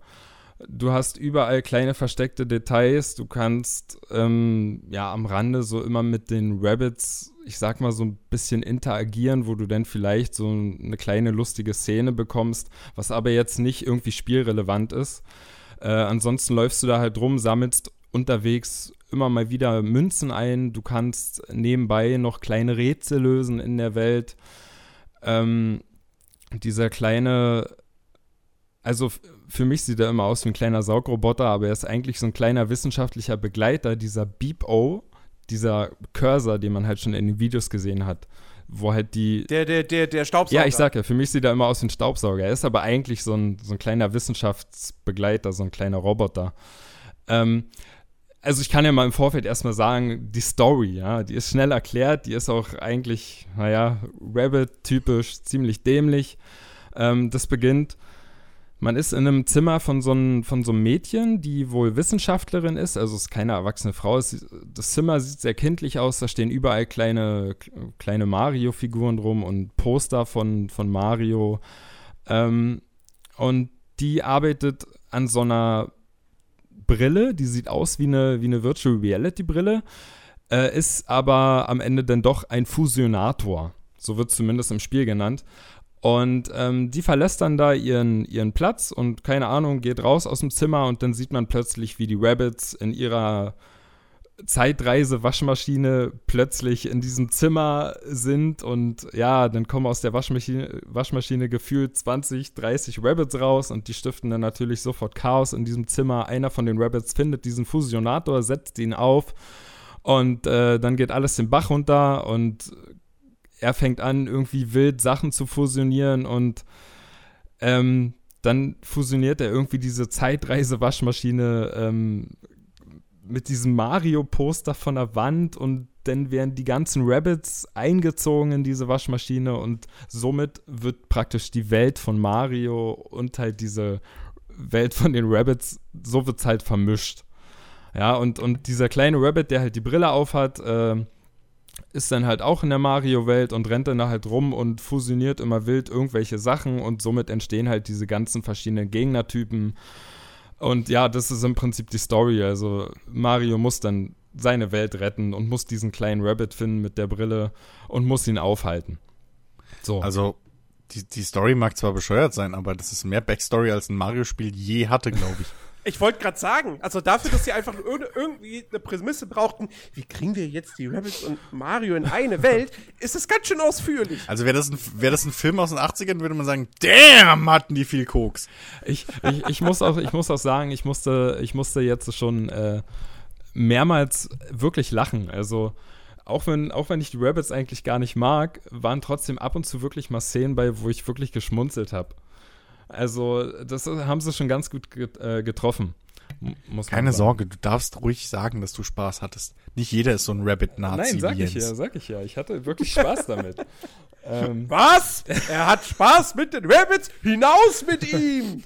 Du hast überall kleine versteckte Details. Du kannst ähm, ja am Rande so immer mit den Rabbits, ich sag mal, so ein bisschen interagieren, wo du dann vielleicht so eine kleine lustige Szene bekommst, was aber jetzt nicht irgendwie spielrelevant ist. Äh, ansonsten läufst du da halt rum, sammelst unterwegs immer mal wieder Münzen ein, du kannst nebenbei noch kleine Rätsel lösen in der Welt. Ähm, dieser kleine, also für mich sieht er immer aus wie ein kleiner Saugroboter, aber er ist eigentlich so ein kleiner wissenschaftlicher Begleiter, dieser Beep-O, dieser Cursor, den man halt schon in den Videos gesehen hat wo halt die. Der, der, der, der Staubsauger. Ja, ich sag ja, für mich sieht er immer aus wie ein Staubsauger. Er ist aber eigentlich so ein, so ein kleiner Wissenschaftsbegleiter, so ein kleiner Roboter. Ähm, also ich kann ja mal im Vorfeld erstmal sagen, die Story, ja, die ist schnell erklärt, die ist auch eigentlich, naja, Rabbit-typisch, ziemlich dämlich. Ähm, das beginnt man ist in einem Zimmer von so, einem, von so einem Mädchen, die wohl Wissenschaftlerin ist, also es ist keine erwachsene Frau. Es, das Zimmer sieht sehr kindlich aus, da stehen überall kleine, kleine Mario-Figuren drum und Poster von, von Mario. Ähm, und die arbeitet an so einer Brille, die sieht aus wie eine, wie eine Virtual Reality Brille, äh, ist aber am Ende dann doch ein Fusionator. So wird zumindest im Spiel genannt. Und ähm, die verlässt dann da ihren, ihren Platz und keine Ahnung, geht raus aus dem Zimmer und dann sieht man plötzlich, wie die Rabbits in ihrer Zeitreise-Waschmaschine plötzlich in diesem Zimmer sind und ja, dann kommen aus der Waschmaschine, Waschmaschine gefühlt 20, 30 Rabbits raus und die stiften dann natürlich sofort Chaos in diesem Zimmer. Einer von den Rabbits findet diesen Fusionator, setzt ihn auf und äh, dann geht alles den Bach runter und er fängt an, irgendwie wild Sachen zu fusionieren und ähm, dann fusioniert er irgendwie diese Zeitreise-Waschmaschine ähm, mit diesem Mario-Poster von der Wand und dann werden die ganzen Rabbits eingezogen in diese Waschmaschine und somit wird praktisch die Welt von Mario und halt diese Welt von den Rabbits, so wird es halt vermischt. Ja, und, und dieser kleine Rabbit, der halt die Brille aufhat, äh, ist dann halt auch in der Mario-Welt und rennt dann da halt rum und fusioniert immer wild irgendwelche Sachen und somit entstehen halt diese ganzen verschiedenen Gegnertypen. Und ja, das ist im Prinzip die Story. Also Mario muss dann seine Welt retten und muss diesen kleinen Rabbit finden mit der Brille und muss ihn aufhalten. So. Also die, die Story mag zwar bescheuert sein, aber das ist mehr Backstory als ein Mario-Spiel je hatte, glaube ich. [laughs] Ich wollte gerade sagen, also dafür, dass sie einfach irgendwie eine Prämisse brauchten, wie kriegen wir jetzt die Rebels und Mario in eine Welt, ist es ganz schön ausführlich. Also wäre das, ein, wär das ein Film aus den 80ern, würde man sagen, damn, hatten die viel Koks. Ich, ich, ich, muss, auch, ich muss auch sagen, ich musste, ich musste jetzt schon äh, mehrmals wirklich lachen. Also auch wenn, auch wenn ich die Rabbits eigentlich gar nicht mag, waren trotzdem ab und zu wirklich mal Szenen bei, wo ich wirklich geschmunzelt habe. Also, das haben sie schon ganz gut äh, getroffen. Keine Sorge, du darfst ruhig sagen, dass du Spaß hattest. Nicht jeder ist so ein Rabbit-Nazi. Nein, sag ich ja, sag ich ja. Ich hatte wirklich Spaß damit. [laughs] ähm, Was? Er hat Spaß mit den Rabbits? Hinaus mit ihm!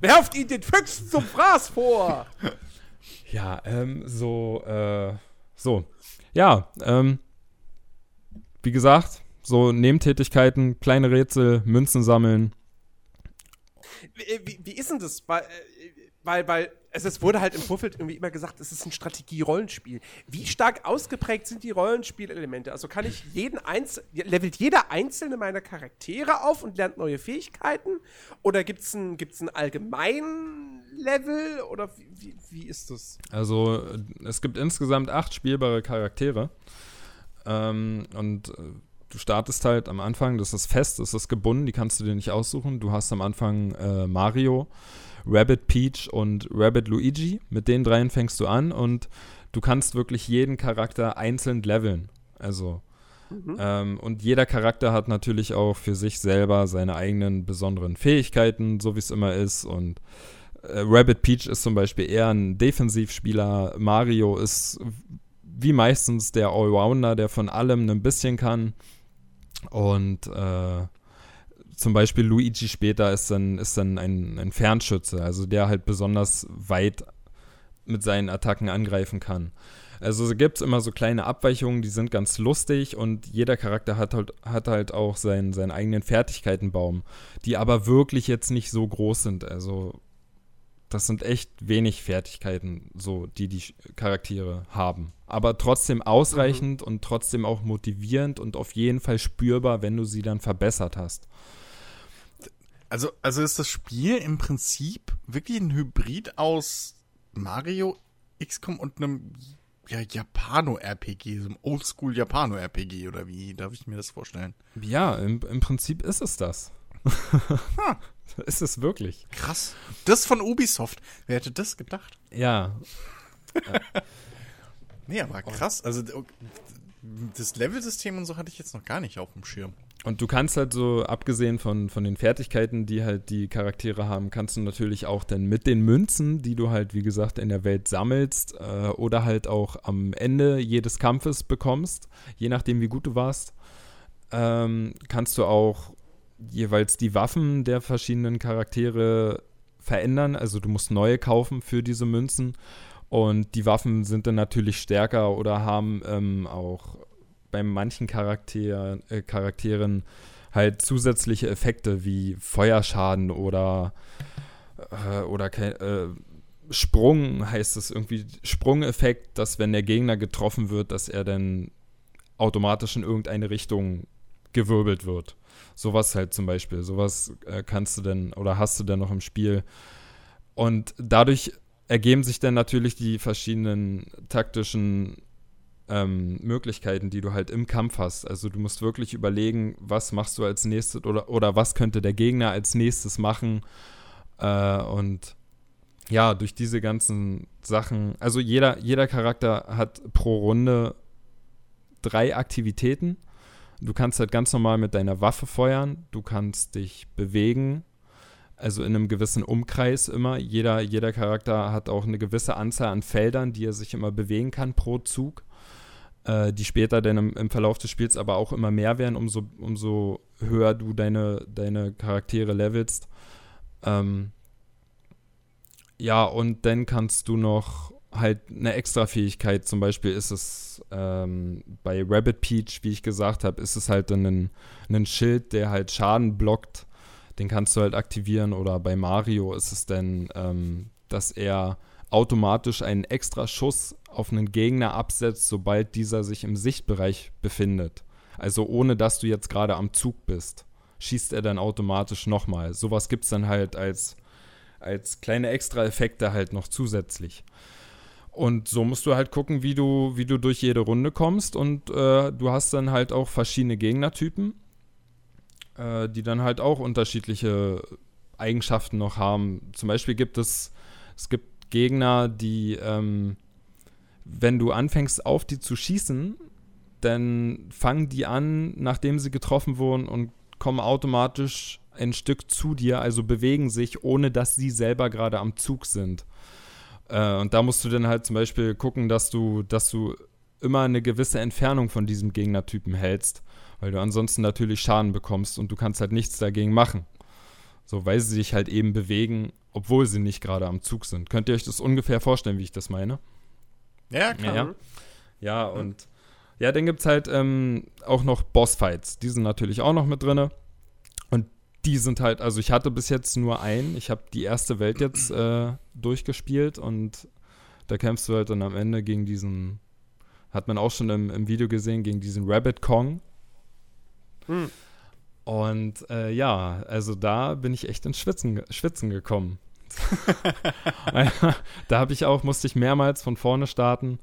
Werft ihn den Füchsen zum Fraß vor! Ja, ähm, so, äh, so. Ja, ähm, wie gesagt, so Nebentätigkeiten, kleine Rätsel, Münzen sammeln, wie, wie, wie ist denn das? Weil, äh, weil, weil es, es, wurde halt im Vorfeld irgendwie immer gesagt, es ist ein Strategie-Rollenspiel. Wie stark ausgeprägt sind die Rollenspielelemente? Also kann ich jeden einzelnen, levelt jeder einzelne meiner Charaktere auf und lernt neue Fähigkeiten? Oder gibt es ein, gibt's ein allgemeinen Level? Oder wie, wie, wie, ist das? Also, es gibt insgesamt acht spielbare Charaktere. Ähm, und äh, du startest halt am Anfang, das ist fest, das ist gebunden, die kannst du dir nicht aussuchen. Du hast am Anfang äh, Mario, Rabbit Peach und Rabbit Luigi. Mit den dreien fängst du an und du kannst wirklich jeden Charakter einzeln leveln. Also mhm. ähm, und jeder Charakter hat natürlich auch für sich selber seine eigenen besonderen Fähigkeiten, so wie es immer ist. Und äh, Rabbit Peach ist zum Beispiel eher ein Defensivspieler. Mario ist wie meistens der Allrounder, der von allem ein bisschen kann. Und äh, zum Beispiel Luigi später ist dann, ist dann ein, ein Fernschütze, also der halt besonders weit mit seinen Attacken angreifen kann. Also gibt es immer so kleine Abweichungen, die sind ganz lustig und jeder Charakter hat halt, hat halt auch seinen, seinen eigenen Fertigkeitenbaum, die aber wirklich jetzt nicht so groß sind. Also das sind echt wenig Fertigkeiten, so die die Charaktere haben. Aber trotzdem ausreichend mhm. und trotzdem auch motivierend und auf jeden Fall spürbar, wenn du sie dann verbessert hast. Also, also ist das Spiel im Prinzip wirklich ein Hybrid aus Mario XCOM und einem ja, Japano-RPG, so einem Oldschool Japano-RPG oder wie darf ich mir das vorstellen? Ja, im, im Prinzip ist es das. [laughs] [laughs] ist es wirklich. Krass. Das von Ubisoft. Wer hätte das gedacht? Ja. [laughs] nee, aber krass. Also das Level-System und so hatte ich jetzt noch gar nicht auf dem Schirm. Und du kannst halt so, abgesehen von, von den Fertigkeiten, die halt die Charaktere haben, kannst du natürlich auch dann mit den Münzen, die du halt, wie gesagt, in der Welt sammelst äh, oder halt auch am Ende jedes Kampfes bekommst, je nachdem, wie gut du warst, ähm, kannst du auch jeweils die Waffen der verschiedenen Charaktere verändern. Also du musst neue kaufen für diese Münzen. Und die Waffen sind dann natürlich stärker oder haben ähm, auch bei manchen Charakter, äh, Charakteren halt zusätzliche Effekte wie Feuerschaden oder, äh, oder äh, Sprung heißt es irgendwie, Sprungeffekt, dass wenn der Gegner getroffen wird, dass er dann automatisch in irgendeine Richtung gewirbelt wird. Sowas halt zum Beispiel. Sowas äh, kannst du denn oder hast du denn noch im Spiel. Und dadurch ergeben sich dann natürlich die verschiedenen taktischen ähm, Möglichkeiten, die du halt im Kampf hast. Also du musst wirklich überlegen, was machst du als nächstes oder, oder was könnte der Gegner als nächstes machen. Äh, und ja, durch diese ganzen Sachen, also jeder, jeder Charakter hat pro Runde drei Aktivitäten. Du kannst halt ganz normal mit deiner Waffe feuern, du kannst dich bewegen, also in einem gewissen Umkreis immer. Jeder, jeder Charakter hat auch eine gewisse Anzahl an Feldern, die er sich immer bewegen kann pro Zug äh, die später dann im, im, Verlauf des Spiels aber auch immer mehr werden, umso, umso höher du deine, deine Charaktere levelst. Ähm, ja, und dann kannst du noch halt eine extra Fähigkeit, zum Beispiel ist es ähm, bei Rabbit Peach, wie ich gesagt habe, ist es halt ein, ein Schild, der halt Schaden blockt. Den kannst du halt aktivieren. Oder bei Mario ist es dann, ähm, dass er automatisch einen extra Schuss auf einen Gegner absetzt, sobald dieser sich im Sichtbereich befindet. Also ohne dass du jetzt gerade am Zug bist, schießt er dann automatisch nochmal. Sowas gibt es dann halt als, als kleine Extra-Effekte halt noch zusätzlich. Und so musst du halt gucken, wie du, wie du durch jede Runde kommst. Und äh, du hast dann halt auch verschiedene Gegnertypen, äh, die dann halt auch unterschiedliche Eigenschaften noch haben. Zum Beispiel gibt es, es gibt Gegner, die, ähm, wenn du anfängst auf die zu schießen, dann fangen die an, nachdem sie getroffen wurden und kommen automatisch ein Stück zu dir, also bewegen sich, ohne dass sie selber gerade am Zug sind. Äh, und da musst du dann halt zum Beispiel gucken, dass du, dass du immer eine gewisse Entfernung von diesem Gegnertypen hältst, weil du ansonsten natürlich Schaden bekommst und du kannst halt nichts dagegen machen. So, weil sie sich halt eben bewegen, obwohl sie nicht gerade am Zug sind. Könnt ihr euch das ungefähr vorstellen, wie ich das meine? Ja, klar. Ja, ja und ja, dann gibt es halt ähm, auch noch Bossfights. Die sind natürlich auch noch mit drin. Und die sind halt, also ich hatte bis jetzt nur einen. Ich habe die erste Welt jetzt äh, durchgespielt und da kämpfst du halt dann am Ende gegen diesen, hat man auch schon im, im Video gesehen, gegen diesen Rabbit Kong. Hm. Und äh, ja, also da bin ich echt ins Schwitzen, Schwitzen gekommen. [laughs] [laughs] da habe ich auch, musste ich mehrmals von vorne starten,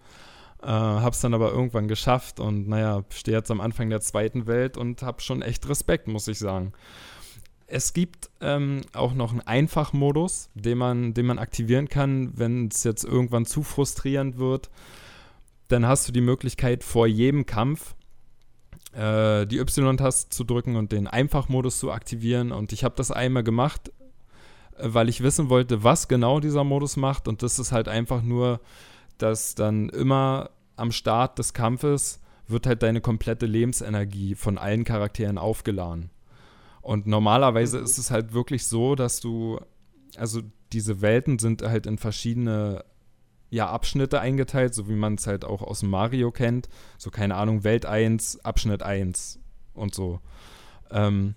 äh, habe es dann aber irgendwann geschafft und naja, stehe jetzt am Anfang der zweiten Welt und habe schon echt Respekt, muss ich sagen. Es gibt ähm, auch noch einen Einfachmodus, den man, den man aktivieren kann, wenn es jetzt irgendwann zu frustrierend wird. Dann hast du die Möglichkeit, vor jedem Kampf äh, die Y-Taste zu drücken und den Einfachmodus zu aktivieren. Und ich habe das einmal gemacht, äh, weil ich wissen wollte, was genau dieser Modus macht. Und das ist halt einfach nur, dass dann immer am Start des Kampfes wird halt deine komplette Lebensenergie von allen Charakteren aufgeladen. Und normalerweise mhm. ist es halt wirklich so, dass du, also diese Welten sind halt in verschiedene ja, Abschnitte eingeteilt, so wie man es halt auch aus Mario kennt. So, keine Ahnung, Welt 1, Abschnitt 1 und so. Ähm,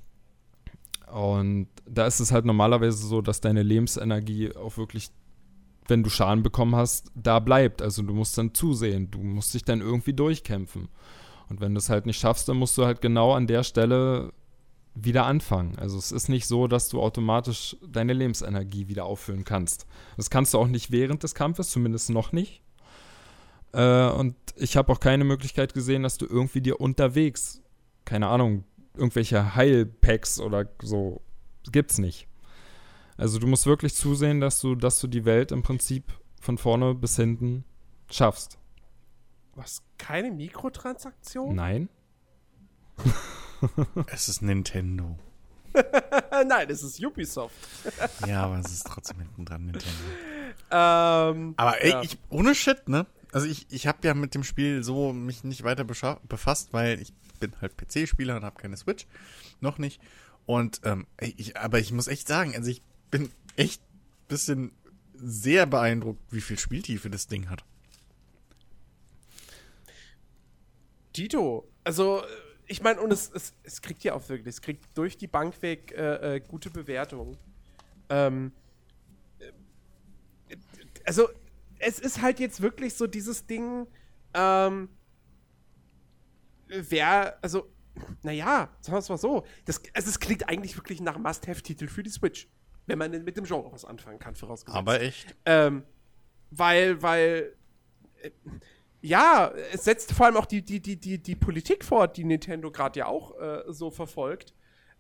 und da ist es halt normalerweise so, dass deine Lebensenergie auch wirklich, wenn du Schaden bekommen hast, da bleibt. Also du musst dann zusehen, du musst dich dann irgendwie durchkämpfen. Und wenn du es halt nicht schaffst, dann musst du halt genau an der Stelle wieder anfangen. Also es ist nicht so, dass du automatisch deine Lebensenergie wieder auffüllen kannst. Das kannst du auch nicht während des Kampfes, zumindest noch nicht. Äh, und ich habe auch keine Möglichkeit gesehen, dass du irgendwie dir unterwegs, keine Ahnung, irgendwelche Heilpacks oder so, gibt's nicht. Also du musst wirklich zusehen, dass du, dass du die Welt im Prinzip von vorne bis hinten schaffst. Was? Keine Mikrotransaktion? Nein? [laughs] Es ist Nintendo. [laughs] Nein, es ist Ubisoft. [laughs] Ja, aber es ist trotzdem hinten dran Nintendo. Ähm, Aber ey, ja. ich, ohne Shit, ne? Also ich, ich habe ja mit dem Spiel so mich nicht weiter befasst, weil ich bin halt PC-Spieler und habe keine Switch. Noch nicht. Und, ähm, ey, ich, aber ich muss echt sagen, also ich bin echt bisschen sehr beeindruckt, wie viel Spieltiefe das Ding hat. Tito, also äh, ich meine, und es, es, es kriegt ja auch wirklich, es kriegt durch die Bank weg äh, äh, gute Bewertungen. Ähm, äh, also es ist halt jetzt wirklich so dieses Ding, ähm, wer, also, naja, sagen wir es mal so, das, also es klingt eigentlich wirklich nach Must-Have-Titel für die Switch, wenn man denn mit dem Genre was anfangen kann, vorausgesetzt. Aber echt. Ähm, weil, weil, äh, ja, es setzt vor allem auch die, die, die, die, die Politik fort, die Nintendo gerade ja auch äh, so verfolgt.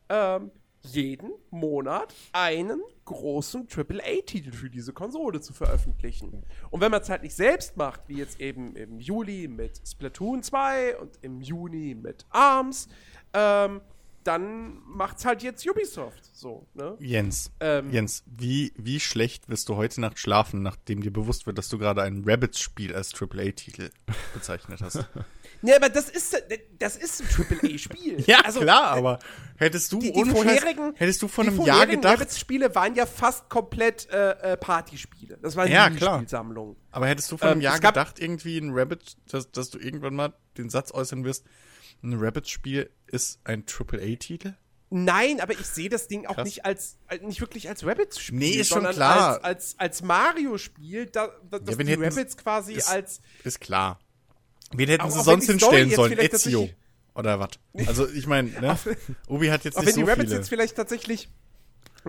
Ähm, jeden Monat einen großen AAA-Titel für diese Konsole zu veröffentlichen. Und wenn man es halt nicht selbst macht, wie jetzt eben im Juli mit Splatoon 2 und im Juni mit ARMS, ähm, dann macht's halt jetzt Ubisoft. So, ne? Jens, Ähm, Jens, wie, wie schlecht wirst du heute Nacht schlafen, nachdem dir bewusst wird, dass du gerade ein Rabbits-Spiel als AAA-Titel bezeichnet hast? [laughs] Ne, aber das ist, das ist ein AAA-Spiel. [laughs] ja, also, klar, aber hättest du die, die vorherigen, hättest du vor die einem Jahr gedacht, Rabbits-Spiele waren ja fast komplett äh, äh, Partyspiele. Das waren Ja, die klar. Spielsammlungen. Aber hättest du vor einem Ähm, Jahr gedacht, irgendwie ein Rabbit, dass, dass du irgendwann mal den Satz äußern wirst, ein Rabbit-Spiel ist ein AAA-Titel? Nein, aber ich sehe das Ding auch Krass. nicht als äh, nicht wirklich als Rabbits-Spiel. Nee, ist schon sondern klar. Als, als, als Mario-Spiel, da, da, dass wenn die Rabbits quasi ist- als Ist klar. Wen hätten sie sonst hinstellen sollen? Ezio. Oder was? Also, ich meine, ne? [laughs] Obi hat jetzt auch nicht wenn so die Rabbits viele. jetzt vielleicht tatsächlich,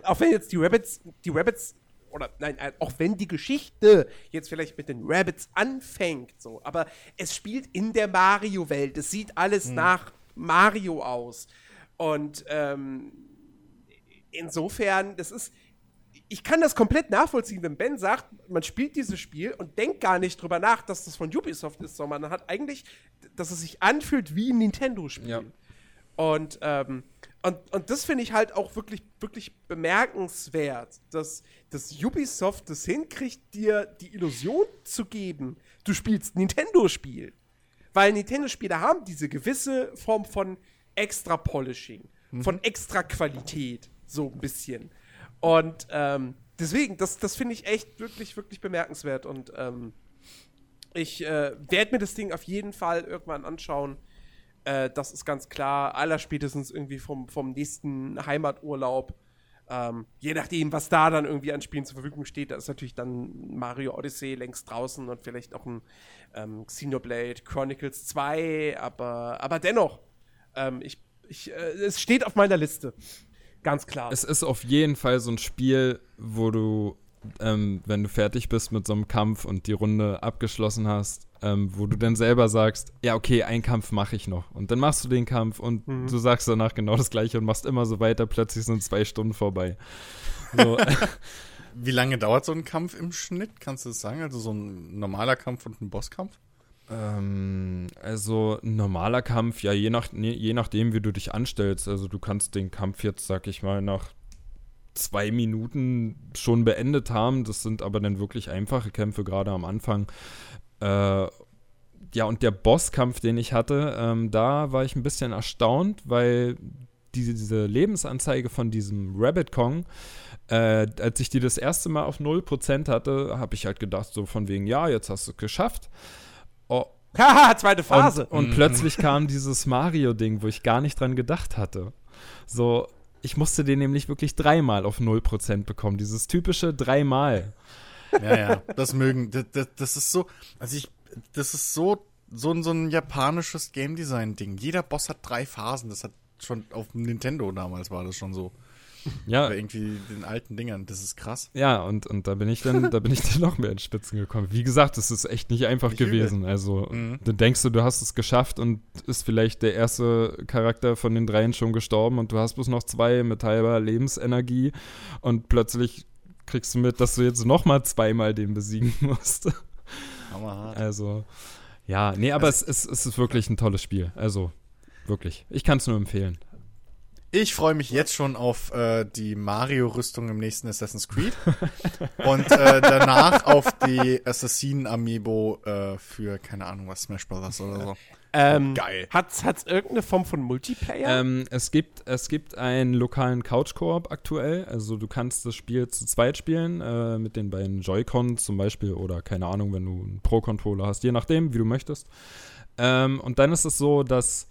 auch wenn jetzt die Rabbits, die Rabbits, oder nein, äh, auch wenn die Geschichte jetzt vielleicht mit den Rabbits anfängt, so, aber es spielt in der Mario-Welt. Es sieht alles Hm. nach Mario aus. Und ähm, insofern, das ist. Ich kann das komplett nachvollziehen, wenn Ben sagt, man spielt dieses Spiel und denkt gar nicht drüber nach, dass das von Ubisoft ist, sondern man hat eigentlich, dass es sich anfühlt wie ein Nintendo-Spiel. Ja. Und, ähm, und, und das finde ich halt auch wirklich, wirklich bemerkenswert, dass, dass Ubisoft das hinkriegt, dir die Illusion zu geben, du spielst Nintendo-Spiel. Weil Nintendo-Spiele haben diese gewisse Form von Extra-Polishing, von Extra-Qualität, so ein bisschen. Und ähm, deswegen, das, das finde ich echt wirklich, wirklich bemerkenswert. Und ähm, ich äh, werde mir das Ding auf jeden Fall irgendwann anschauen. Äh, das ist ganz klar. Allerspätestens irgendwie vom, vom nächsten Heimaturlaub. Ähm, je nachdem, was da dann irgendwie an Spielen zur Verfügung steht, da ist natürlich dann Mario Odyssey längst draußen und vielleicht auch ein ähm, Xenoblade Chronicles 2, aber, aber dennoch, ähm, ich, ich, äh, es steht auf meiner Liste. Ganz klar. Es ist auf jeden Fall so ein Spiel, wo du, ähm, wenn du fertig bist mit so einem Kampf und die Runde abgeschlossen hast, ähm, wo du dann selber sagst, ja, okay, einen Kampf mache ich noch. Und dann machst du den Kampf und du sagst danach genau das gleiche und machst immer so weiter, plötzlich sind zwei Stunden vorbei. So, [laughs] [laughs] Wie lange dauert so ein Kampf im Schnitt? Kannst du das sagen? Also so ein normaler Kampf und ein Bosskampf? Ähm, also ein normaler Kampf, ja, je, nach, je nachdem, wie du dich anstellst. Also du kannst den Kampf jetzt, sag ich mal, nach zwei Minuten schon beendet haben. Das sind aber dann wirklich einfache Kämpfe, gerade am Anfang. Äh, ja, und der Bosskampf, den ich hatte, ähm, da war ich ein bisschen erstaunt, weil diese, diese Lebensanzeige von diesem Rabbit Kong, äh, als ich die das erste Mal auf 0% hatte, habe ich halt gedacht, so von wegen, ja, jetzt hast du es geschafft. Oh, Haha, [laughs] zweite Phase. und, und plötzlich kam dieses Mario-Ding, wo ich gar nicht dran gedacht hatte. So, ich musste den nämlich wirklich dreimal auf 0% bekommen. Dieses typische dreimal. Ja, ja, das mögen. Das, das, ist so, also ich, das ist so, so, so ein japanisches Game Design Ding. Jeder Boss hat drei Phasen. Das hat schon auf dem Nintendo damals war das schon so. Ja, Bei irgendwie den alten Dingern. Das ist krass. Ja, und, und da bin ich dann, da bin ich dann [laughs] noch mehr in Spitzen gekommen. Wie gesagt, es ist echt nicht einfach Nicht gewesen. Also, Mhm. dann denkst du, du hast es geschafft und ist vielleicht der erste Charakter von den dreien schon gestorben und du hast bloß noch zwei mit halber Lebensenergie und plötzlich kriegst du mit, dass du jetzt nochmal zweimal den besiegen [laughs] musst. Hammerhart. Also, ja, nee, aber es, es, es ist wirklich ein tolles Spiel. Also, wirklich. Ich kann es nur empfehlen. Ich freue mich jetzt schon auf äh, die Mario-Rüstung im nächsten Assassin's Creed. [laughs] und äh, danach auf die Assassinen-Amiibo äh, für, keine Ahnung was, Smash Brothers oder so. Ähm, Geil. Hat's, hat's irgendeine Form von Multiplayer? Ähm, es, gibt, es gibt einen lokalen Couch-Koop aktuell. Also du kannst das Spiel zu zweit spielen, äh, mit den beiden Joy-Cons zum Beispiel oder keine Ahnung, wenn du einen Pro-Controller hast, je nachdem, wie du möchtest. Ähm, und dann ist es so, dass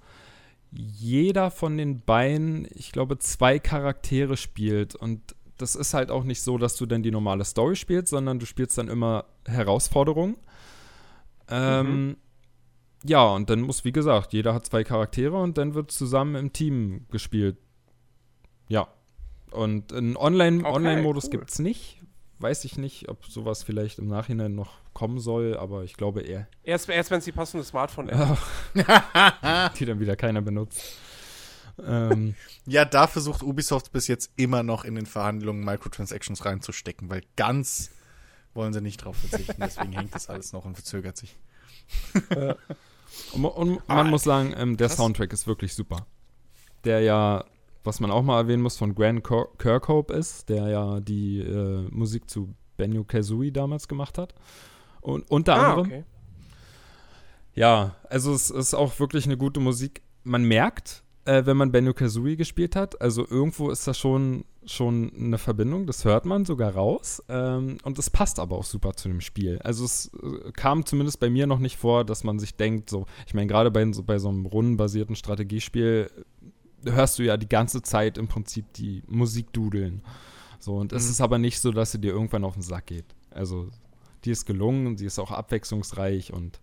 jeder von den beiden, ich glaube, zwei Charaktere spielt. Und das ist halt auch nicht so, dass du dann die normale Story spielst, sondern du spielst dann immer Herausforderungen. Ähm, ja, und dann muss, wie gesagt, jeder hat zwei Charaktere und dann wird zusammen im Team gespielt. Ja. Und einen Online- Okay, Online-Modus cool. gibt's nicht. Weiß ich nicht, ob sowas vielleicht im Nachhinein noch kommen soll, aber ich glaube eher. erst erst wenn es die passende Smartphone-App hat. [laughs] die dann wieder keiner benutzt. ähm, Ja, da versucht Ubisoft bis jetzt immer noch in den Verhandlungen Microtransactions reinzustecken, weil ganz wollen sie nicht drauf verzichten. [laughs] Deswegen hängt das alles noch und verzögert sich. und, und man muss sagen, ähm, der krass. Soundtrack ist wirklich super. Der ja, was man auch mal erwähnen muss, von Grant Kirkhope ist, der ja die äh, Musik zu Benio Kazooie damals gemacht hat. Und unter Ah, anderem. okay. Ja, also es ist auch wirklich eine gute Musik. Man merkt, äh, wenn man Benjo Kazooie gespielt hat, also irgendwo ist da schon, schon eine Verbindung, das hört man sogar raus. Ähm, und es passt aber auch super zu dem Spiel. Also es äh, kam zumindest bei mir noch nicht vor, dass man sich denkt, so, ich meine, gerade bei, so, bei so einem rundenbasierten Strategiespiel hörst du ja die ganze Zeit im Prinzip die Musik dudeln. So, und es Mhm. ist aber nicht so, dass sie dir irgendwann auf den Sack geht. Also, die ist gelungen, sie ist auch abwechslungsreich und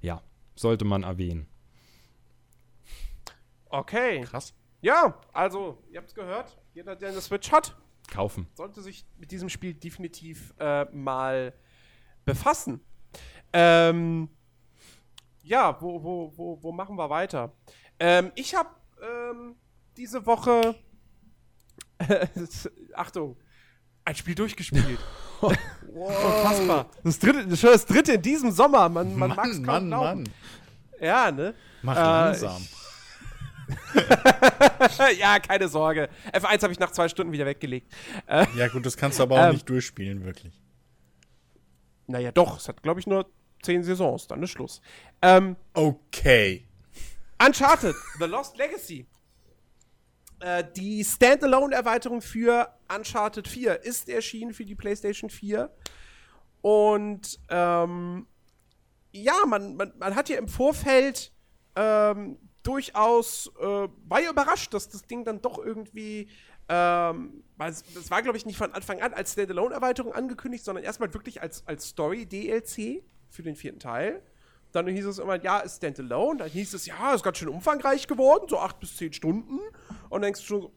ja, sollte man erwähnen. Okay. Krass. Ja, also, ihr habt's gehört. Jeder, der eine Switch hat, Kaufen. sollte sich mit diesem Spiel definitiv äh, mal befassen. Ähm, ja, wo, wo, wo, wo machen wir weiter? Ähm, ich habe ähm, diese Woche, [laughs] Achtung, ein Spiel durchgespielt. [laughs] Unfassbar. Das dritte, das ist schon das dritte in diesem Sommer. Man, man mag es Mann, kaum Mann, glauben. Mann. Ja, ne? Mach Äh, langsam. [laughs] ja, keine Sorge. F1 habe ich nach zwei Stunden wieder weggelegt. Ja, gut, das kannst du aber auch ähm, nicht durchspielen, wirklich. Naja, doch. Es hat, glaube ich, nur zehn Saisons. Dann ist Schluss. Ähm, Okay. Uncharted, The Lost Legacy. Äh, die Standalone-Erweiterung für Uncharted 4 ist erschienen für die PlayStation 4. Und ähm, ja, man, man, man hat ja im Vorfeld ähm, durchaus, äh, war ja überrascht, dass das Ding dann doch irgendwie, ähm, es, es war, glaube ich, nicht von Anfang an als Standalone-Erweiterung angekündigt, sondern erstmal wirklich als, als Story-DLC für den vierten Teil. Dann hieß es immer, ja, ist Standalone. Dann hieß es, ja, ist ganz schön umfangreich geworden, so acht bis zehn Stunden. Und dann denkst du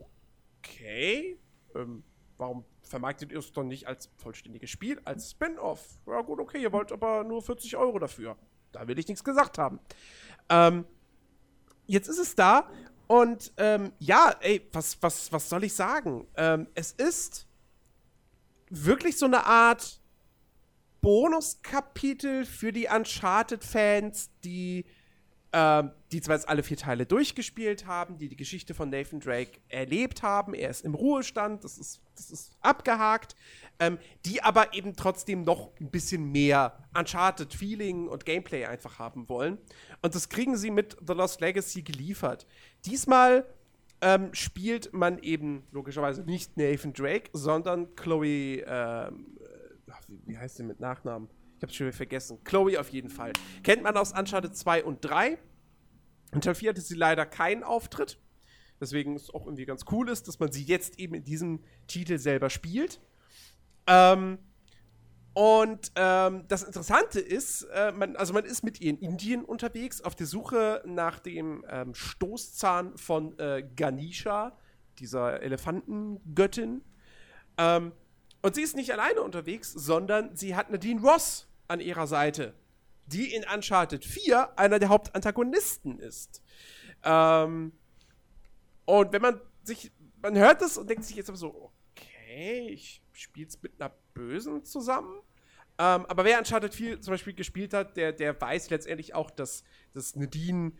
okay, ähm, warum vermarktet ihr es doch nicht als vollständiges Spiel, als Spin-off? Ja, gut, okay, ihr wollt aber nur 40 Euro dafür. Da will ich nichts gesagt haben. Ähm, jetzt ist es da und ähm, ja, ey, was, was, was soll ich sagen? Ähm, es ist wirklich so eine Art Bonuskapitel für die Uncharted-Fans, die, ähm, die zwar jetzt alle vier Teile durchgespielt haben, die die Geschichte von Nathan Drake erlebt haben. Er ist im Ruhestand, das ist, das ist abgehakt, ähm, die aber eben trotzdem noch ein bisschen mehr Uncharted-Feeling und Gameplay einfach haben wollen. Und das kriegen sie mit The Lost Legacy geliefert. Diesmal ähm, spielt man eben logischerweise nicht Nathan Drake, sondern Chloe, ähm, wie, heißt sie mit Nachnamen? Ich hab's schon wieder vergessen. Chloe auf jeden Fall. Kennt man aus Uncharted 2 und 3. In Teil 4 hatte sie leider keinen Auftritt. Deswegen ist es auch irgendwie ganz cool ist, dass man sie jetzt eben in diesem Titel selber spielt. Ähm, und ähm, das Interessante ist, äh, man, also man ist mit ihr in Indien unterwegs auf der Suche nach dem ähm, Stoßzahn von äh, Ganesha, dieser Elefantengöttin. Ähm, und sie ist nicht alleine unterwegs, sondern sie hat Nadine Ross an ihrer Seite, die in Uncharted 4 einer der Hauptantagonisten ist. Ähm, und wenn man sich, man hört das und denkt sich jetzt aber so, okay, ich spiel's mit einer Bösen zusammen. Ähm, aber wer Uncharted 4 zum Beispiel gespielt hat, der, der weiß letztendlich auch, dass, dass Nadine,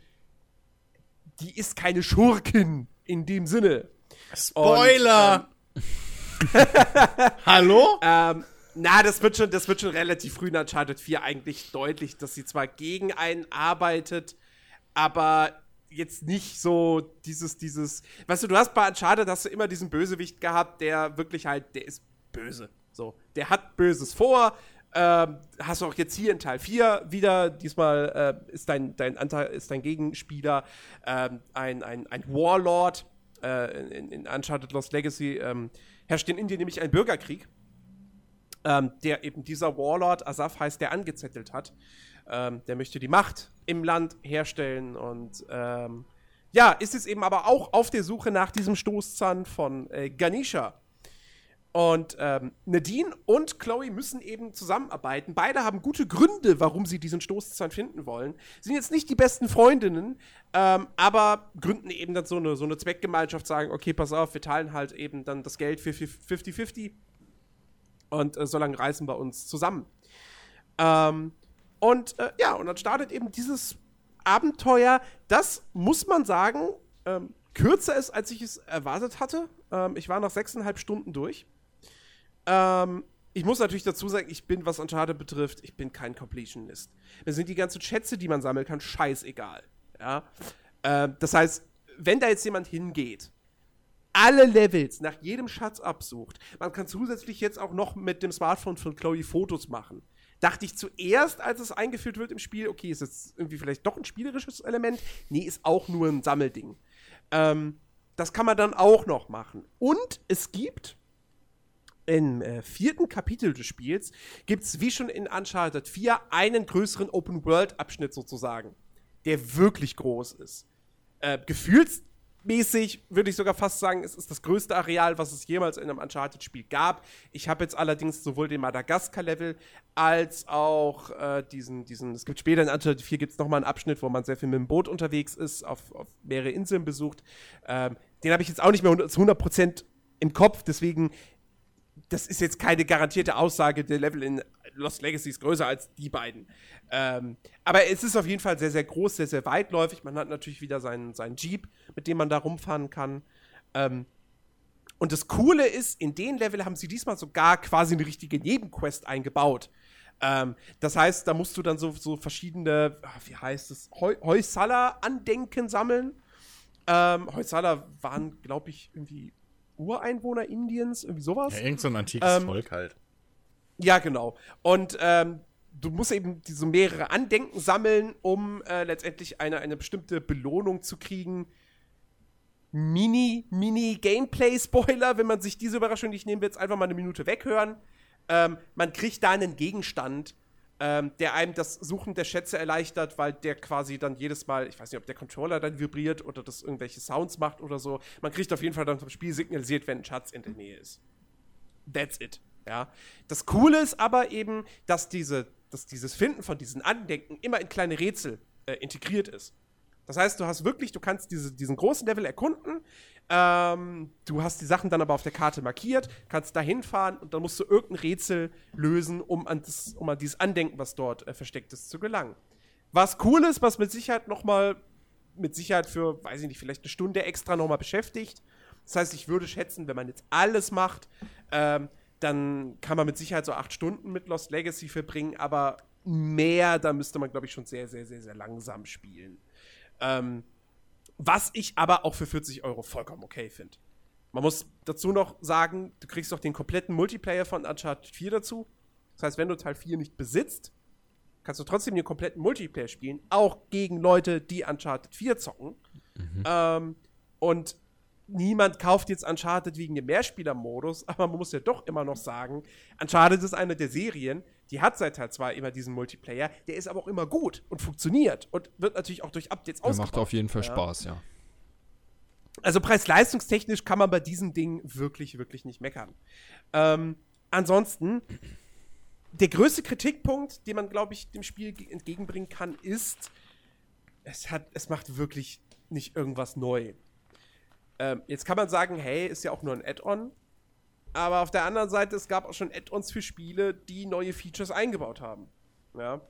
die ist keine Schurkin in dem Sinne. Spoiler! Und, ähm, [laughs] Hallo? Ähm, na, das wird schon, das wird schon relativ früh in Uncharted 4 eigentlich deutlich, dass sie zwar gegen einen arbeitet, aber jetzt nicht so dieses, dieses, weißt du, du hast bei Uncharted hast du immer diesen Bösewicht gehabt, der wirklich halt, der ist böse. So, der hat Böses vor. Ähm, hast du auch jetzt hier in Teil 4 wieder, diesmal äh, ist, dein, dein Anteil, ist dein Gegenspieler ähm, ein, ein, ein Warlord. Äh, in, in Uncharted Lost Legacy ähm, herrscht in Indien nämlich ein Bürgerkrieg, ähm, der eben dieser Warlord, Asaf heißt, der angezettelt hat. Ähm, der möchte die Macht im Land herstellen und ähm, ja, ist es eben aber auch auf der Suche nach diesem Stoßzahn von äh, Ganesha. Und ähm, Nadine und Chloe müssen eben zusammenarbeiten. Beide haben gute Gründe, warum sie diesen Stoßzahn finden wollen. Sind jetzt nicht die besten Freundinnen, ähm, aber gründen eben dann so eine, so eine Zweckgemeinschaft, sagen, okay, pass auf, wir teilen halt eben dann das Geld für 50-50 und äh, so reisen wir uns zusammen. Ähm, und äh, ja, und dann startet eben dieses Abenteuer, das muss man sagen, ähm, kürzer ist, als ich es erwartet hatte. Ähm, ich war nach sechseinhalb Stunden durch. Ähm, ich muss natürlich dazu sagen, ich bin, was Uncharted betrifft, ich bin kein Completionist. Mir sind die ganzen Schätze, die man sammeln kann, scheißegal. Ja? Ähm, das heißt, wenn da jetzt jemand hingeht, alle Levels nach jedem Schatz absucht, man kann zusätzlich jetzt auch noch mit dem Smartphone von Chloe Fotos machen. Dachte ich zuerst, als es eingeführt wird im Spiel, okay, ist jetzt irgendwie vielleicht doch ein spielerisches Element? Nee, ist auch nur ein Sammelding. Ähm, das kann man dann auch noch machen. Und es gibt im äh, vierten Kapitel des Spiels gibt es wie schon in Uncharted 4 einen größeren Open-World-Abschnitt sozusagen, der wirklich groß ist. Äh, gefühlsmäßig würde ich sogar fast sagen, es ist das größte Areal, was es jemals in einem Uncharted-Spiel gab. Ich habe jetzt allerdings sowohl den Madagaskar-Level als auch äh, diesen, diesen, es gibt später in Uncharted 4 gibt es nochmal einen Abschnitt, wo man sehr viel mit dem Boot unterwegs ist, auf, auf mehrere Inseln besucht. Ähm, den habe ich jetzt auch nicht mehr zu 100% im Kopf, deswegen das ist jetzt keine garantierte Aussage, der Level in Lost Legacy ist größer als die beiden. Ähm, aber es ist auf jeden Fall sehr, sehr groß, sehr, sehr weitläufig. Man hat natürlich wieder seinen, seinen Jeep, mit dem man da rumfahren kann. Ähm, und das Coole ist, in den Level haben sie diesmal sogar quasi eine richtige Nebenquest eingebaut. Ähm, das heißt, da musst du dann so, so verschiedene, ah, wie heißt es, Heusala-Andenken sammeln. Ähm, Heusala waren, glaube ich, irgendwie Ureinwohner Indiens, irgendwie sowas. Ja, irgend so ein antikes ähm, Volk halt. Ja, genau. Und ähm, du musst eben diese mehrere Andenken sammeln, um äh, letztendlich eine, eine bestimmte Belohnung zu kriegen. Mini, Mini Gameplay-Spoiler, wenn man sich diese Überraschung nicht nehmen will, jetzt einfach mal eine Minute weghören. Ähm, man kriegt da einen Gegenstand, ähm, der einem das Suchen der Schätze erleichtert, weil der quasi dann jedes Mal, ich weiß nicht, ob der Controller dann vibriert oder das irgendwelche Sounds macht oder so. Man kriegt auf jeden Fall dann vom Spiel signalisiert, wenn ein Schatz in der Nähe ist. That's it. Ja. Das Coole ist aber eben, dass, diese, dass dieses Finden von diesen Andenken immer in kleine Rätsel äh, integriert ist. Das heißt, du hast wirklich, du kannst diese, diesen großen Level erkunden, ähm, du hast die Sachen dann aber auf der Karte markiert, kannst da hinfahren und dann musst du irgendein Rätsel lösen, um an, das, um an dieses Andenken, was dort äh, versteckt ist, zu gelangen. Was cool ist, was mit Sicherheit noch mal mit Sicherheit für, weiß ich nicht, vielleicht eine Stunde extra noch mal beschäftigt. Das heißt, ich würde schätzen, wenn man jetzt alles macht, ähm, dann kann man mit Sicherheit so acht Stunden mit Lost Legacy verbringen, aber mehr, da müsste man, glaube ich, schon sehr, sehr, sehr, sehr langsam spielen. Ähm, was ich aber auch für 40 Euro vollkommen okay finde. Man muss dazu noch sagen, du kriegst doch den kompletten Multiplayer von Uncharted 4 dazu. Das heißt, wenn du Teil 4 nicht besitzt, kannst du trotzdem den kompletten Multiplayer spielen, auch gegen Leute, die Uncharted 4 zocken. Mhm. Ähm, und niemand kauft jetzt Uncharted wegen dem Mehrspieler-Modus, aber man muss ja doch immer noch sagen, Uncharted ist eine der Serien, die hat seit Teil 2 immer diesen Multiplayer, der ist aber auch immer gut und funktioniert und wird natürlich auch durch Updates ausgebaut. Der macht auf jeden Fall ja. Spaß, ja. Also preis-leistungstechnisch kann man bei diesem Ding wirklich, wirklich nicht meckern. Ähm, ansonsten, der größte Kritikpunkt, den man, glaube ich, dem Spiel entgegenbringen kann, ist, es, hat, es macht wirklich nicht irgendwas neu. Ähm, jetzt kann man sagen, hey, ist ja auch nur ein Add-on. Aber auf der anderen Seite, es gab auch schon Add-ons für Spiele, die neue Features eingebaut haben. Ja.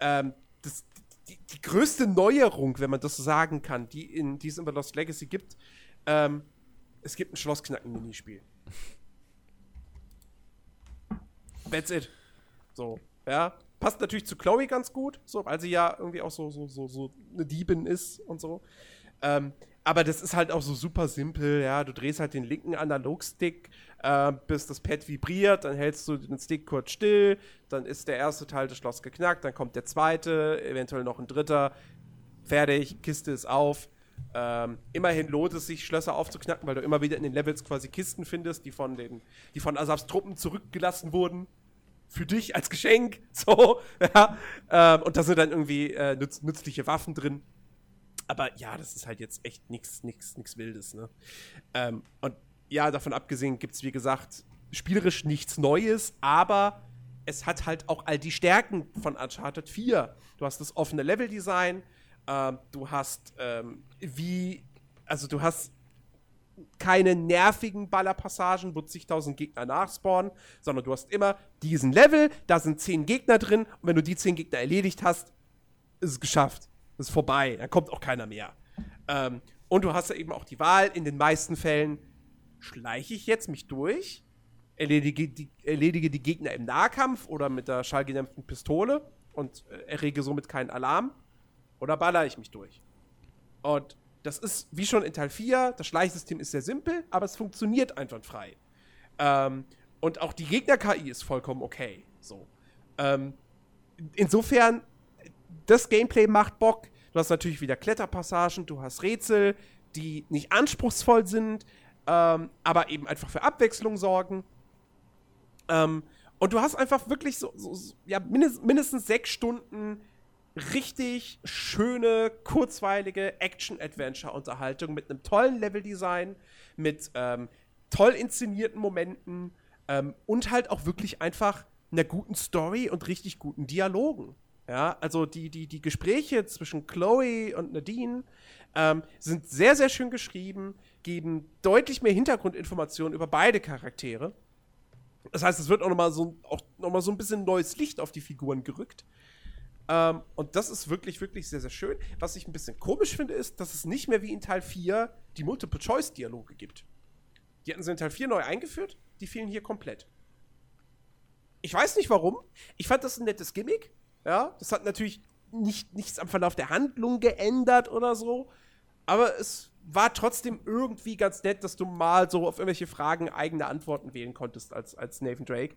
Ähm, das, die, die, größte Neuerung, wenn man das so sagen kann, die, in, die es in The Lost Legacy gibt, ähm, es gibt ein Schlossknacken-Minispiel. That's it. So, ja. Passt natürlich zu Chloe ganz gut, so, weil sie ja irgendwie auch so, so, so, so eine Diebin ist und so. Ähm, aber das ist halt auch so super simpel, ja. Du drehst halt den linken Analogstick, äh, bis das Pad vibriert, dann hältst du den Stick kurz still, dann ist der erste Teil des Schloss geknackt, dann kommt der zweite, eventuell noch ein dritter. Fertig, Kiste ist auf. Ähm, immerhin lohnt es sich, Schlösser aufzuknacken, weil du immer wieder in den Levels quasi Kisten findest, die von den, die von Asafs Truppen zurückgelassen wurden. Für dich als Geschenk. [laughs] So, ja. Ähm, und da sind dann irgendwie äh, nütz nützliche Waffen drin aber ja, das ist halt jetzt echt nichts nix, nix Wildes, ne? Ähm, und ja, davon abgesehen gibt es, wie gesagt, spielerisch nichts Neues, aber es hat halt auch all die Stärken von Uncharted 4. Du hast das offene Leveldesign, ähm, du hast ähm, wie, also du hast keine nervigen Ballerpassagen, wo zigtausend Gegner nachspawnen, sondern du hast immer diesen Level, da sind zehn Gegner drin und wenn du die zehn Gegner erledigt hast, ist es geschafft. Ist vorbei. Da kommt auch keiner mehr. Ähm, und du hast ja eben auch die Wahl, in den meisten Fällen schleiche ich jetzt mich durch, erledige die, erledige die Gegner im Nahkampf oder mit der schallgedämpften Pistole und äh, errege somit keinen Alarm, oder baller ich mich durch. Und das ist wie schon in Teil 4, das Schleichsystem ist sehr simpel, aber es funktioniert einwandfrei. Ähm, und auch die Gegner-KI ist vollkommen okay. So. Ähm, insofern das Gameplay macht Bock. Du hast natürlich wieder Kletterpassagen, du hast Rätsel, die nicht anspruchsvoll sind, ähm, aber eben einfach für Abwechslung sorgen. Ähm, und du hast einfach wirklich so, so, so ja, mindest, mindestens sechs Stunden richtig schöne, kurzweilige Action-Adventure-Unterhaltung mit einem tollen Leveldesign, mit ähm, toll inszenierten Momenten ähm, und halt auch wirklich einfach einer guten Story und richtig guten Dialogen. Ja, also die, die, die Gespräche zwischen Chloe und Nadine ähm, sind sehr, sehr schön geschrieben, geben deutlich mehr Hintergrundinformationen über beide Charaktere. Das heißt, es wird auch nochmal so, noch so ein bisschen neues Licht auf die Figuren gerückt. Ähm, und das ist wirklich, wirklich sehr, sehr schön. Was ich ein bisschen komisch finde, ist, dass es nicht mehr wie in Teil 4 die Multiple-Choice-Dialoge gibt. Die hatten sie in Teil 4 neu eingeführt, die fehlen hier komplett. Ich weiß nicht warum. Ich fand das ein nettes Gimmick. Ja, das hat natürlich nicht, nichts am Verlauf der Handlung geändert oder so. Aber es war trotzdem irgendwie ganz nett, dass du mal so auf irgendwelche Fragen eigene Antworten wählen konntest als, als Nathan Drake.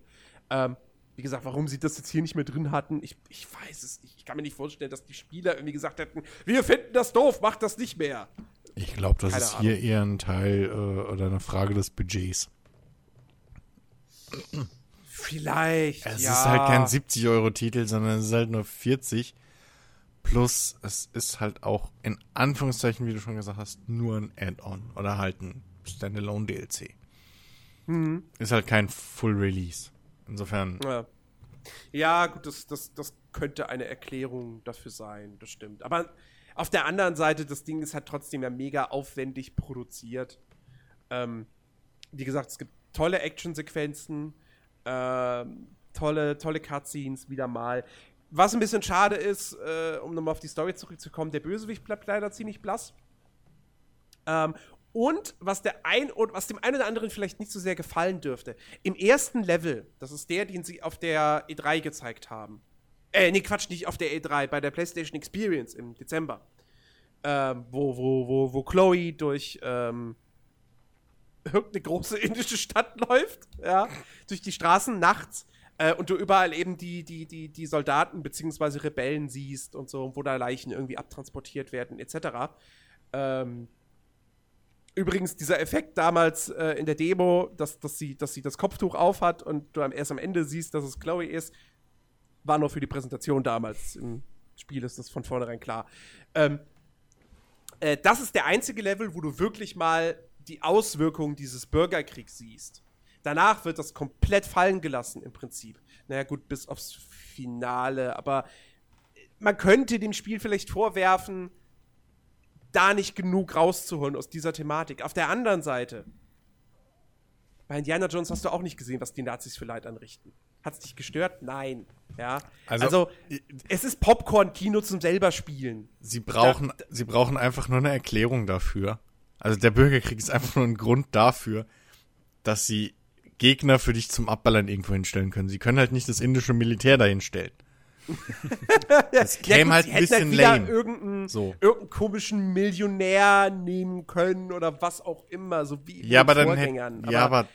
Ähm, wie gesagt, warum sie das jetzt hier nicht mehr drin hatten, ich, ich weiß es nicht. Ich kann mir nicht vorstellen, dass die Spieler irgendwie gesagt hätten, wir finden das doof, macht das nicht mehr. Ich glaube, das Keine ist Ahnung. hier eher ein Teil äh, oder eine Frage des Budgets. Vielleicht. Es ja. ist halt kein 70-Euro-Titel, sondern es ist halt nur 40. Plus, es ist halt auch in Anführungszeichen, wie du schon gesagt hast, nur ein Add-on oder halt ein Standalone-DLC. Mhm. Ist halt kein Full Release. Insofern. Ja, ja gut, das, das, das könnte eine Erklärung dafür sein, das stimmt. Aber auf der anderen Seite, das Ding ist halt trotzdem ja mega aufwendig produziert. Ähm, wie gesagt, es gibt tolle Actionsequenzen. Ähm, tolle, tolle Cutscenes wieder mal. Was ein bisschen schade ist, äh, um nochmal auf die Story zurückzukommen, der Bösewicht bleibt leider ziemlich blass. Ähm, und was der ein und was dem einen oder anderen vielleicht nicht so sehr gefallen dürfte, im ersten Level, das ist der, den sie auf der E3 gezeigt haben. Äh, nee, Quatsch, nicht auf der E3, bei der PlayStation Experience im Dezember. Ähm, wo, wo, wo, wo Chloe durch ähm, irgendeine große [laughs] indische Stadt läuft, ja, durch die Straßen nachts äh, und du überall eben die, die, die, die Soldaten bzw. Rebellen siehst und so, wo da Leichen irgendwie abtransportiert werden, etc. Ähm, übrigens, dieser Effekt damals äh, in der Demo, dass, dass, sie, dass sie das Kopftuch aufhat und du erst am Ende siehst, dass es Chloe ist, war nur für die Präsentation damals. Im Spiel ist das von vornherein klar. Ähm, äh, das ist der einzige Level, wo du wirklich mal die Auswirkungen dieses Bürgerkriegs siehst. Danach wird das komplett fallen gelassen im Prinzip. Naja, gut, bis aufs Finale, aber man könnte dem Spiel vielleicht vorwerfen, da nicht genug rauszuholen aus dieser Thematik. Auf der anderen Seite, bei Indiana Jones hast du auch nicht gesehen, was die Nazis für Leid anrichten. Hat es dich gestört? Nein. Ja. Also- Also, es ist Popcorn-Kino zum selber spielen. Sie brauchen, sie brauchen einfach nur eine Erklärung dafür. Also der Bürgerkrieg ist einfach nur ein Grund dafür, dass sie Gegner für dich zum Abballern irgendwo hinstellen können. Sie können halt nicht das indische Militär dahin stellen. [laughs] Das käme gut, halt ein bisschen wieder lame. Irgendeinen, So. irgendeinen komischen Millionär nehmen können oder was auch immer, so wie in Ja, den aber dann Vorgängern. hätt, ja, aber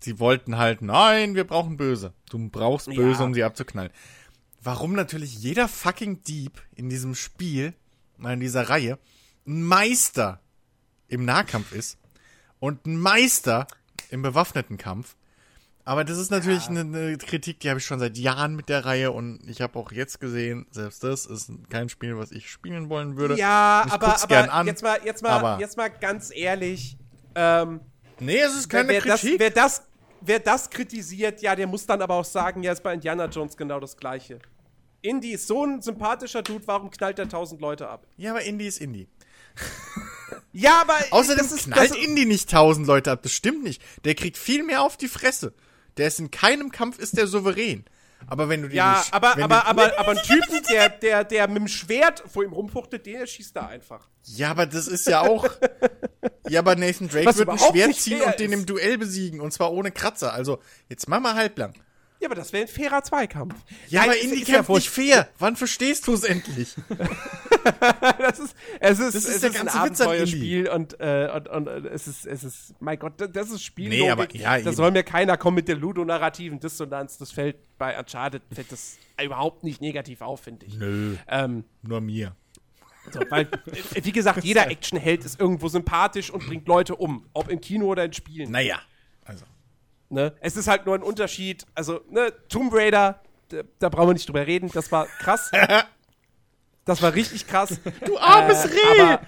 sie wollten halt, nein, wir brauchen Böse. Du brauchst Böse, Ja. um sie abzuknallen. Warum natürlich jeder fucking Dieb in diesem Spiel, mal in dieser Reihe, ein Meister im Nahkampf ist und ein Meister im bewaffneten Kampf. Aber das ist natürlich eine, eine Kritik, die habe ich schon seit Jahren mit der Reihe und ich habe auch jetzt gesehen, selbst das ist kein Spiel, was ich spielen wollen würde. ja, ich aber, aber an, jetzt mal, jetzt mal, aber- jetzt mal ganz ehrlich, ähm, Nee, es ist keine wer, das, Kritik. wer, das, wer das kritisiert, ja, der muss dann aber auch sagen, ja, ist bei Indiana Jones genau das Gleiche. Indy ist so ein sympathischer Dude, warum knallt er tausend Leute ab? ja, aber Indie ist Indie. [laughs] Ja, aber Außerdem das ist, knallt das, Indy nicht tausend Leute ab. Das stimmt nicht. Der kriegt viel mehr auf die Fresse. Der ist in keinem Kampf ist der souverän. Aber wenn du die Ja, nicht, aber, aber, du, aber, aber ein Typen, der, der, der mit dem Schwert vor ihm rumfuchtet, der schießt da einfach. ja, aber das ist ja auch. [laughs] ja, aber Nathan Drake Was wird ein Schwert ziehen und den im Duell besiegen und zwar ohne Kratzer. Also jetzt mach mal halblang. Ja, aber das wäre ein fairer Zweikampf. Ja, Nein, aber ist ja nicht fair. Wann verstehst du es endlich? [laughs] [laughs] das ist, es ist, Das ist es der ist ein Abenteuerspiel und, äh, und, und äh, es ist, es ist, mein Gott, das- ist Spiellogik. Nee, aber- ja, da soll mir keiner kommen mit der ludonarrativen Dissonanz. Das fällt bei Uncharted fällt das überhaupt nicht negativ auf, finde ich. Nö, Ähm, nur mir. so, weil, äh, wie gesagt, [laughs] jeder Actionheld ist irgendwo sympathisch und bringt Leute um. Ob im Kino oder in Spielen. Naja. Also. Ne? Es ist halt nur ein Unterschied. Also, ne, Tomb Raider, da, da brauchen wir nicht drüber reden. Das war krass. [laughs] das war richtig krass. Du armes Äh, Reh! Aber,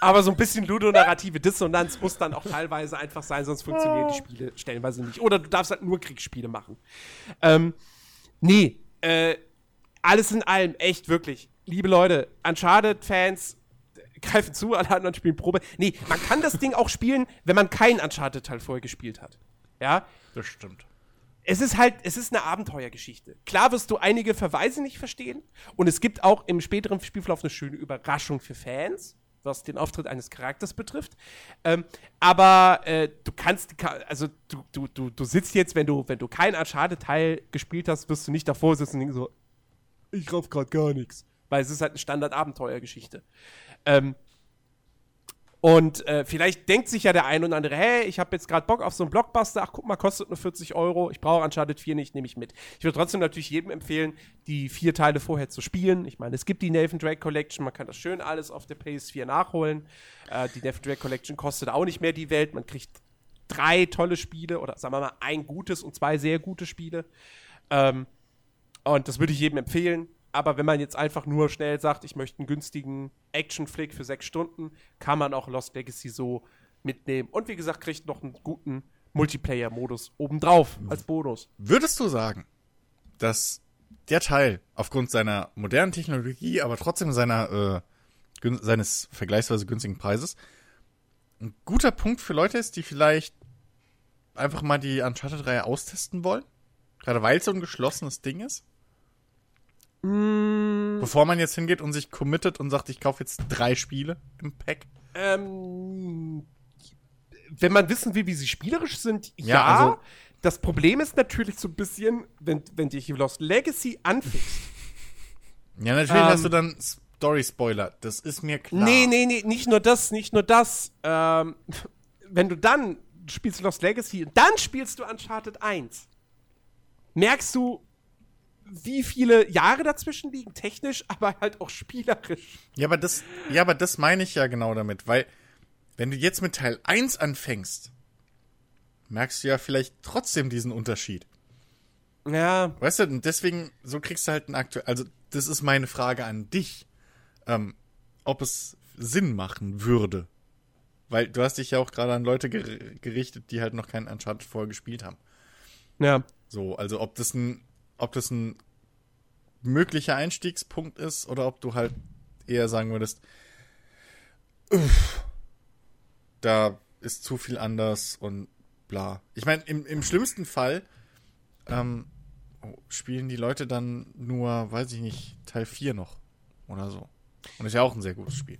aber so ein bisschen ludonarrative Dissonanz muss dann auch teilweise einfach sein, sonst funktionieren die Spiele stellenweise nicht. Oder du darfst halt nur Kriegsspiele machen. Ähm, nee, äh, alles in allem, echt wirklich. Liebe Leute, Uncharted-Fans, greifen zu, alle anderen spielen Probe. Nee, man kann das Ding auch spielen, wenn man keinen Uncharted-Teil vorher gespielt hat. Ja, Das stimmt. es ist halt, es ist eine Abenteuergeschichte. Klar wirst du einige Verweise nicht verstehen und es gibt auch im späteren Spielverlauf eine schöne Überraschung für Fans, was den Auftritt eines Charakters betrifft. Ähm, aber äh, du kannst, also du, du, du, du sitzt jetzt, wenn du, wenn du keinen Uncharted-Teil gespielt hast, wirst du nicht davor sitzen und denken so, ich raff grad gar nichts. Weil es ist halt eine Standard-Abenteuergeschichte. Ähm, und äh, vielleicht denkt sich ja der ein oder andere, hey, ich habe jetzt gerade Bock auf so einen Blockbuster, ach guck mal, kostet nur 40 Euro, ich brauche Uncharted 4 nicht, nehme ich mit. Ich würde trotzdem natürlich jedem empfehlen, die vier Teile vorher zu spielen. Ich meine, es gibt die Nathan Drake Collection, man kann das schön alles auf der PS4 nachholen. Äh, die Nathan Drake Collection kostet auch nicht mehr die Welt, man kriegt drei tolle Spiele oder sagen wir mal ein gutes und zwei sehr gute Spiele. Ähm, und das würde ich jedem empfehlen. Aber wenn man jetzt einfach nur schnell sagt, ich möchte einen günstigen Action-Flick für sechs Stunden, kann man auch Lost Legacy so mitnehmen. Und wie gesagt, kriegt noch einen guten Multiplayer-Modus obendrauf als Bonus. Würdest du sagen, dass der Teil aufgrund seiner modernen Technologie, aber trotzdem seiner, äh, seines vergleichsweise günstigen Preises, ein guter Punkt für Leute ist, die vielleicht einfach mal die Uncharted-Reihe austesten wollen? Gerade weil es so ein geschlossenes Ding ist? Bevor man jetzt hingeht und sich committet und sagt, ich kaufe jetzt drei Spiele im Pack. Ähm, wenn man wissen will, wie sie spielerisch sind, ja. Ja, also- das Problem ist natürlich so ein bisschen, wenn, wenn dich Lost Legacy anfixt. [laughs] Ja, natürlich Ähm. hast du dann Story-Spoiler. Das ist mir klar. Nee, nee, nee, nicht nur das, nicht nur das. Ähm, wenn du dann spielst Lost Legacy und dann spielst du Uncharted 1, merkst du, wie viele Jahre dazwischen liegen, technisch, aber halt auch spielerisch. Ja, aber das, ja, aber das meine ich ja genau damit, weil wenn du jetzt mit Teil 1 anfängst, merkst du ja vielleicht trotzdem diesen Unterschied. Ja, Weißt du, und deswegen, so kriegst du halt ein aktuell, also das ist meine Frage an dich, ähm, ob es Sinn machen würde. Weil du hast dich ja auch gerade an Leute ger gerichtet, die halt noch keinen Uncharted vorher gespielt haben. Ja. So, also ob das ein, ob das ein möglicher Einstiegspunkt ist oder ob du halt eher sagen würdest, uff, da ist zu viel anders und bla. Ich meine, im, im schlimmsten Fall ähm, spielen die Leute dann nur, weiß ich nicht, Teil 4 noch oder so. Und ist ja auch ein sehr gutes Spiel.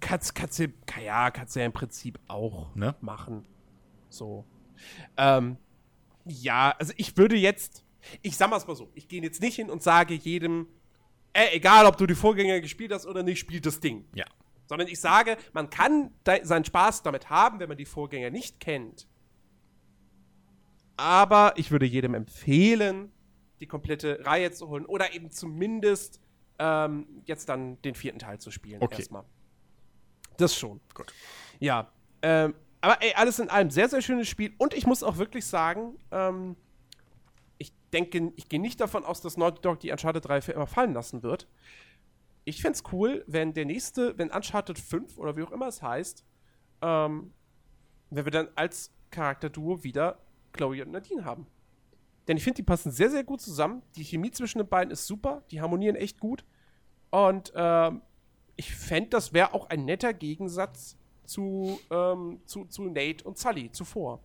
Kannst du, ja, kannst ja im Prinzip auch Ne? machen. So. Ähm, ja, also ich würde jetzt, ich sag mal's mal so, ich gehe jetzt nicht hin und sage jedem, äh, egal ob du die Vorgänger gespielt hast oder nicht, spielt das Ding. Ja. Sondern ich sage, man kann seinen Spaß damit haben, wenn man die Vorgänger nicht kennt. Aber ich würde jedem empfehlen, die komplette Reihe zu holen oder eben zumindest ähm, jetzt dann den vierten Teil zu spielen. Okay. Erstmal. Das schon. Gut. Ja. Ähm, aber ey, alles in allem sehr, sehr schönes Spiel. Und ich muss auch wirklich sagen, ähm, denke, ich gehe nicht davon aus, dass Naughty Dog die Uncharted 3 für immer fallen lassen wird. Ich fände es cool, wenn der nächste, wenn Uncharted 5 oder wie auch immer es heißt, ähm, wenn wir dann als Charakterduo wieder Chloe und Nadine haben. Denn ich finde, die passen sehr, sehr gut zusammen. Die Chemie zwischen den beiden ist super. Die harmonieren echt gut. Und ähm, ich fände, das wäre auch ein netter Gegensatz zu, ähm, zu, zu Nate und Sully zuvor.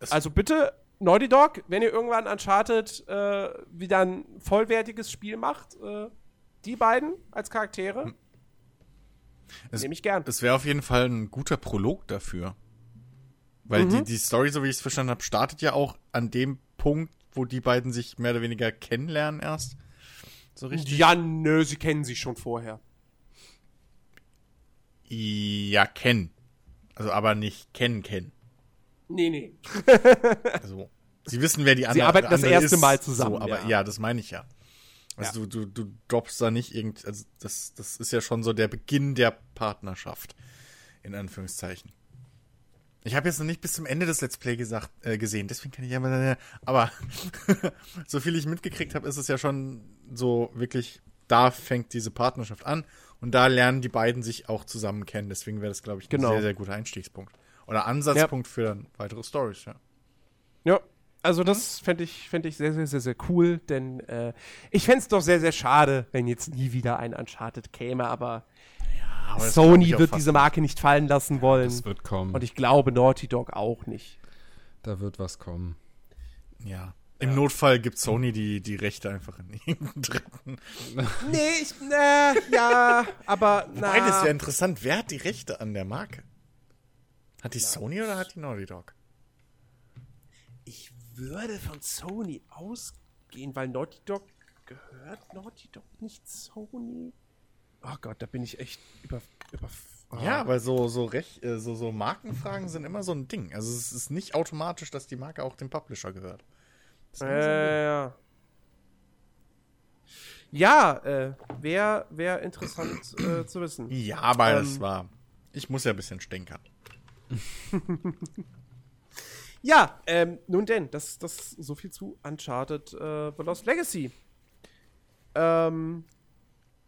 Es- also bitte, Naughty Dog, wenn ihr irgendwann Uncharted äh, wieder ein vollwertiges Spiel macht, äh, die beiden als Charaktere, Es- nehme ich gern. Es wäre auf jeden Fall ein guter Prolog dafür. Weil die, die Story, so wie ich es verstanden habe, startet ja auch an dem Punkt, wo die beiden sich mehr oder weniger kennenlernen erst. So richtig? Ja, nö, sie kennen sich schon vorher. Ja, kennen. Also aber nicht kennen, kennen. Nee, nee. [laughs] Also, sie wissen, wer die andere arbeiten das erste ist, Mal zusammen, So, aber ja. ja. das meine ich ja. Also Ja. Du, du, du droppst da nicht irgend, also das, das ist ja schon so der Beginn der Partnerschaft. In Anführungszeichen. Ich habe jetzt noch nicht bis zum Ende des Let's Play gesagt, äh, gesehen, deswegen kann ich ja mal, aber [laughs] so viel ich mitgekriegt habe, ist es ja schon so wirklich, da fängt diese Partnerschaft an und da lernen die beiden sich auch zusammen kennen. Deswegen wäre das, glaube ich, ein Genau. sehr, sehr guter Einstiegspunkt. Oder Ansatzpunkt für dann weitere Stories, ja. Ja, also das fände ich, fänd ich sehr, sehr, sehr, sehr cool, denn äh, ich fände es doch sehr, sehr schade, wenn jetzt nie wieder ein Uncharted käme, aber Aber das glaub Sony wird diese Marke nicht fallen lassen wollen. Das wird kommen. und ich glaube Naughty Dog auch nicht. da wird was kommen. Ja. Im Notfall gibt Sony die, die Rechte einfach in irgendeinen [laughs] Dritten. Nee, ich, na, ja, aber Wobei, das wäre interessant. Wer hat die Rechte an der Marke? Hat die Sony oder hat die Naughty Dog? ich würde von Sony ausgehen, weil Naughty Dog gehört Naughty Dog nicht Sony. Oh Gott, da bin ich echt über, über oh. Ja, weil so, so, Rech, äh, so, so Markenfragen sind immer so ein Ding. Also es ist nicht automatisch, dass die Marke auch dem Publisher gehört. Ding. Äh, ja. Ja, äh, wäre wär interessant äh, zu wissen. Ja, aber Ähm. das war. Ich muss ja ein bisschen stänkern. [laughs] Ja, ähm, nun denn, das, das so viel zu Uncharted äh, The Lost Legacy. Ähm,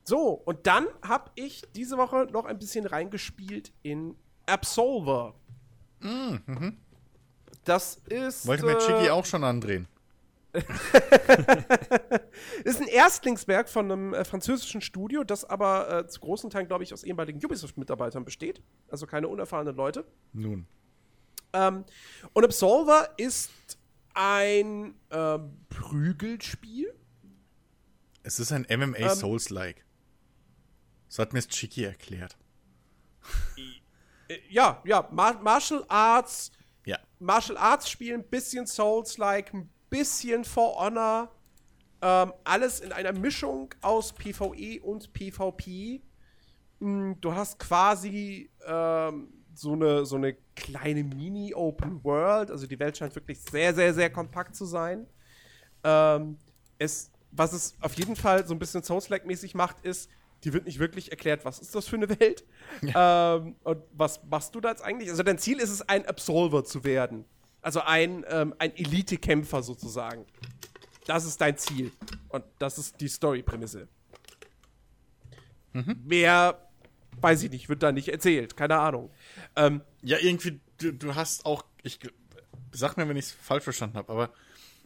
so, und dann habe ich diese Woche noch ein bisschen reingespielt in Absolver. Das ist. Wollte mir Chiki äh, auch schon andrehen. [laughs] Ist ein Erstlingswerk von einem äh, französischen Studio, das aber äh, zu großen Teilen, glaube ich, aus ehemaligen Ubisoft-Mitarbeitern besteht. Also keine unerfahrenen Leute. Nun. Ähm, und Absolver ist ein ähm, Prügelspiel. Es ist ein MMA Ähm. Souls-like. So hat mir es Chiki erklärt. Äh, ja, ja, Mar Martial Arts, Ja. Martial Arts Spiel, ein bisschen Souls-like, ein bisschen For Honor. Ähm, alles in einer Mischung aus PvE und PvP. Mm, Du hast quasi ähm, so, eine, so eine kleine Mini-Open World. Also die Welt scheint wirklich sehr, sehr, sehr kompakt zu sein. Ähm, es, was es auf jeden Fall so ein bisschen Souls-like-mäßig macht, ist, die wird nicht wirklich erklärt, was ist das für eine Welt ähm, und was machst du da jetzt eigentlich? Also dein Ziel ist es, ein Absolver zu werden. Also ein, ähm, ein Elite-Kämpfer sozusagen. Das ist dein Ziel. Und das ist die Story-Prämisse. Mehr weiß ich nicht, wird da nicht erzählt, keine Ahnung. Ähm, Ja, irgendwie, du, du hast auch, ich sag mir, wenn ich es falsch verstanden habe, aber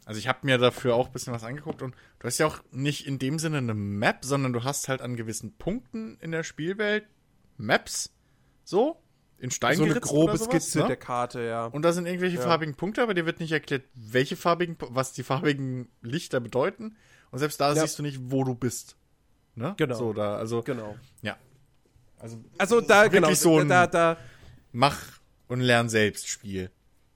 also ich habe mir dafür auch ein bisschen was angeguckt und du hast ja auch nicht in dem Sinne eine Map, sondern du hast halt an gewissen Punkten in der Spielwelt Maps, so, in Stein so eine grobe sowas, Skizze ne? der Karte, ja. Und da sind irgendwelche Ja. farbigen Punkte, aber dir wird nicht erklärt, welche farbigen, was die farbigen Lichter bedeuten. Und selbst da Ja. siehst du nicht, wo du bist. Ne? Genau. So, da, also, Genau. ja. Also, Also da, wirklich genau, so ein da, da, mach und lern selbst Spiel.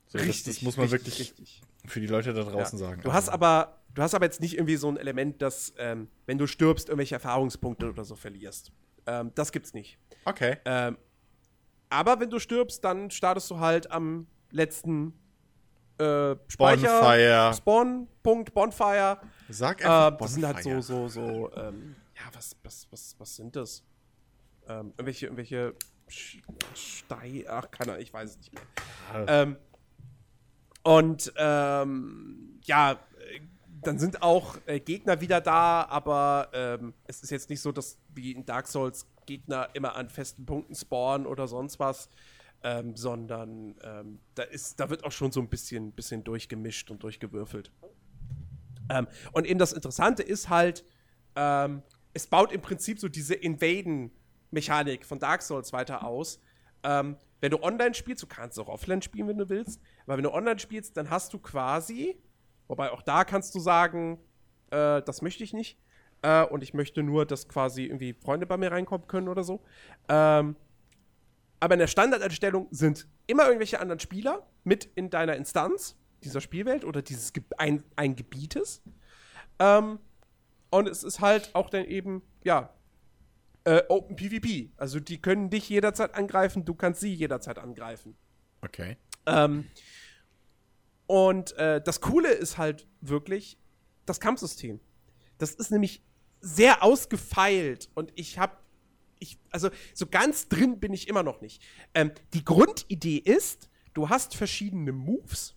So, das, richtig. das muss man richtig, wirklich richtig. für die Leute da draußen Ja. sagen. Du hast Also, aber, du hast aber jetzt nicht irgendwie so ein Element, dass, ähm, wenn du stirbst, irgendwelche Erfahrungspunkte oder so verlierst. Ähm, das gibt's nicht. Okay. Ähm, aber wenn du stirbst, dann startest du halt am letzten äh, Speicher. Bonfire. Spawn-Punkt, Bonfire. Sag Äh, einfach das sind halt so, Bonfire. so, so, ähm, ja, was, was, was, was sind das? Ähm, irgendwelche, irgendwelche Sch- Stei, ach, keine Ahnung, ich weiß es nicht mehr. Ja. Ähm, und, ähm, ja, äh, dann sind auch äh, Gegner wieder da, aber ähm, es ist jetzt nicht so, dass wie in Dark Souls Gegner immer an festen Punkten spawnen oder sonst was, ähm, sondern ähm, da, ist, da wird auch schon so ein bisschen, bisschen durchgemischt und durchgewürfelt. Ähm, und eben das Interessante ist halt, ähm, es baut im Prinzip so diese Invaden-Mechanik von Dark Souls weiter aus. Ähm, wenn du online spielst, du kannst auch offline spielen, wenn du willst, aber wenn du online spielst, dann hast du quasi, wobei auch da kannst du sagen, äh, das möchte ich nicht, äh, und ich möchte nur, dass quasi irgendwie Freunde bei mir reinkommen können oder so. Ähm, aber in der Standardeinstellung sind immer irgendwelche anderen Spieler mit in deiner Instanz dieser Spielwelt oder dieses Ge ein, ein Gebietes. Ähm, und es ist halt auch dann eben, ja, äh, Open PvP. Also die können dich jederzeit angreifen, du kannst sie jederzeit angreifen. Okay. Ähm, und äh, das Coole ist halt wirklich das Kampfsystem. Das ist nämlich sehr ausgefeilt und ich habe, ich, also so ganz drin bin ich immer noch nicht. Ähm, die Grundidee ist, du hast verschiedene Moves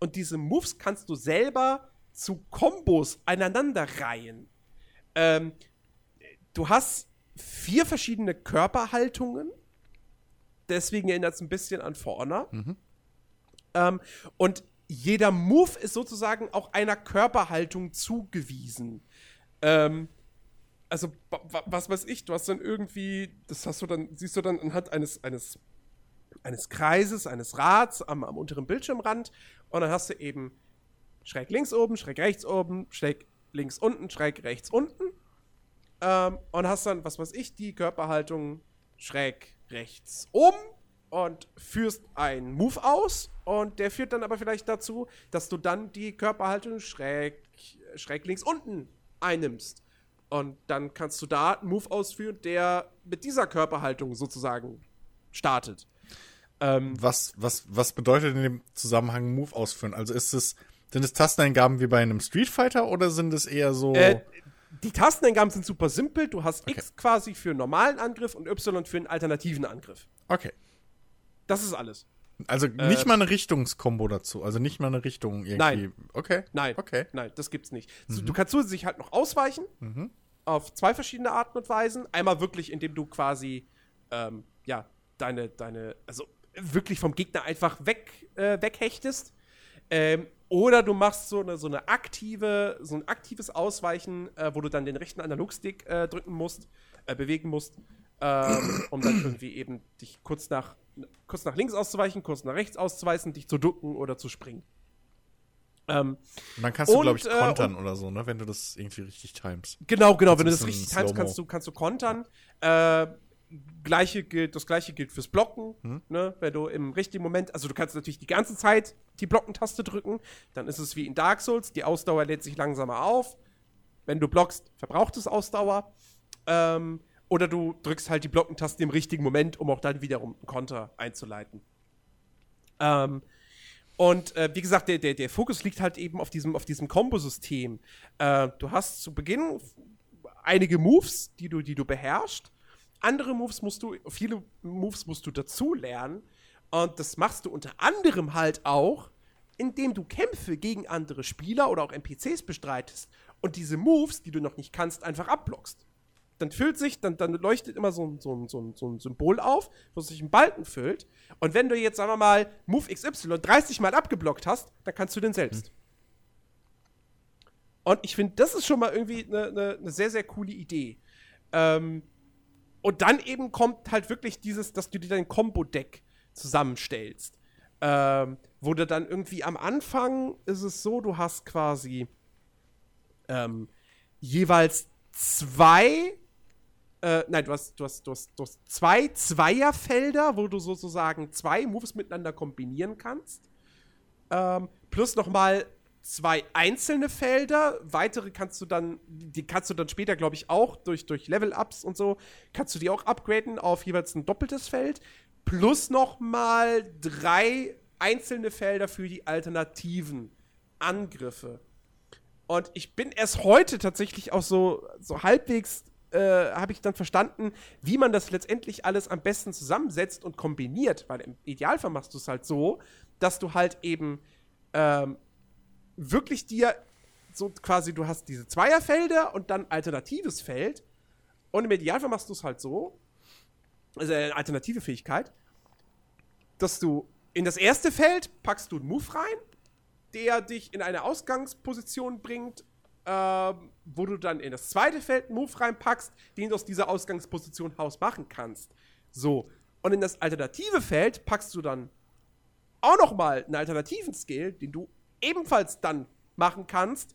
und diese Moves kannst du selber zu Kombos aneinanderreihen. Ähm, du hast vier verschiedene Körperhaltungen. Deswegen erinnert es ein bisschen an For Honor. Ähm, und jeder Move ist sozusagen auch einer Körperhaltung zugewiesen. Ähm, also, wa- wa- was weiß ich, du hast dann irgendwie, das hast du dann, siehst du dann anhand eines, eines, eines Kreises, eines Rads am, am unteren Bildschirmrand und dann hast du eben schräg links oben, schräg rechts oben, schräg links unten, schräg rechts unten ähm, und hast dann, was weiß ich, die Körperhaltung schräg rechts um und führst einen Move aus und der führt dann aber vielleicht dazu, dass du dann die Körperhaltung schräg, schräg links unten einnimmst. Und dann kannst du da einen Move ausführen, der mit dieser Körperhaltung sozusagen startet. Ähm, Was, was, was bedeutet in dem Zusammenhang Move ausführen? Also ist es, sind es Tasteneingaben wie bei einem Street Fighter oder sind es eher so. Äh, die Tasteneingaben sind super simpel. Du hast X quasi für einen normalen Angriff und Y für einen alternativen Angriff. okay. Das ist alles. Also nicht mal eine Richtungskombo dazu. Also nicht mal eine Richtung irgendwie. Äh, Nein. Okay. Nein, Okay. nein, das gibt's nicht. So, Du kannst zusätzlich halt noch ausweichen auf zwei verschiedene Arten und Weisen. Einmal wirklich, indem du quasi ähm, ja deine deine also wirklich vom Gegner einfach weg äh, weghechtest. Ähm, oder du machst so eine, so eine aktive, so ein aktives Ausweichen, äh, wo du dann den rechten Analogstick äh, drücken musst, äh, bewegen musst, ähm, um dann [clears throat] irgendwie eben dich kurz nach, kurz nach links auszuweichen, kurz nach rechts auszuweichen, dich zu ducken oder zu springen. Ähm, Und dann kannst du, Und, glaube ich, äh, kontern oder so, ne? Wenn du das irgendwie richtig timest. Genau, genau. Wenn du Das richtig timest, kannst du, kannst du kontern. Äh, gleiche gilt, das gleiche gilt fürs Blocken. Hm? Ne? Wenn du im richtigen Moment, also du kannst natürlich die ganze Zeit die Blockentaste drücken, dann ist es wie in Dark Souls, die Ausdauer lädt sich langsamer auf. Wenn du blockst, verbraucht es Ausdauer. Ähm, oder du drückst halt die Blockentaste im richtigen Moment, um auch dann wiederum einen Konter einzuleiten. Ähm, und äh, wie gesagt, der, der, der Fokus liegt halt eben auf diesem, auf diesem Kombosystem. Äh, du hast zu Beginn einige Moves, die du, die du beherrschst. Andere Moves musst du, viele Moves musst du dazu lernen. Und das machst du unter anderem halt auch, indem du Kämpfe gegen andere Spieler oder auch NPCs bestreitest und diese Moves, die du noch nicht kannst, einfach abblockst. Dann füllt sich, dann, dann leuchtet immer so ein, so, ein, so, ein, so ein Symbol auf, wo sich ein Balken füllt. Und wenn du jetzt, sagen wir mal, Move XY 30 Mal abgeblockt hast, dann kannst du den selbst. Hm. Und ich finde, das ist schon mal irgendwie eine ne, ne sehr, sehr coole Idee. Ähm, und dann eben kommt halt wirklich dieses, dass du dir dein Combo-Deck zusammenstellst. Ähm, wo du dann irgendwie am Anfang ist es so, du hast quasi ähm, jeweils zwei, äh, nein, du hast, du, hast, du, hast, du hast zwei Zweierfelder, wo du sozusagen zwei Moves miteinander kombinieren kannst. Ähm, plus nochmal zwei einzelne Felder. Weitere kannst du dann, die kannst du dann später, glaube ich, auch durch, durch Level-Ups und so, kannst du die auch upgraden auf jeweils ein doppeltes Feld. Plus nochmal drei einzelne Felder für die alternativen Angriffe. Und ich bin erst heute tatsächlich auch so, so halbwegs, äh, habe ich dann verstanden, wie man das letztendlich alles am besten zusammensetzt und kombiniert. Weil im Idealfall machst du es halt so, dass du halt eben ähm, wirklich dir so quasi, du hast diese Zweierfelder und dann alternatives Feld. Und im Idealfall machst du es halt so, also eine alternative Fähigkeit, dass du in das erste Feld packst du einen Move rein, der dich in eine Ausgangsposition bringt, äh, wo du dann in das zweite Feld einen Move reinpackst, den du aus dieser Ausgangsposition Haus machen kannst. So. Und in das alternative Feld packst du dann auch noch mal einen alternativen Skill, den du ebenfalls dann machen kannst,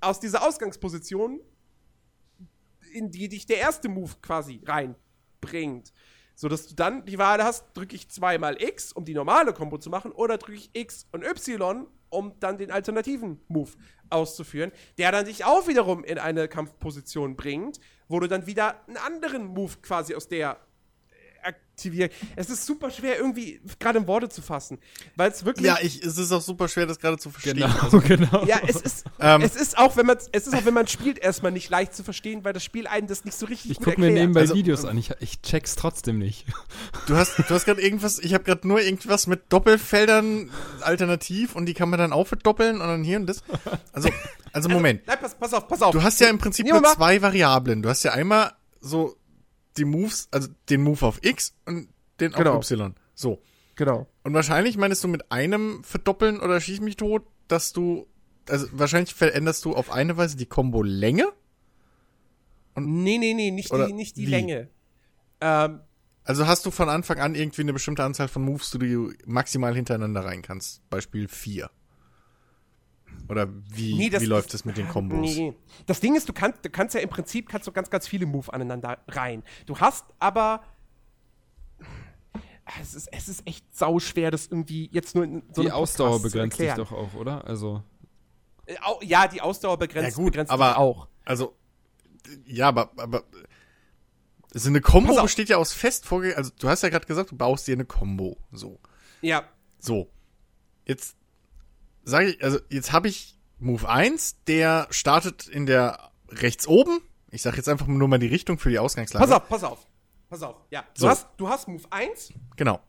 aus dieser Ausgangsposition, in die dich der erste Move quasi reinbringt. So dass du dann die Wahl hast, drücke ich zweimal X, um die normale Combo zu machen, oder drücke ich X und Y, um dann den alternativen Move auszuführen, der dann dich auch wiederum in eine Kampfposition bringt, wo du dann wieder einen anderen Move quasi aus der aktivieren. Es ist super schwer, irgendwie gerade in Worte zu fassen. Weil es wirklich. Ja, ich, es ist auch super schwer, das gerade zu verstehen. Genau, also, [laughs] genau. Ja, es ist, ähm, es ist auch, wenn man, es ist auch, wenn man spielt, erstmal nicht leicht zu verstehen, weil das Spiel einen das nicht so richtig Ich gucke mir nebenbei also, Videos an, ich, ich check's trotzdem nicht. Du hast, du hast gerade irgendwas, ich habe gerade nur irgendwas mit Doppelfeldern alternativ und die kann man dann auch verdoppeln und dann hier und das. Also, also Moment. Also, nein, pass, pass auf, pass auf. Du hast ja im Prinzip nur zwei Variablen. Du hast ja einmal so die Moves, also den Move auf X und den auf genau. Y. So. Genau. Und wahrscheinlich meinst du mit einem verdoppeln oder schieß mich tot, dass du, also wahrscheinlich veränderst du auf eine Weise die Combo-Länge? Nee, nee, nee, nicht die, nicht die Länge. Ähm, also hast du von Anfang an irgendwie eine bestimmte Anzahl von Moves, die du maximal hintereinander rein kannst. Beispiel 4. Oder wie, nee, das, wie läuft es mit den Kombos? Nee. Das Ding ist, du kannst, du kannst ja im Prinzip kannst du ganz, ganz viele Move aneinander rein. Du hast aber. Es ist, es ist echt sauschwer, das irgendwie jetzt nur in so Die Ausdauer begrenzt sich doch auch, oder? Also. Ja, die Ausdauer begrenzt, ja, gut, begrenzt aber, auch. Also, ja, aber, aber so eine Combo besteht ja aus fest vorge... Also, du hast ja gerade gesagt, du baust dir eine Combo. So. Ja. So. Jetzt sage ich, also jetzt habe ich Move 1, der startet in der rechts oben. Ich sage jetzt einfach nur mal die Richtung für die Ausgangslage. Pass auf, pass auf. Pass auf. Ja, du, so. hast, du hast Move 1. Genau.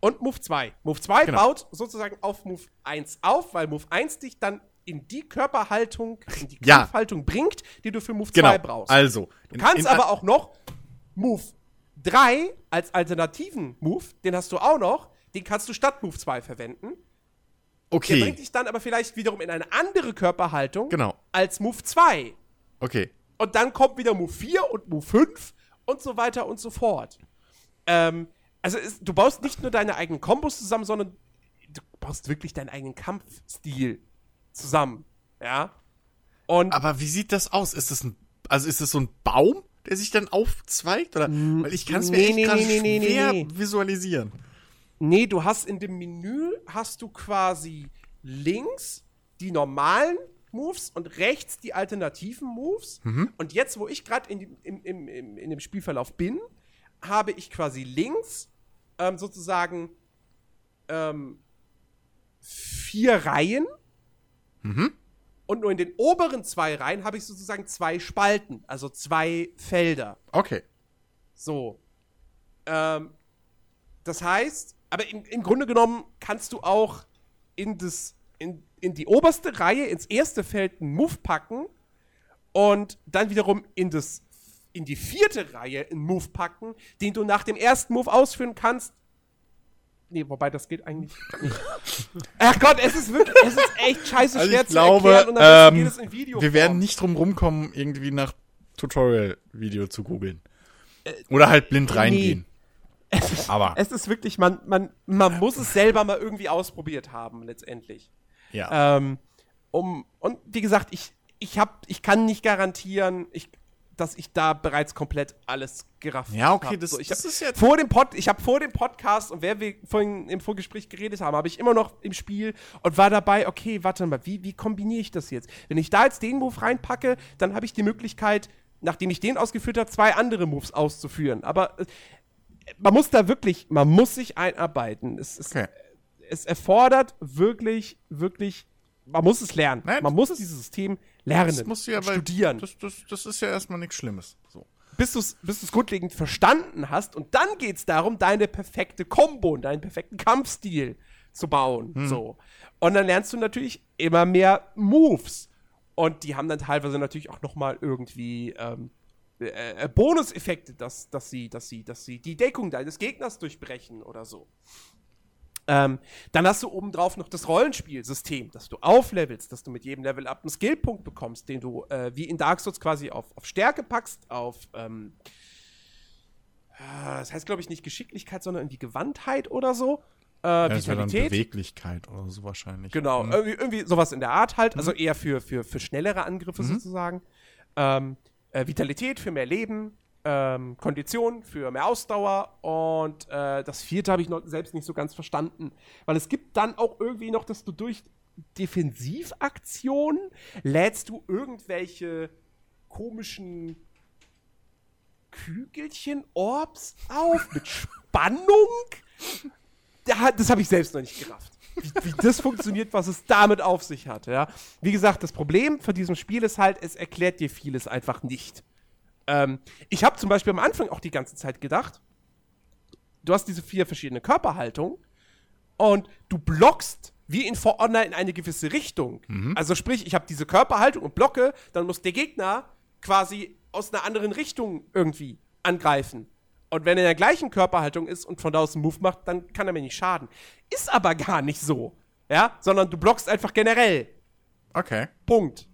Und Move 2. Move 2 genau. baut sozusagen auf Move 1 auf, weil Move 1 dich dann in die Körperhaltung, in die ja. Kampfhaltung bringt, die du für Move genau. 2 brauchst. Also. Du in, kannst in, aber auch noch Move 3 als alternativen Move, den hast du auch noch, den kannst du statt Move 2 verwenden. Okay. Der bringt dich dann aber vielleicht wiederum in eine andere Körperhaltung genau. als Move 2. Okay. Und dann kommt wieder Move 4 und Move 5 und so weiter und so fort. Ähm, also ist, du baust nicht nur deine eigenen Kombos zusammen, sondern du baust wirklich deinen eigenen Kampfstil zusammen. Ja. Und aber wie sieht das aus? Ist das ein, also ist das so ein Baum, der sich dann aufzweigt? Oder? Weil ich kann es mir nee, echt nee, nee, schwer visualisieren. Nee, du hast in dem Menü hast du quasi links die normalen Moves und rechts die alternativen Moves. Mhm. Und jetzt, wo ich gerade in, in, in, in dem Spielverlauf bin, habe ich quasi links ähm, sozusagen ähm, vier Reihen. Mhm. Und nur in den oberen zwei Reihen habe ich sozusagen zwei Spalten, also zwei Felder. Okay. So. Ähm, das heißt, aber im, im Grunde genommen kannst du auch in, das, in, in die oberste Reihe, ins erste Feld einen Move packen und dann wiederum in das in die vierte Reihe einen Move packen, den du nach dem ersten Move ausführen kannst. Nee, wobei das geht eigentlich nicht. Ach Gott, es ist wirklich, es ist echt scheiße Also schwer ich zu glaube, erklären und dann ähm, in Video. Wir werden nicht drum rumkommen, irgendwie nach Tutorial-Video zu googeln. Oder halt blind reingehen. Aber, Es ist wirklich, man, man, man muss es selber mal irgendwie ausprobiert haben, letztendlich. ja. Ähm, um, und wie gesagt, ich, ich, hab, ich kann nicht garantieren, ich, dass ich da bereits komplett alles gerafft Ja, okay, hab. das- so, ich das hab ist jetzt- vor dem Pod, ich habe vor dem Podcast und wer wir vorhin im Vorgespräch geredet haben, habe ich immer noch im Spiel und war dabei, okay, warte mal, wie, wie kombiniere ich das jetzt? Wenn ich da jetzt den Move reinpacke, dann habe ich die Möglichkeit, nachdem ich den ausgeführt habe, zwei andere Moves auszuführen. Aber äh, man muss da wirklich, man muss sich einarbeiten. Es, es, Okay. es erfordert wirklich, wirklich, man muss es lernen. Nein, man muss dieses System lernen, Das musst du ja, studieren, Das, das, das ist ja erstmal nichts Schlimmes. So. bis du es bis du's grundlegend verstanden hast. Und dann geht es darum, deine perfekte Combo und deinen perfekten Kampfstil zu bauen. Hm. So. Und dann lernst du natürlich immer mehr Moves. Und die haben dann teilweise natürlich auch noch mal irgendwie ähm, äh, äh, Bonuseffekte, dass, dass, sie, dass, sie, dass sie die Deckung deines Gegners durchbrechen oder so. Ähm, dann hast du obendrauf noch das Rollenspielsystem, dass du auflevelst, dass du mit jedem Level up einen Skillpunkt bekommst, den du äh, wie in Dark Souls quasi auf, auf Stärke packst, auf ähm, äh, das heißt, glaube ich, nicht Geschicklichkeit, sondern irgendwie Gewandtheit oder so. Äh, Ja, Vitalität. Beweglichkeit oder so wahrscheinlich. Genau, Mhm. irgendwie, irgendwie sowas in der Art halt, also eher für, für, für schnellere Angriffe Mhm. sozusagen. Ähm, äh, Vitalität für mehr Leben, ähm, Kondition für mehr Ausdauer und äh, das vierte habe ich noch selbst nicht so ganz verstanden, weil es gibt dann auch irgendwie noch, dass du durch Defensivaktionen lädst du irgendwelche komischen Kügelchen, Orbs auf mit Spannung. Da- Das habe ich selbst noch nicht gerafft. Wie, wie das funktioniert, was es damit auf sich hat, ja. Wie gesagt, das Problem von diesem Spiel ist halt, es erklärt dir vieles einfach nicht. Ähm, ich habe zum Beispiel am Anfang auch die ganze Zeit gedacht, du hast diese vier verschiedene Körperhaltungen und du blockst wie in For Honor in eine gewisse Richtung. Also sprich, ich habe diese Körperhaltung und blocke, dann muss der Gegner quasi aus einer anderen Richtung irgendwie angreifen. Und wenn er in der gleichen Körperhaltung ist und von da aus einen Move macht, dann kann er mir nicht schaden. Ist aber gar nicht so. Ja, sondern du blockst einfach generell. Okay. Punkt.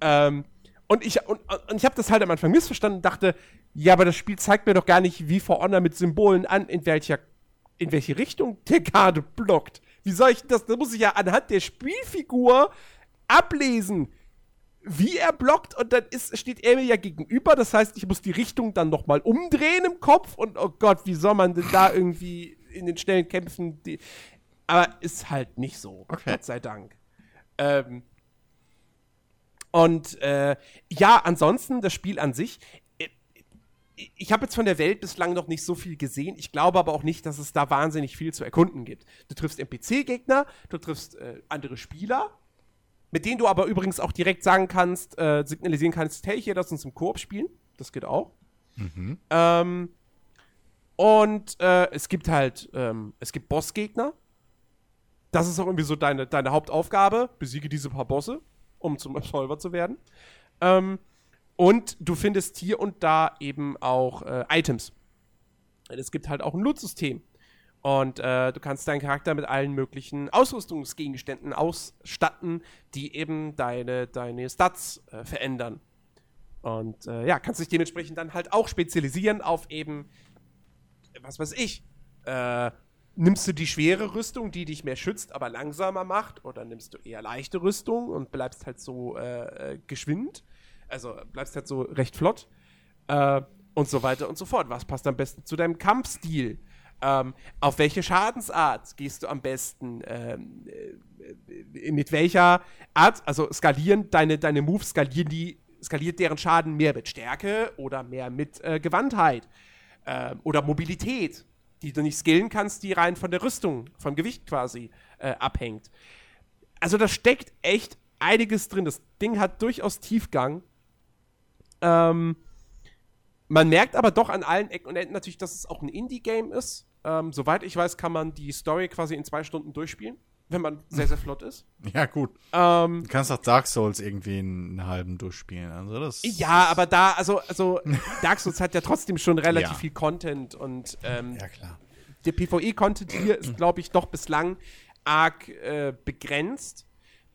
Ähm, und ich, und, und ich habe das halt am Anfang missverstanden und dachte, ja, aber das Spiel zeigt mir doch gar nicht, wie For Honor mit Symbolen an, in welcher, in welche Richtung der gerade blockt. Wie soll ich das? Da muss ich ja anhand der Spielfigur ablesen, wie er blockt und dann ist, steht er mir ja gegenüber. Das heißt, ich muss die Richtung dann nochmal umdrehen im Kopf und oh Gott, wie soll man denn da irgendwie in den schnellen Kämpfen die. Aber ist halt nicht so. Okay. Gott sei Dank. Ähm, und äh, ja, ansonsten das Spiel an sich. äh, Ich habe jetzt von der Welt bislang noch nicht so viel gesehen. Ich glaube aber auch nicht, dass es da wahnsinnig viel zu erkunden gibt. Du triffst NPC-Gegner, du triffst äh, andere Spieler, mit denen du aber übrigens auch direkt sagen kannst, äh, signalisieren kannst, hey, hier, lass uns im Koop spielen. Das geht auch. Ähm, und äh, es gibt halt, ähm, es gibt Bossgegner. Das ist auch irgendwie so deine, deine Hauptaufgabe. Besiege diese paar Bosse, um zum [laughs] Absolver zu werden. Ähm, und du findest hier und da eben auch äh, Items. Es gibt halt auch ein Lootsystem. Und äh, du kannst deinen Charakter mit allen möglichen Ausrüstungsgegenständen ausstatten, die eben deine, deine Stats äh, verändern. Und äh, ja, kannst dich dementsprechend dann halt auch spezialisieren auf eben, was weiß ich, äh, nimmst du die schwere Rüstung, die dich mehr schützt, aber langsamer macht, oder nimmst du eher leichte Rüstung und bleibst halt so äh, äh, geschwind, also bleibst halt so recht flott äh, und so weiter und so fort. Was passt am besten zu deinem Kampfstil? Ähm, auf welche Schadensart gehst du am besten? Ähm, äh, mit welcher Art, also skalieren deine, deine Moves, skalieren die, skaliert deren Schaden mehr mit Stärke oder mehr mit äh, Gewandtheit ähm, oder Mobilität, die du nicht skillen kannst, die rein von der Rüstung, vom Gewicht quasi äh, abhängt. Also da steckt echt einiges drin. Das Ding hat durchaus Tiefgang. Ähm, man merkt aber doch an allen Ecken und Enden natürlich, dass es auch ein Indie-Game ist. Ähm, soweit ich weiß, kann man die Story quasi in zwei Stunden durchspielen. wenn man sehr, sehr flott ist. [laughs] Ja, gut. Ähm, Du kannst auch Dark Souls irgendwie in einen halben durchspielen. Also das ja, aber da, also, also [laughs] Dark Souls hat ja trotzdem schon relativ Ja. viel Content und ähm, Ja, klar. der PvE-Content hier ist, glaube ich, doch bislang arg äh, begrenzt.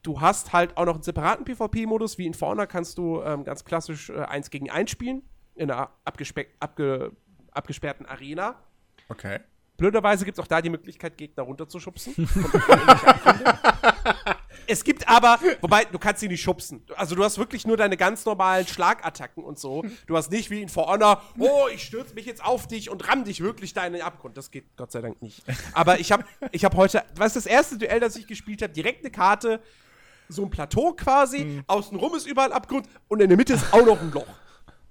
Du hast halt auch noch einen separaten PvP-Modus, wie in For Honor kannst du ähm, ganz klassisch äh, 1 gegen 1 spielen, in einer abgespe abge abgesperrten Arena. Okay. Blöderweise gibt es auch da die Möglichkeit, Gegner runterzuschubsen. Es gibt aber, wobei, du kannst sie nicht schubsen. Also du hast wirklich nur deine ganz normalen Schlagattacken und so. Du hast nicht wie in For Honor, oh, ich stürze mich jetzt auf dich und ramm dich wirklich da in den Abgrund. Das geht Gott sei Dank nicht. Aber ich habe ich hab heute, was ist das erste Duell, das ich gespielt habe? Direkt eine Karte, so ein Plateau quasi, außenrum ist überall Abgrund und in der Mitte ist auch noch ein Loch.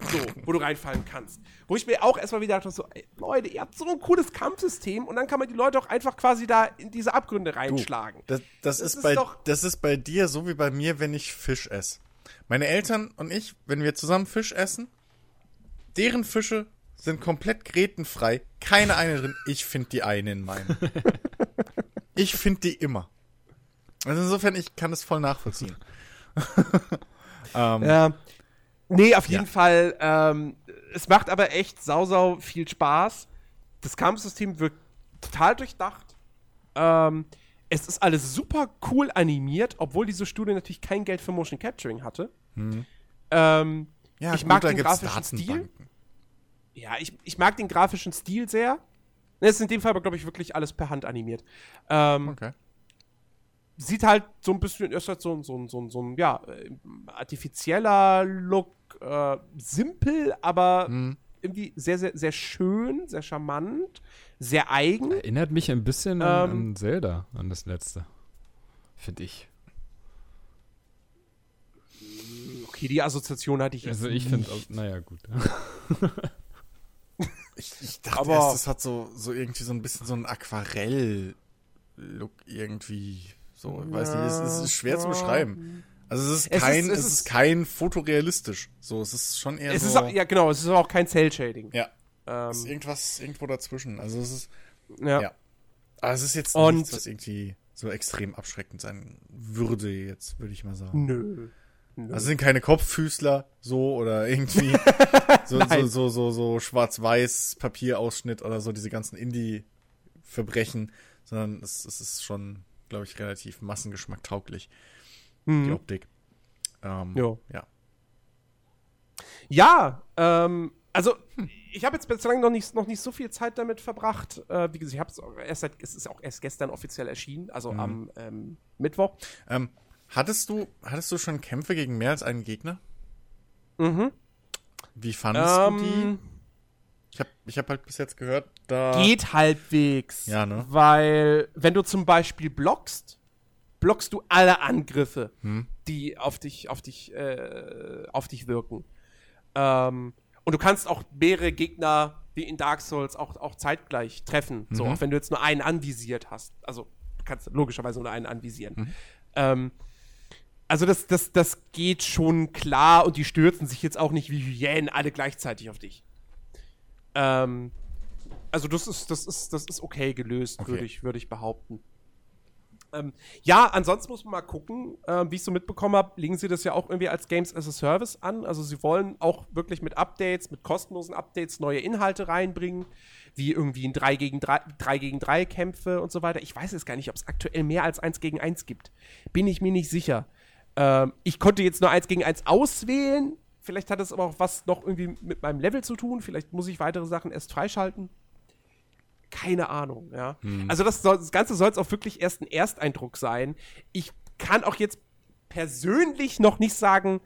So, wo du reinfallen kannst. Wo ich mir auch erstmal wieder dachte, so, ey, Leute, ihr habt so ein cooles Kampfsystem und dann kann man die Leute auch einfach quasi da in diese Abgründe reinschlagen. Das, das, Das ist ist bei, doch- das ist bei dir so wie bei mir, wenn ich Fisch esse. Meine Eltern und ich, wenn wir zusammen Fisch essen, deren Fische sind komplett grätenfrei. Keine eine drin. Ich finde die eine in meinen. [laughs] ich finde die immer. Also insofern, ich kann es voll nachvollziehen. [laughs] ähm, Ja. Nee, auf jeden Ja. Fall. Ähm, es macht aber echt sau, sau viel Spaß. Das Kampfsystem wirkt total durchdacht. Ähm, es ist alles super cool animiert, obwohl diese Studie natürlich kein Geld für Motion Capturing hatte. Ähm, ja, ich gut, mag den grafischen Stil. Ja, ich, ich mag den grafischen Stil sehr. Es ist in dem Fall aber, glaube ich, wirklich alles per Hand animiert. Ähm, Okay. sieht halt so ein bisschen, ist halt so, ein- so, so, ein- so ein, ja, äh, artifizieller Look, äh, simpel, aber Hm. irgendwie sehr, sehr, sehr schön, sehr charmant, sehr eigen. Erinnert mich ein bisschen an, Ähm, an Zelda, an das letzte. Finde ich. Okay, die Assoziation hatte ich jetzt. Also ich finde, naja, gut. [laughs] Ich, ich dachte Aber- erst, das hat so, so irgendwie so ein bisschen so einen Aquarell-Look irgendwie. So, ich weiß nicht, es, es ist schwer zu Ja. beschreiben. Also es ist Es ist- kein, es es ist, ist- kein fotorealistisch. So, es ist schon eher Es so. ist auch, ja, genau, es ist auch kein Cell-Shading. ja, es ist Ähm, irgendwas irgendwo dazwischen. Also es ist, ja. ja. aber es ist jetzt Und- nichts, was irgendwie so extrem abschreckend sein würde jetzt, würde ich mal sagen. Nö. Nö. Also es sind keine Kopffüßler so oder irgendwie [laughs] so, so, so, so, so schwarz-weiß Papierausschnitt oder so diese ganzen Indie-Verbrechen, sondern es, es ist schon, glaube ich, relativ Massengeschmack tauglich, die Mhm. Optik. Ähm. Ja. Ja, ähm, also ich habe jetzt bislang noch nicht, noch nicht so viel Zeit damit verbracht. Äh, wie gesagt, ich habe es erst seit, es ist auch erst gestern offiziell erschienen, also Mhm. am ähm, Mittwoch. Ähm, hattest du, hattest du schon Kämpfe gegen mehr als einen Gegner? Mhm. Wie fandest du die? Ähm, Ich habe ich hab halt bis jetzt gehört, da. geht halbwegs. Ja, ne? Weil, wenn du zum Beispiel blockst, blockst du alle Angriffe, Hm. die auf dich, auf dich, äh, auf dich wirken. Ähm, und du kannst auch mehrere Gegner, wie in Dark Souls, auch, auch zeitgleich treffen. So, Mhm. auch wenn du jetzt nur einen anvisiert hast. Also, du kannst logischerweise nur einen anvisieren. Mhm. Ähm, also das, das, das geht schon klar und die stürzen sich jetzt auch nicht wie Hyänen alle gleichzeitig auf dich. Ähm, also das ist, das ist, das ist okay gelöst, Okay. würde ich, würde ich behaupten. Ähm, ja, ansonsten muss man mal gucken, ähm, wie ich so mitbekommen habe, legen sie das ja auch irgendwie als Games as a Service an. Also sie wollen auch wirklich mit Updates, mit kostenlosen Updates neue Inhalte reinbringen, wie irgendwie ein 3 gegen 3, 3 gegen 3 Kämpfe und so weiter. Ich weiß jetzt gar nicht, ob es aktuell mehr als 1 gegen 1 gibt. Bin ich mir nicht sicher. Ähm, ich konnte jetzt nur 1 gegen 1 auswählen. Vielleicht hat es aber auch was noch irgendwie mit meinem Level zu tun. Vielleicht muss ich weitere Sachen erst freischalten. Keine Ahnung, ja. Also das, soll, das Ganze soll es auch wirklich erst ein Ersteindruck sein. Ich kann auch jetzt persönlich noch nicht sagen,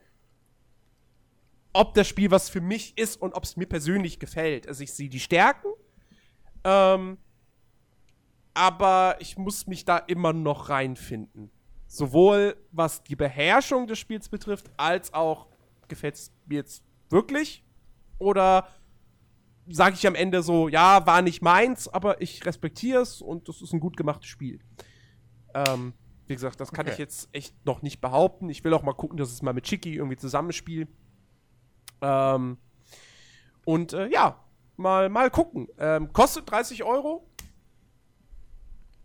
ob das Spiel was für mich ist und ob es mir persönlich gefällt. Also ich sehe die Stärken, ähm, aber ich muss mich da immer noch reinfinden. Sowohl was die Beherrschung des Spiels betrifft, als auch gefällt es mir jetzt wirklich oder sage ich am Ende so, ja, war nicht meins, aber ich respektiere es und das ist ein gut gemachtes Spiel. Ähm, wie gesagt, das kann Okay. ich jetzt echt noch nicht behaupten. Ich will auch mal gucken, dass es mal mit Chicky irgendwie zusammenspiele. Ähm, und äh, ja, mal, mal gucken. Ähm, kostet 30 Euro.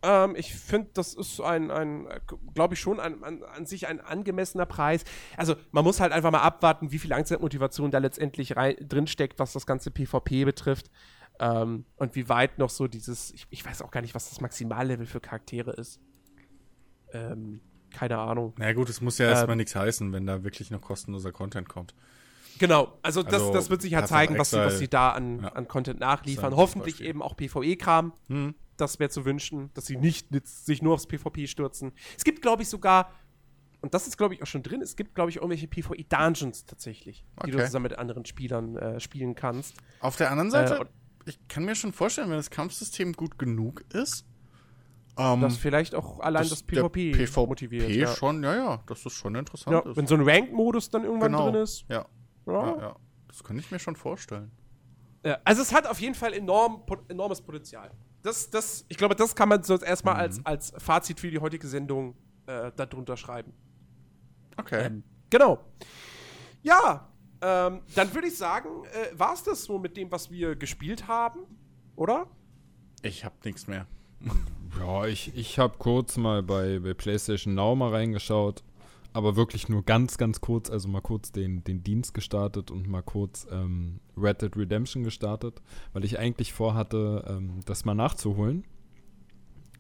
Ähm, ich finde, das ist ein, ein glaube ich schon, ein, an, an, sich ein angemessener Preis. Also man muss halt einfach mal abwarten, wie viel Langzeitmotivation da letztendlich drinsteckt, was das ganze PvP betrifft. Ähm, und wie weit noch so dieses, ich, ich, weiß auch gar nicht, was das Maximallevel für Charaktere ist. Ähm, keine Ahnung. Na gut, es muss ja erstmal ähm, nichts heißen, wenn da wirklich noch kostenloser Content kommt. Genau, also das, also, das wird sich ja zeigen, was sie, was sie da an, ja. an Content nachliefern. Hoffentlich eben auch PvE-Kram. Hm. Das wäre zu wünschen, dass sie nicht sich nur aufs PvP stürzen. Es gibt, glaube ich, sogar, und das ist, glaube ich, auch schon drin, es gibt, glaube ich, irgendwelche PvE-Dungeons tatsächlich, okay. die du zusammen mit anderen Spielern äh, spielen kannst. Auf der anderen Seite, äh, ich kann mir schon vorstellen, wenn das Kampfsystem gut genug ist, ähm, dass vielleicht auch allein das, das PvP, PvP motiviert. Ja. schon, ja, ja, dass das schon interessant ja, ist. Wenn so ein Rank-Modus dann irgendwann genau. drin ist. Ja. Ja. ja. ja. Das kann ich mir schon vorstellen. Also es hat auf jeden Fall enorm, enormes Potenzial. Das, das, ich glaube, das kann man so erstmal mhm. als, als Fazit für die heutige Sendung äh, darunter schreiben. Okay. Ähm, genau. Ja, ähm, dann würde ich sagen, äh, war es das so mit dem, was wir gespielt haben, oder? Ich habe nichts mehr. [laughs] Ja, ich, ich habe kurz mal bei, bei PlayStation Now mal reingeschaut, aber wirklich nur ganz, ganz kurz, also mal kurz den, den Dienst gestartet und mal kurz ähm, Red Dead Redemption gestartet, weil ich eigentlich vorhatte, ähm, das mal nachzuholen.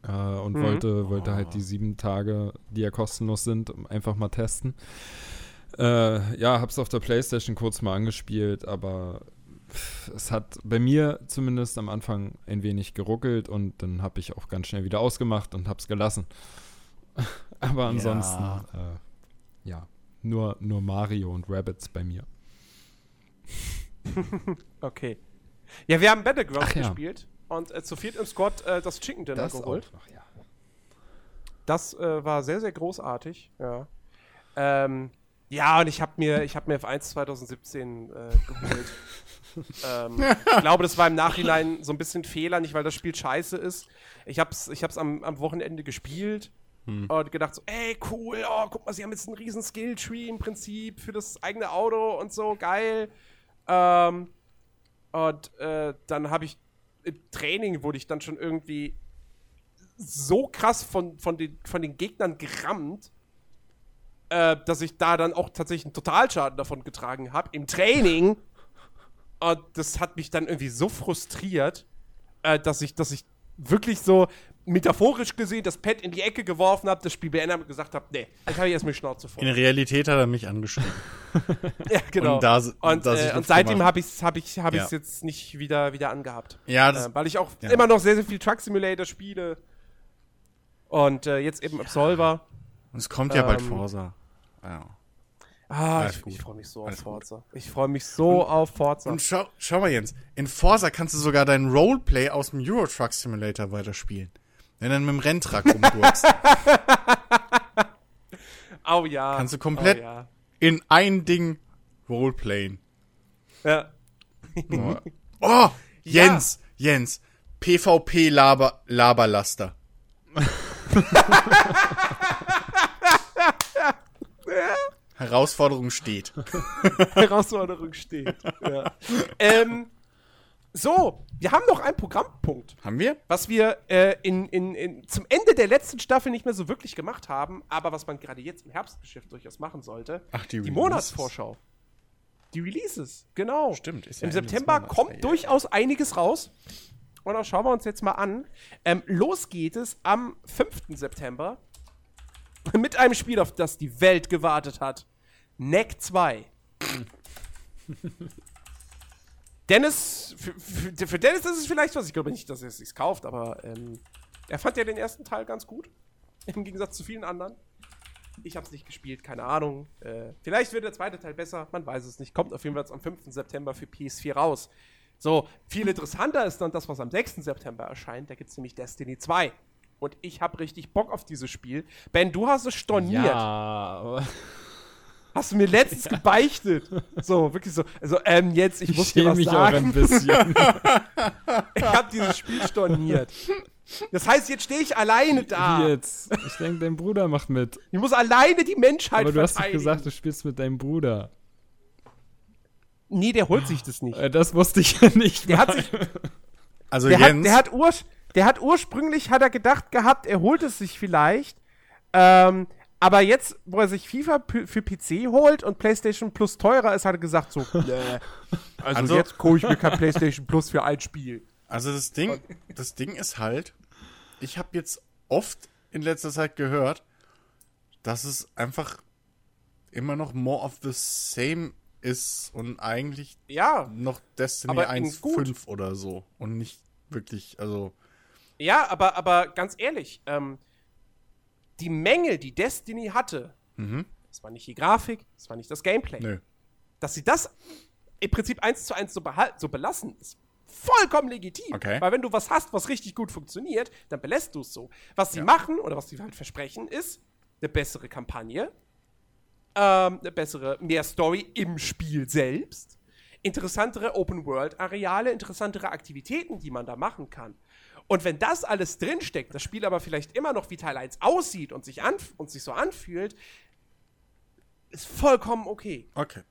Äh, und mhm. wollte, wollte halt die sieben Tage, die ja kostenlos sind, einfach mal testen. Äh, ja, hab's auf der Playstation kurz mal angespielt, aber es hat bei mir zumindest am Anfang ein wenig geruckelt und dann habe ich auch ganz schnell wieder ausgemacht und habe es gelassen. [laughs] Aber ansonsten, ja, äh, ja nur, nur Mario und Rabbits bei mir. [laughs] okay. Ja, wir haben Battlegrounds ja. gespielt und äh, zu viert im Squad äh, das Chicken Dinner das geholt. Noch, ja. Das äh, war sehr, sehr großartig, ja. Ähm, ja, und ich habe mir, hab mir F1 2017 äh, geholt. [laughs] ähm, ich glaube, das war im Nachhinein so ein bisschen Fehler, nicht weil das Spiel scheiße ist. Ich habe es ich hab's am, am Wochenende gespielt hm. und gedacht so, ey, cool, oh, guck mal, sie haben jetzt einen riesen Skill-Tree im Prinzip für das eigene Auto und so, geil. Ähm, und äh, dann habe ich im Training wurde ich dann schon irgendwie so krass von, von, den, von den Gegnern gerammt, äh, dass ich da dann auch tatsächlich einen Totalschaden davon getragen habe im Training. Und das hat mich dann irgendwie so frustriert, äh, dass ich, dass ich wirklich so metaphorisch gesehen das Pad in die Ecke geworfen habe, das Spiel beendet habe und gesagt habe, nee, jetzt habe ich erstmal Schnauze voll. In Realität hat er mich angeschrieben. [laughs] ja, genau. Und, da, und, äh, und seitdem habe ich es hab ich, hab ja. jetzt nicht wieder, wieder angehabt. Ja, das, äh, weil ich auch ja. immer noch sehr, sehr viel Truck Simulator spiele. Und äh, jetzt eben Absolver. Und es kommt ja ähm, bald Forsa. Ja. Ah, ich, ich freue mich so Alles auf Forza. Gut. Ich freue mich so und, auf Forza. Und schau, schau mal, Jens. In Forza kannst du sogar dein Roleplay aus dem Euro Truck Simulator weiterspielen. Wenn du dann mit dem Renntruck rumgurkst. [laughs] oh ja. Kannst du komplett oh, ja. in ein Ding Roleplayen. Ja. oh, oh Jens, [laughs] ja. Jens. PvP Laber, Laberlaster. [laughs] Herausforderung steht. Herausforderung steht. Ja. ähm, so, wir haben noch einen Programmpunkt. Haben wir? Was wir äh, in, in, in, zum Ende der letzten Staffel nicht mehr so wirklich gemacht haben, aber was man gerade jetzt im Herbstgeschäft durchaus machen sollte. Ach, die, die Monatsvorschau. Die Releases, genau. Stimmt. Ist ja Im September kommt ja, durchaus ja. einiges raus. Und das schauen wir uns jetzt mal an. Ähm, los geht es am 5. September [laughs] mit einem Spiel, auf das die Welt gewartet hat. Neck 2. [laughs] Dennis, für, für, für, Dennis ist es vielleicht was. Ich glaube nicht, dass er es sich kauft, aber ähm, er fand ja den ersten Teil ganz gut. [laughs] Im Gegensatz zu vielen anderen. Ich habe es nicht gespielt, keine Ahnung. Äh, vielleicht wird der zweite Teil besser, man weiß es nicht. Kommt auf jeden Fall am 5. September für PS4 raus. So, viel interessanter ist dann das, was am 6. September erscheint. Da gibt es nämlich Destiny 2. Und ich habe richtig Bock auf dieses Spiel. Ben, du hast es storniert. Ja. Hast du mir letztens gebeichtet. So, wirklich so. Also, ähm, jetzt, ich, ich muss dir was mich sagen. Auch ein bisschen. [laughs] ich habe dieses Spiel storniert. Das heißt, jetzt stehe ich alleine da. Wie jetzt? Ich denke, dein Bruder macht mit. Ich muss alleine die Menschheit Aber du hast doch gesagt, du spielst mit deinem Bruder. Nee, der holt sich das nicht. Äh, das wusste ich [laughs] ja nicht. Der mal. hat sich. Also der Jens. Hat, der hat Urs Der hat ursprünglich, hat er gedacht gehabt, er holt es sich vielleicht. Ähm, aber jetzt, wo er sich FIFA für PC holt und PlayStation Plus teurer ist, hat er gesagt so. [laughs] Also, also jetzt hole ich mir kein [laughs] PlayStation Plus für ein Spiel. Also das Ding, das Ding ist halt, ich habe jetzt oft in letzter Zeit gehört, dass es einfach immer noch more of the same ist und eigentlich ja, noch Destiny 1.5 oder so und nicht wirklich, also ja, aber, aber ganz ehrlich, ähm, die Mängel, die Destiny hatte, mhm. das war nicht die Grafik, das war nicht das Gameplay. Nö. Dass sie das im Prinzip eins zu eins so, so belassen, ist vollkommen legitim. Okay. Weil wenn du was hast, was richtig gut funktioniert, dann belässt du es so. Was sie ja. machen oder was sie halt versprechen, ist eine bessere Kampagne, ähm, eine bessere, mehr Story im Spiel selbst, interessantere Open-World-Areale, interessantere Aktivitäten, die man da machen kann. Und wenn das alles drinsteckt, das Spiel aber vielleicht immer noch wie Teil 1 aussieht und sich, und sich so anfühlt, ist vollkommen okay. Okay.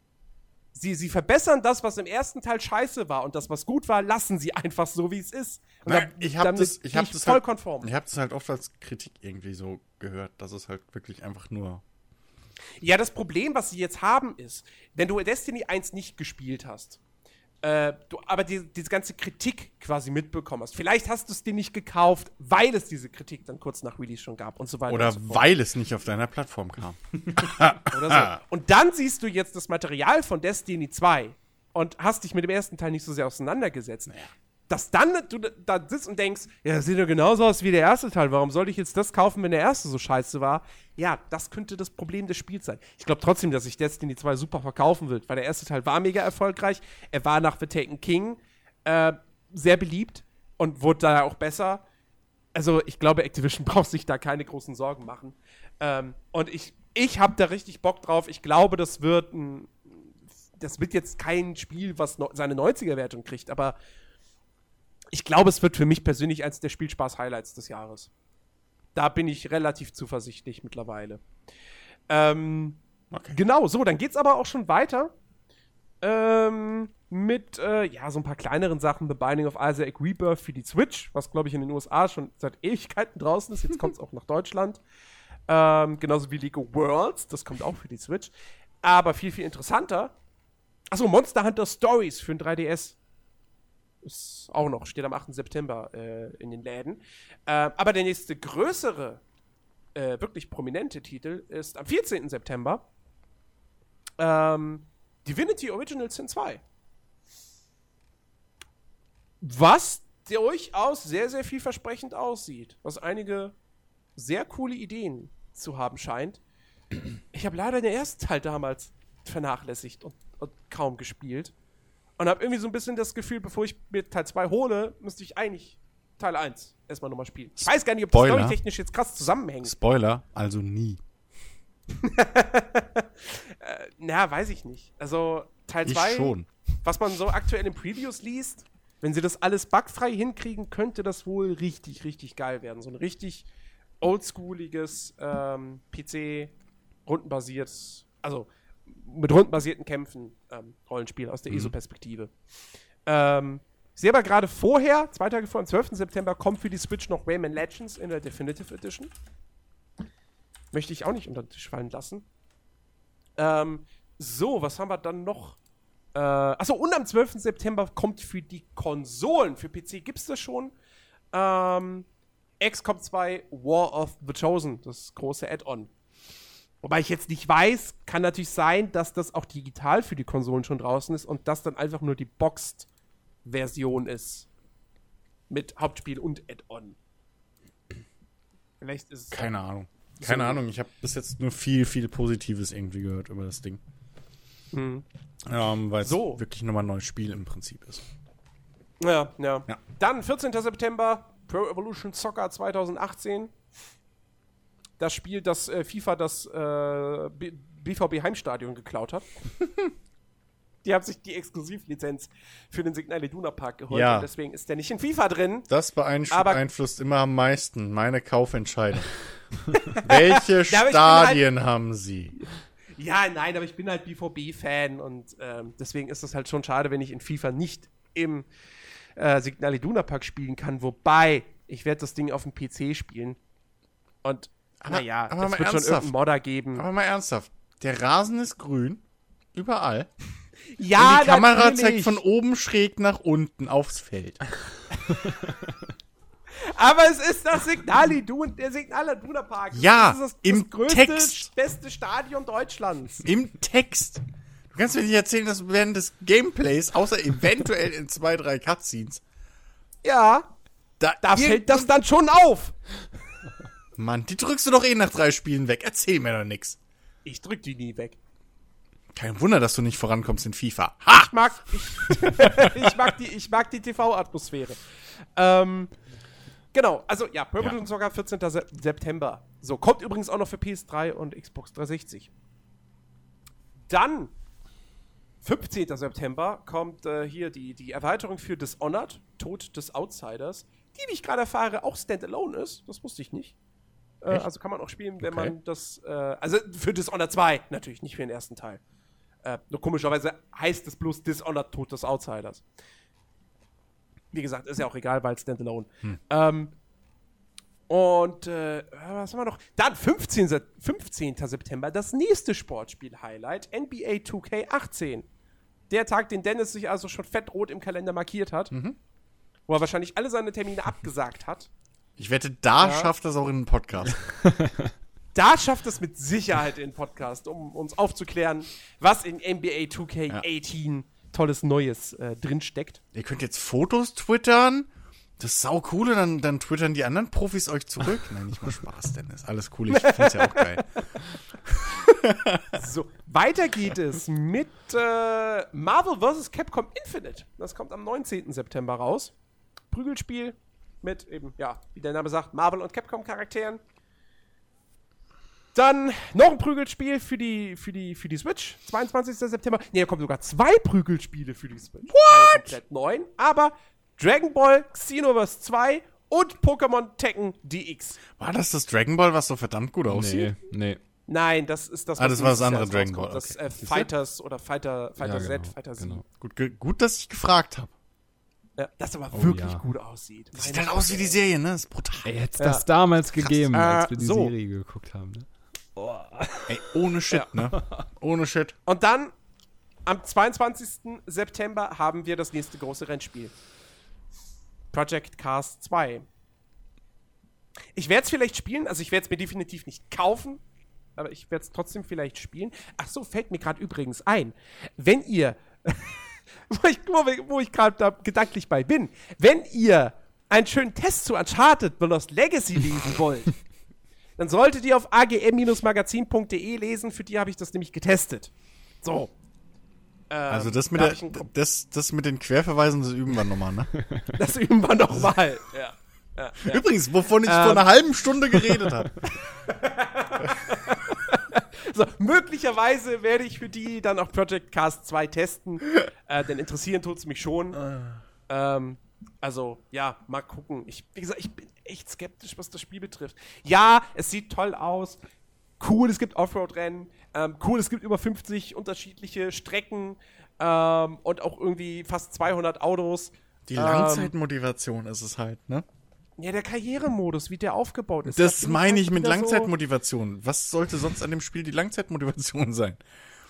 Sie, sie verbessern das, was im ersten Teil scheiße war und das, was gut war, lassen sie einfach so, wie es ist. Und Nein, da, ich habe das, ich hab das voll halt, konform. Ich habe das halt oft als Kritik irgendwie so gehört, dass es halt wirklich einfach nur ja, das Problem, was sie jetzt haben, ist, wenn du Destiny 1 nicht gespielt hast, äh, du aber die, diese ganze Kritik quasi mitbekommen hast. Vielleicht hast du es dir nicht gekauft, weil es diese Kritik dann kurz nach Release schon gab und so weiter. Oder so weil es nicht auf deiner Plattform kam. [laughs] Oder so. Und dann siehst du jetzt das Material von Destiny 2 und hast dich mit dem ersten Teil nicht so sehr auseinandergesetzt. Naja dass dann du da sitzt und denkst, ja, das sieht doch genauso aus wie der erste Teil. Warum sollte ich jetzt das kaufen, wenn der erste so scheiße war? Ja, das könnte das Problem des Spiels sein. Ich glaube trotzdem, dass sich Destiny 2 super verkaufen wird, weil der erste Teil war mega erfolgreich. Er war nach The Taken King äh, sehr beliebt und wurde da auch besser. Also, ich glaube, Activision [laughs] braucht sich da keine großen Sorgen machen. Ähm, und ich, ich habe da richtig Bock drauf. Ich glaube, das wird ein. Das wird jetzt kein Spiel, was no seine 90er-Wertung kriegt, aber ich glaube, es wird für mich persönlich eines der Spielspaß-Highlights des Jahres. Da bin ich relativ zuversichtlich mittlerweile. Ähm, okay. Genau, so, dann geht's aber auch schon weiter. Ähm, mit, äh, ja, so ein paar kleineren Sachen. The Binding of Isaac Rebirth für die Switch, was, glaube ich, in den USA schon seit Ewigkeiten draußen ist. Jetzt kommt es auch nach Deutschland. Ähm, genauso wie Lego Worlds, das kommt auch für die Switch. Aber viel, viel interessanter. Achso, Monster Hunter Stories für ein 3DS. Ist auch noch, steht am 8. September äh, in den Läden. Äh, aber der nächste größere, äh, wirklich prominente Titel ist am 14. September ähm, Divinity Original Sin 2. Was durchaus sehr, sehr vielversprechend aussieht. Was einige sehr coole Ideen zu haben scheint. Ich habe leider den ersten Teil damals vernachlässigt und, und kaum gespielt. Und habe irgendwie so ein bisschen das Gefühl, bevor ich mir Teil 2 hole, müsste ich eigentlich Teil 1 erstmal nochmal spielen. Ich weiß gar nicht, ob das storytechnisch jetzt krass zusammenhängt. Spoiler, also nie. [laughs] äh, na, weiß ich nicht. Also Teil 2, was man so aktuell in Previews liest, wenn sie das alles bugfrei hinkriegen, könnte das wohl richtig, richtig geil werden. So ein richtig oldschooliges ähm, PC, rundenbasiertes, also mit rundenbasierten Kämpfen ähm, Rollenspiel aus der mhm. ESO-Perspektive. Ähm, ich sehe aber gerade vorher, zwei Tage vor, am 12. September, kommt für die Switch noch Rayman Legends in der Definitive Edition. Möchte ich auch nicht unter den Tisch fallen lassen. Ähm, so, was haben wir dann noch? Äh, achso, und am 12. September kommt für die Konsolen, für PC gibt es das schon, ähm, XCOM 2 War of the Chosen, das große Add-on. Wobei ich jetzt nicht weiß, kann natürlich sein, dass das auch digital für die Konsolen schon draußen ist und das dann einfach nur die Boxed-Version ist. Mit Hauptspiel und Add-on. Vielleicht ist es. Keine Ahnung. Keine so Ahnung, ich habe bis jetzt nur viel, viel Positives irgendwie gehört über das Ding. Mhm. Ähm, Weil es so. wirklich nochmal ein neues Spiel im Prinzip ist. Ja, ja, ja. Dann 14. September, Pro Evolution Soccer 2018 das Spiel, das äh, FIFA das äh, BVB Heimstadion geklaut hat. [laughs] die haben sich die Exklusivlizenz für den Signal Iduna Park geholt ja. und deswegen ist der nicht in FIFA drin. Das beeinflusst immer am meisten meine Kaufentscheidung. [laughs] Welche [laughs] Stadien halt, haben sie? Ja, nein, aber ich bin halt BVB-Fan und ähm, deswegen ist es halt schon schade, wenn ich in FIFA nicht im äh, Signal Iduna Park spielen kann, wobei ich werde das Ding auf dem PC spielen. Und, Aber- naja, aber es mal wird schon ernsthaft. irgendeinen Modder geben. Aber mal ernsthaft. Der Rasen ist grün. Überall. [laughs] ja, Und die Kamera natürlich. zeigt von oben schräg nach unten aufs Feld. [laughs] Aber es ist das Signal Iduna, der Signal Iduna Park. Ja, das ist das, im das größte, Text. beste Stadion Deutschlands. Im Text. Du kannst mir nicht erzählen, dass während des Gameplays, außer eventuell in zwei, drei Cutscenes, Ja, da, da fällt das dann schon auf. Mann, die drückst du doch eh nach drei Spielen weg. Erzähl mir doch nix. Ich drück die nie weg. Kein Wunder, dass du nicht vorankommst in FIFA. Ha! Ich mag, ich, [laughs] ich mag die, ich mag die TV-Atmosphäre. Ähm, genau, also ja, Purple Ja. sogar 14. Se September. So, kommt übrigens auch noch für PS3 und Xbox 360. Dann, 15. September, kommt äh, hier die, die Erweiterung für Dishonored, Tod des Outsiders, die, wie ich gerade erfahre, auch Standalone ist. Das wusste ich nicht. Äh, also kann man auch spielen, wenn Okay. man das, äh, also für Dishonored 2 natürlich, nicht für den ersten Teil. Äh, nur komischerweise heißt es bloß Dishonored Tod des Outsiders. Wie gesagt, ist ja auch egal, weil Standalone. Ähm, und äh, was haben wir noch? Dann 15. Se- 15. September, das nächste Sportspiel-Highlight, NBA 2K18. Der Tag, den Dennis sich also schon fettrot im Kalender markiert hat. Wo er wahrscheinlich alle seine Termine abgesagt hat. Ich wette, da Ja. schafft das auch in einen Podcast. [laughs] Da schafft es mit Sicherheit in den Podcast, um uns aufzuklären, was in NBA 2K18 tolles Neues äh, drinsteckt. Ihr könnt jetzt Fotos twittern. Das ist sau cool und dann, dann twittern die anderen Profis euch zurück. [laughs] Nein, nicht mal Spaß, Dennis. Alles cool, ich find's ja auch geil. So, weiter geht es mit äh, Marvel vs. Capcom Infinite. Das kommt am 19. September raus. Prügelspiel mit eben, ja, wie der Name sagt, Marvel und Capcom Charakteren. Dann noch ein Prügelspiel für die, für die, für die Switch. 22. September. Ne, da kommen sogar zwei Prügelspiele für die Switch. What? komplett neun. Aber Dragon Ball, Xenoverse 2 und Pokémon Tekken DX. War das das Dragon Ball, was so verdammt gut Nee, aussieht? nee. Nein, das ist das, Ah, das war das andere Jahr Dragon. Ball, Das okay. äh, Siehst du? Fighters oder Fighter, Fighter Ja, Z, genau, Fighter Z. genau. Gut, gut, dass ich gefragt habe. Ja, das aber Oh, wirklich ja. gut aussieht. Sieht Meine halt aus wie die Serie, ne? Das ist brutal. Ey, hätte es Ja. das damals gegeben, Äh, als wir die so. Serie geguckt haben. Ne? Ey, ohne Shit, ne? Ohne Shit. Und dann am 22. September haben wir das nächste große Rennspiel. Project Cars 2. Ich werde es vielleicht spielen, also ich werde es mir definitiv nicht kaufen, aber ich werde es trotzdem vielleicht spielen. Ach so, fällt mir gerade übrigens ein. Wenn ihr, [laughs] wo ich, wo, ich gerade da gedanklich bei bin, wenn ihr einen schönen Test zu Uncharted The Lost Legacy [laughs] lesen wollt, dann solltet ihr auf agm-magazin.de lesen, für die habe ich das nämlich getestet. So. Ähm, Also das mit, da der, das, das mit den Querverweisen, das üben wir nochmal, ne? [laughs] das üben wir nochmal. Ja. Ja, ja. Übrigens, wovon ich Ähm. vor einer halben Stunde geredet habe. So, möglicherweise werde ich für die dann auch Project Cast 2 testen. [laughs] äh, denn interessieren tut es mich schon. Ähm, also, ja, mal gucken. Ich, wie gesagt, ich bin echt skeptisch, was das Spiel betrifft. Ja, es sieht toll aus. Cool, es gibt Offroad-Rennen. Ähm, cool, es gibt über 50 unterschiedliche Strecken. Ähm, und auch irgendwie fast 200 Autos. Die Ähm, Langzeitmotivation ist es halt, ne? Ja, der Karrieremodus, wie der aufgebaut ist. Das Da bin meine halt ich mit wieder so- Langzeitmotivation. Was sollte sonst an dem Spiel die Langzeitmotivation sein?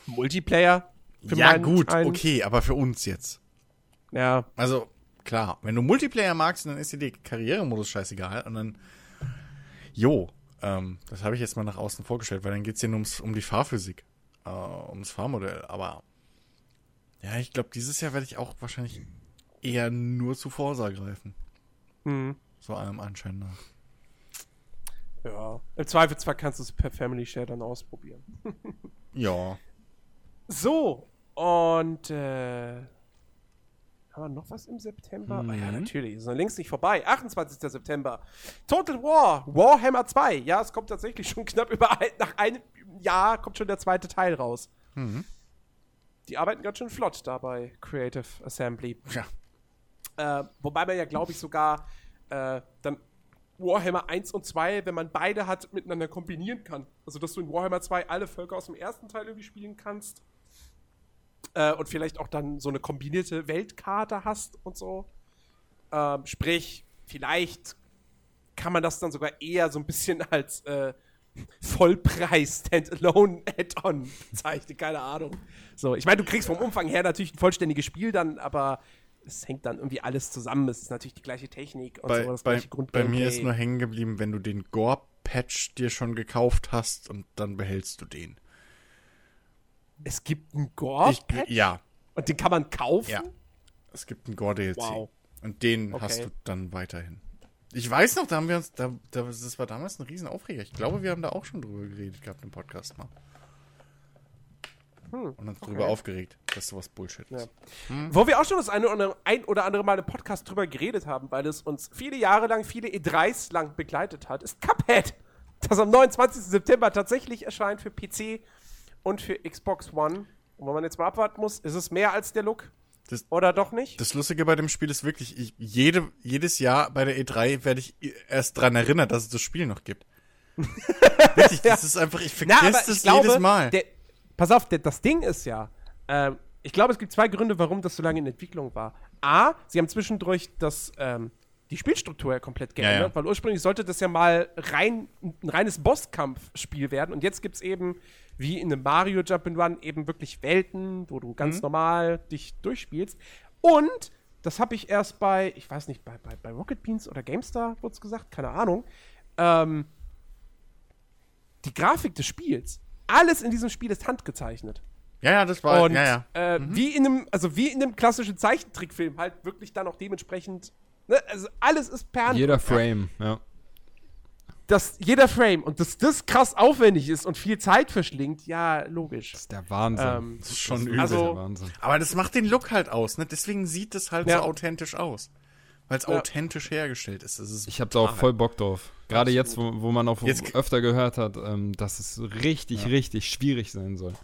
Multiplayer. für ja, gut, einen. okay, aber für uns jetzt. Ja, Also, klar, wenn du Multiplayer magst, dann ist dir der Karrieremodus scheißegal und dann. Jo, ähm, das habe ich jetzt mal nach außen vorgestellt, weil dann geht's hier nur ums, um die Fahrphysik, äh, ums Fahrmodell. Aber ja, ich glaube, dieses Jahr werde ich auch wahrscheinlich eher nur zu Forsa greifen. Mhm. So allem Anschein nach. Ja. Im Zweifelsfall kannst du es per Family Share dann ausprobieren. [laughs] Ja. So, und äh, haben wir noch was im September? Ah ja, Mhm. natürlich, ist noch längst nicht vorbei. 28. September. Total War, Warhammer 2. Ja, es kommt tatsächlich schon knapp über ein, nach einem Jahr kommt schon der zweite Teil raus. Mhm. Die arbeiten ganz schön flott da bei Creative Assembly. Ja. Äh, wobei man ja, glaube ich, sogar äh, dann Warhammer 1 und 2, wenn man beide hat, miteinander kombinieren kann. Also, dass du in Warhammer 2 alle Völker aus dem ersten Teil irgendwie spielen kannst. Äh, und vielleicht auch dann so eine kombinierte Weltkarte hast und so. Ähm, sprich, vielleicht kann man das dann sogar eher so ein bisschen [laughs] als äh, Vollpreis Standalone Add-on bezeichnen, keine Ahnung. So, ich meine, du kriegst vom Umfang her natürlich ein vollständiges Spiel dann, aber es hängt dann irgendwie alles zusammen. Es ist natürlich die gleiche Technik und Bei, so, das bei, gleiche bei mir Grundgameplay. ist nur hängen geblieben, wenn du den Gore-Patch dir schon gekauft hast und dann behältst du den. Es gibt einen gore Ich, ja, und den kann man kaufen? ja. Es gibt einen Gore-DLC. Wow. Und den Okay. hast du dann weiterhin. Ich weiß noch, da haben wir uns, da, da, das war damals ein riesen Aufreger. Ich glaube, wir haben da auch schon drüber geredet gehabt im Podcast mal. Hm, Und uns drüber aufgeregt, dass sowas Bullshit ist. Wo wir auch schon das eine oder, ein oder andere Mal im Podcast drüber geredet haben, weil es uns viele Jahre lang, viele E3s lang begleitet hat, ist Cuphead, das am 29. September tatsächlich erscheint für PC und für Xbox One. Und wenn man jetzt mal abwarten muss, ist es mehr als der Look? Das- oder doch nicht? Das Lustige bei dem Spiel ist wirklich, ich, jede, jedes Jahr bei der E3 werde ich erst dran erinnert, dass es das Spiel noch gibt. [laughs] wirklich, das ist einfach, ich vergesse das jedes Mal. Der, pass auf, das Ding ist ja, ähm, ich glaube, es gibt zwei Gründe, warum das so lange in Entwicklung war. A, sie haben zwischendurch das, ähm, die Spielstruktur ja komplett geändert, Ja, ja. weil ursprünglich sollte das ja mal rein, ein reines Bosskampfspiel werden und jetzt gibt es eben, wie in einem Mario Jump'n'Run, eben wirklich Welten, wo du Mhm. ganz normal dich durchspielst. Und das habe ich erst bei, ich weiß nicht, bei, bei, bei Rocket Beans oder GameStar, wurde es gesagt, keine Ahnung, ähm, die Grafik des Spiels, alles in diesem Spiel ist handgezeichnet. ja, ja, das war, Und ja, ja. Äh, wie in einem, also wie in einem klassischen Zeichentrickfilm, halt wirklich dann auch dementsprechend, ne, also alles ist per Hand. Jeder Frame, ja. dass jeder Frame und dass das krass aufwendig ist und viel Zeit verschlingt, ja, logisch. Das ist der Wahnsinn. Ähm, Das ist schon Das übel. also- der Wahnsinn. Aber das macht den Look halt aus, ne? Deswegen sieht es halt Ja. so authentisch aus. Weil es Ja. authentisch hergestellt ist. Das ist Ich habe da auch voll Bock drauf. Gerade jetzt, wo, wo man auch Jetzt- öfter gehört hat, ähm, dass es richtig, richtig schwierig sein soll.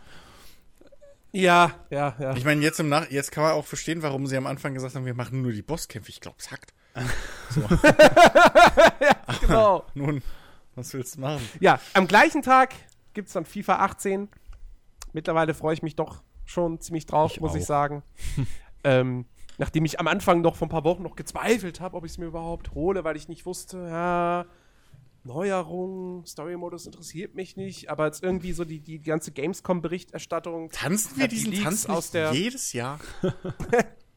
Ja, ja, ja. Ich meine, jetzt im Nach jetzt kann man auch verstehen, warum sie am Anfang gesagt haben, wir machen nur die Bosskämpfe. Ich glaube, es hackt. [laughs] genau. Nun, was willst du machen? Ja, am gleichen Tag gibt es dann FIFA 18. Mittlerweile freue ich mich doch schon ziemlich drauf, Ich muss ich auch. sagen. [laughs] ähm, nachdem ich am Anfang noch vor ein paar Wochen noch gezweifelt habe, ob ich es mir überhaupt hole, weil ich nicht wusste, ja, Neuerung, Story-Modus interessiert mich nicht, aber jetzt irgendwie so die, die ganze Gamescom-Berichterstattung. Tanzen wir die diesen Leaks Tanz aus der- jedes Jahr? [laughs]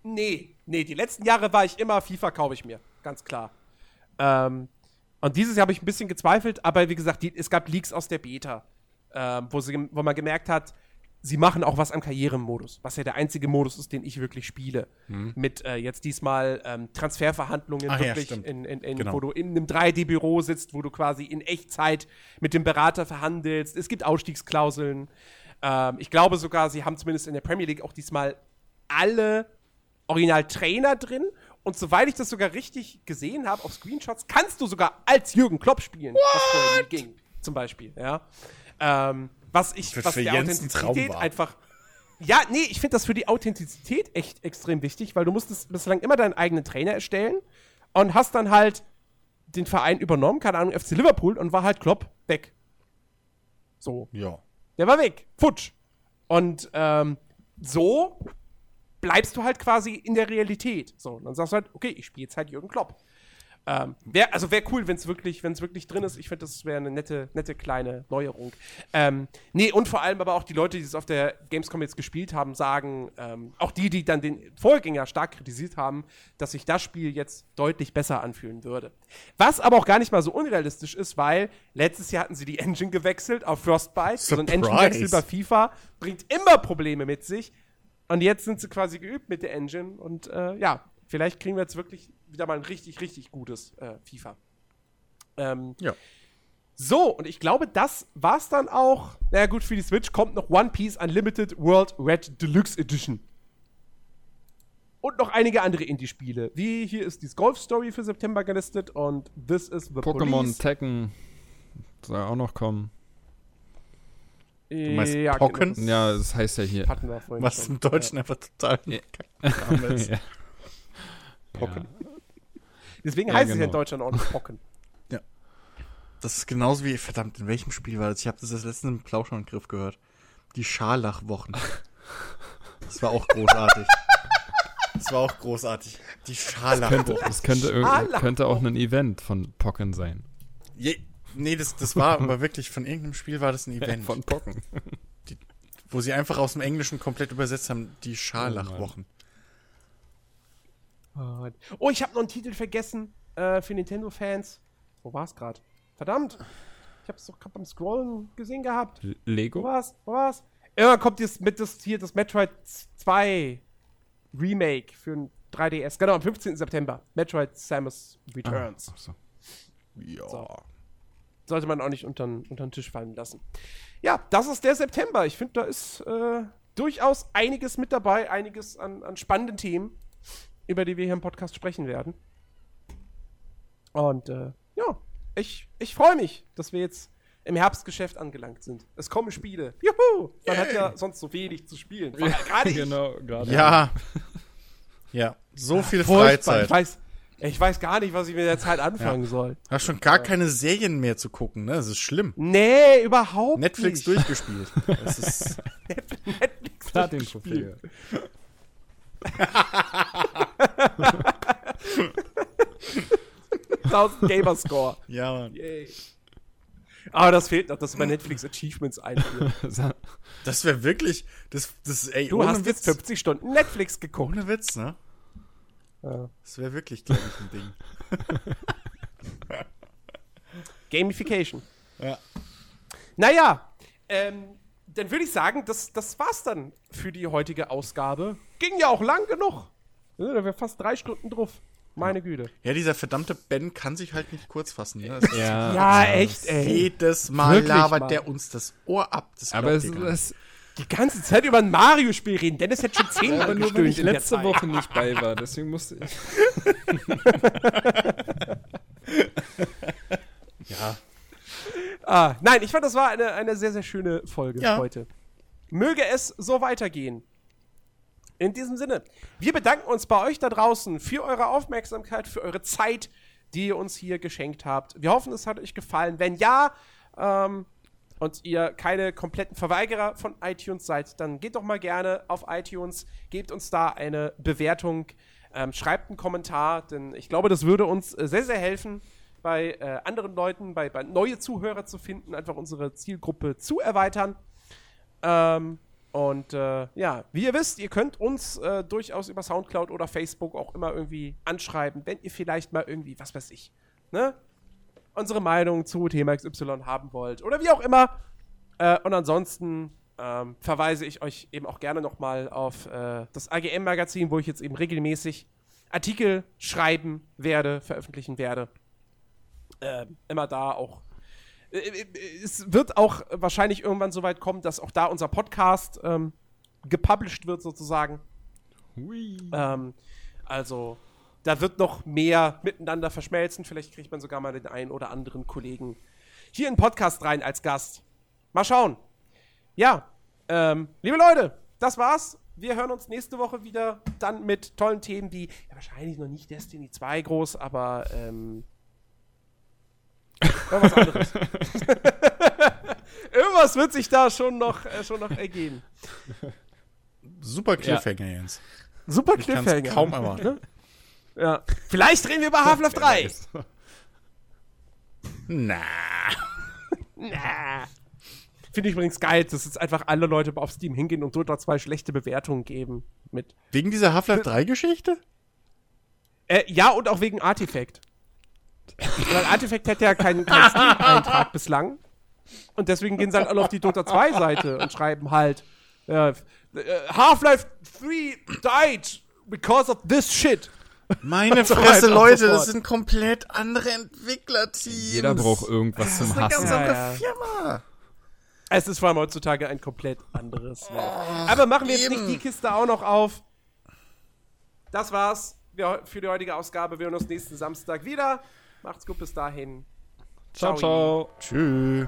Nee, nee, die letzten Jahre war ich immer, FIFA kaufe ich mir, ganz klar. Ähm, und dieses Jahr habe ich ein bisschen gezweifelt, aber wie gesagt, die, es gab Leaks aus der Beta, ähm, wo, sie, wo man gemerkt hat, sie machen auch was am Karrieremodus, was ja der einzige Modus ist, den ich wirklich spiele. Mit äh, jetzt diesmal ähm, Transferverhandlungen Ach ja, wirklich, stimmt. in, in, in, Genau. wo du in einem 3D-Büro sitzt, wo du quasi in Echtzeit mit dem Berater verhandelst. Es gibt Ausstiegsklauseln. Ähm, ich glaube sogar, sie haben zumindest in der Premier League auch diesmal alle Original-Trainer drin. Und soweit ich das sogar richtig gesehen habe auf Screenshots, kannst du sogar als Jürgen Klopp spielen, was vorher nie ging, zum Beispiel. Ja. Ähm, was ich, Für- was für der Jens ein Authentizität war. einfach. Ja, nee, ich finde das für die Authentizität echt extrem wichtig, weil du musstest bislang immer deinen eigenen Trainer erstellen und hast dann halt den Verein übernommen, keine Ahnung, FC Liverpool und war halt Klopp weg. So. Ja. Der war weg. Futsch. Und ähm, so bleibst du halt quasi in der Realität. So, und dann sagst du halt, okay, ich spiele jetzt halt Jürgen Klopp. Ähm, wär, also wäre cool, wenn es wirklich, wenn's wirklich drin ist. Ich finde, das wäre eine nette, nette kleine Neuerung. Ähm, nee, und vor allem aber auch die Leute, die es auf der Gamescom jetzt gespielt haben, sagen, ähm, auch die, die dann den Vorgänger stark kritisiert haben, dass sich das Spiel jetzt deutlich besser anfühlen würde. Was aber auch gar nicht mal so unrealistisch ist, weil letztes Jahr hatten sie die Engine gewechselt auf Frostbite. So ein Surprise. Engine-Wechsel bei FIFA bringt immer Probleme mit sich. Und jetzt sind sie quasi geübt mit der Engine. Und äh, ja, vielleicht kriegen wir jetzt wirklich wieder mal ein richtig, richtig gutes äh, FIFA. Ähm, Ja. so, und ich glaube, das war's dann auch. Na naja, gut, für die Switch kommt noch One Piece Unlimited World Red Deluxe Edition. Und noch einige andere Indie-Spiele. Wie hier ist die Golf Story für September gelistet und This is the Pokémon Police. Tekken soll auch noch kommen. Du meinst ja, Pocken? Genau, Ja, das heißt ja hier. das Was schon. im Deutschen einfach total Ja. Name ist. [laughs] ja. Deswegen Ja, heißt es ja genau. in Deutschland auch nicht Pocken. [laughs] Das ist genauso wie, verdammt, in welchem Spiel war das? Ich habe das das letzte im Plauschangriff gehört. Die Scharlachwochen. Das war auch großartig. Das war auch großartig. Die Könnte, Scharlachwochen. das könnte, irgend- Scharlach- könnte auch ein Event von Pocken sein. Je, nee, das, das war aber wirklich, von irgendeinem Spiel war das ein [laughs] Event, Von Pocken. wo sie einfach aus dem Englischen komplett übersetzt haben, die Scharlachwochen. Oh, ich habe noch einen Titel vergessen äh, für Nintendo-Fans. Wo war's gerade? Verdammt. Ich habe es doch gerade beim Scrollen gesehen gehabt. L- Wo Lego? war's? Wo war's? Irgendwann kommt das, mit das, hier das Metroid 2 Remake für ein 3DS. Genau, am 15. September. Metroid Samus Returns. Ach so. Ja. So. Sollte man auch nicht unter den Tisch fallen lassen. Ja, das ist der September. Ich finde, da ist äh, durchaus einiges mit dabei, einiges an, an spannenden Themen, über die wir hier im Podcast sprechen werden. Und äh, ja, ich, ich freue mich, dass wir jetzt im Herbstgeschäft angelangt sind. Es kommen Spiele. Juhu! Man hat ja sonst so wenig zu spielen. Gerade ich. genau, gerade. Ja. [laughs] Ja, so viel Furchtbar. Freizeit. Ich weiß, ich weiß gar nicht, was ich mit der Zeit anfangen soll. Hast schon gar keine Serien mehr zu gucken, ne? Das ist schlimm. Nee, überhaupt Netflix nicht. durchgespielt. Das ist, [laughs] Netflix Platin-Trophäe. durchgespielt. [laughs] 1000 Gamerscore. ja, Mann. Yay. Aber das fehlt noch, dass bei Netflix Achievements einführst. [laughs] Das wäre wirklich, das, das, ey, Du hast Witz. jetzt 50 Stunden Netflix geguckt. Ohne Witz, ne? Ja. Das wäre wirklich, glaube ich, ein Ding. [laughs] Gamification. Ja. Naja, ähm, dann würde ich sagen, das, das war's dann für die heutige Ausgabe. Ging ja auch lang genug. Ja, da wäre fast drei Stunden drauf. Meine Güte. Ja, dieser verdammte Ben kann sich halt nicht kurz fassen. Ne? [laughs] Ja, Ja, echt, ey. Jedes Mal Wirklich labert mal. der uns das Ohr ab. Das Aber es ist Die ganze Zeit über ein Mario-Spiel reden. Dennis hätte schon zehnmal aber nur, weil ich gestöhnt in der letzte. Woche nicht bei war. Deswegen musste ich. [laughs] [laughs] ja. Ah, nein, ich fand, das war eine, eine sehr, sehr schöne Folge Ja. heute. Möge es so weitergehen. In diesem Sinne, wir bedanken uns bei euch da draußen für eure Aufmerksamkeit, für eure Zeit, die ihr uns hier geschenkt habt. Wir hoffen, es hat euch gefallen. Wenn ja, ähm, und ihr keine kompletten Verweigerer von iTunes seid, dann geht doch mal gerne auf iTunes, gebt uns da eine Bewertung, ähm, schreibt einen Kommentar, denn ich glaube, das würde uns äh, sehr, sehr helfen, bei äh, anderen Leuten, bei, bei neue Zuhörer zu finden, einfach unsere Zielgruppe zu erweitern. Ähm, und äh, ja, wie ihr wisst, ihr könnt uns äh, durchaus über Soundcloud oder Facebook auch immer irgendwie anschreiben, wenn ihr vielleicht mal irgendwie, was weiß ich, ne? Unsere Meinung zu Thema XY haben wollt oder wie auch immer. Äh, und ansonsten ähm, verweise ich euch eben auch gerne nochmal auf äh, das AGM-Magazin, wo ich jetzt eben regelmäßig Artikel schreiben werde, veröffentlichen werde. Ähm, immer da auch äh, äh, es wird auch wahrscheinlich irgendwann so weit kommen, dass auch da unser Podcast ähm, gepublished wird, sozusagen. Hui. Ähm, also, da wird noch mehr miteinander verschmelzen. Vielleicht kriegt man sogar mal den einen oder anderen Kollegen hier in den Podcast rein als Gast. Mal schauen. Ja, ähm, liebe Leute, das war's. Wir hören uns nächste Woche wieder dann mit tollen Themen wie, ja, wahrscheinlich noch nicht Destiny 2 groß, aber ähm, irgendwas anderes. [laughs] irgendwas wird sich da schon noch, äh, schon noch ergeben. Super Cliffhanger, Jens. Super Ich kann Cliffhanger. es kaum erwarten. Ja. Vielleicht reden wir über Half-Life 3. Na. Na. Finde ich übrigens geil, dass jetzt einfach alle Leute auf Steam hingehen und Dota 2 schlechte Bewertungen geben. Mit. Wegen dieser Half-Life 3-Geschichte? Äh, ja, und auch wegen Artifact. Weil Artifact hätte ja keinen, keinen Steam-Eintrag bislang. Und deswegen gehen sie halt alle auf die Dota 2-Seite und schreiben halt: äh, äh, Half-Life 3 died because of this shit. Meine so Fresse, Leute, das sind komplett andere Entwicklerteams. Jeder braucht irgendwas zum eine ganz Hassen. Ja, andere ja. Firma. Es ist vor allem heutzutage ein komplett anderes Welt. Aber machen wir jetzt eben. nicht die Kiste auch noch auf. Das war's für die heutige Ausgabe. Wir hören uns nächsten Samstag wieder. Macht's gut bis dahin. Ciao, ciao. ciao. Tschüss.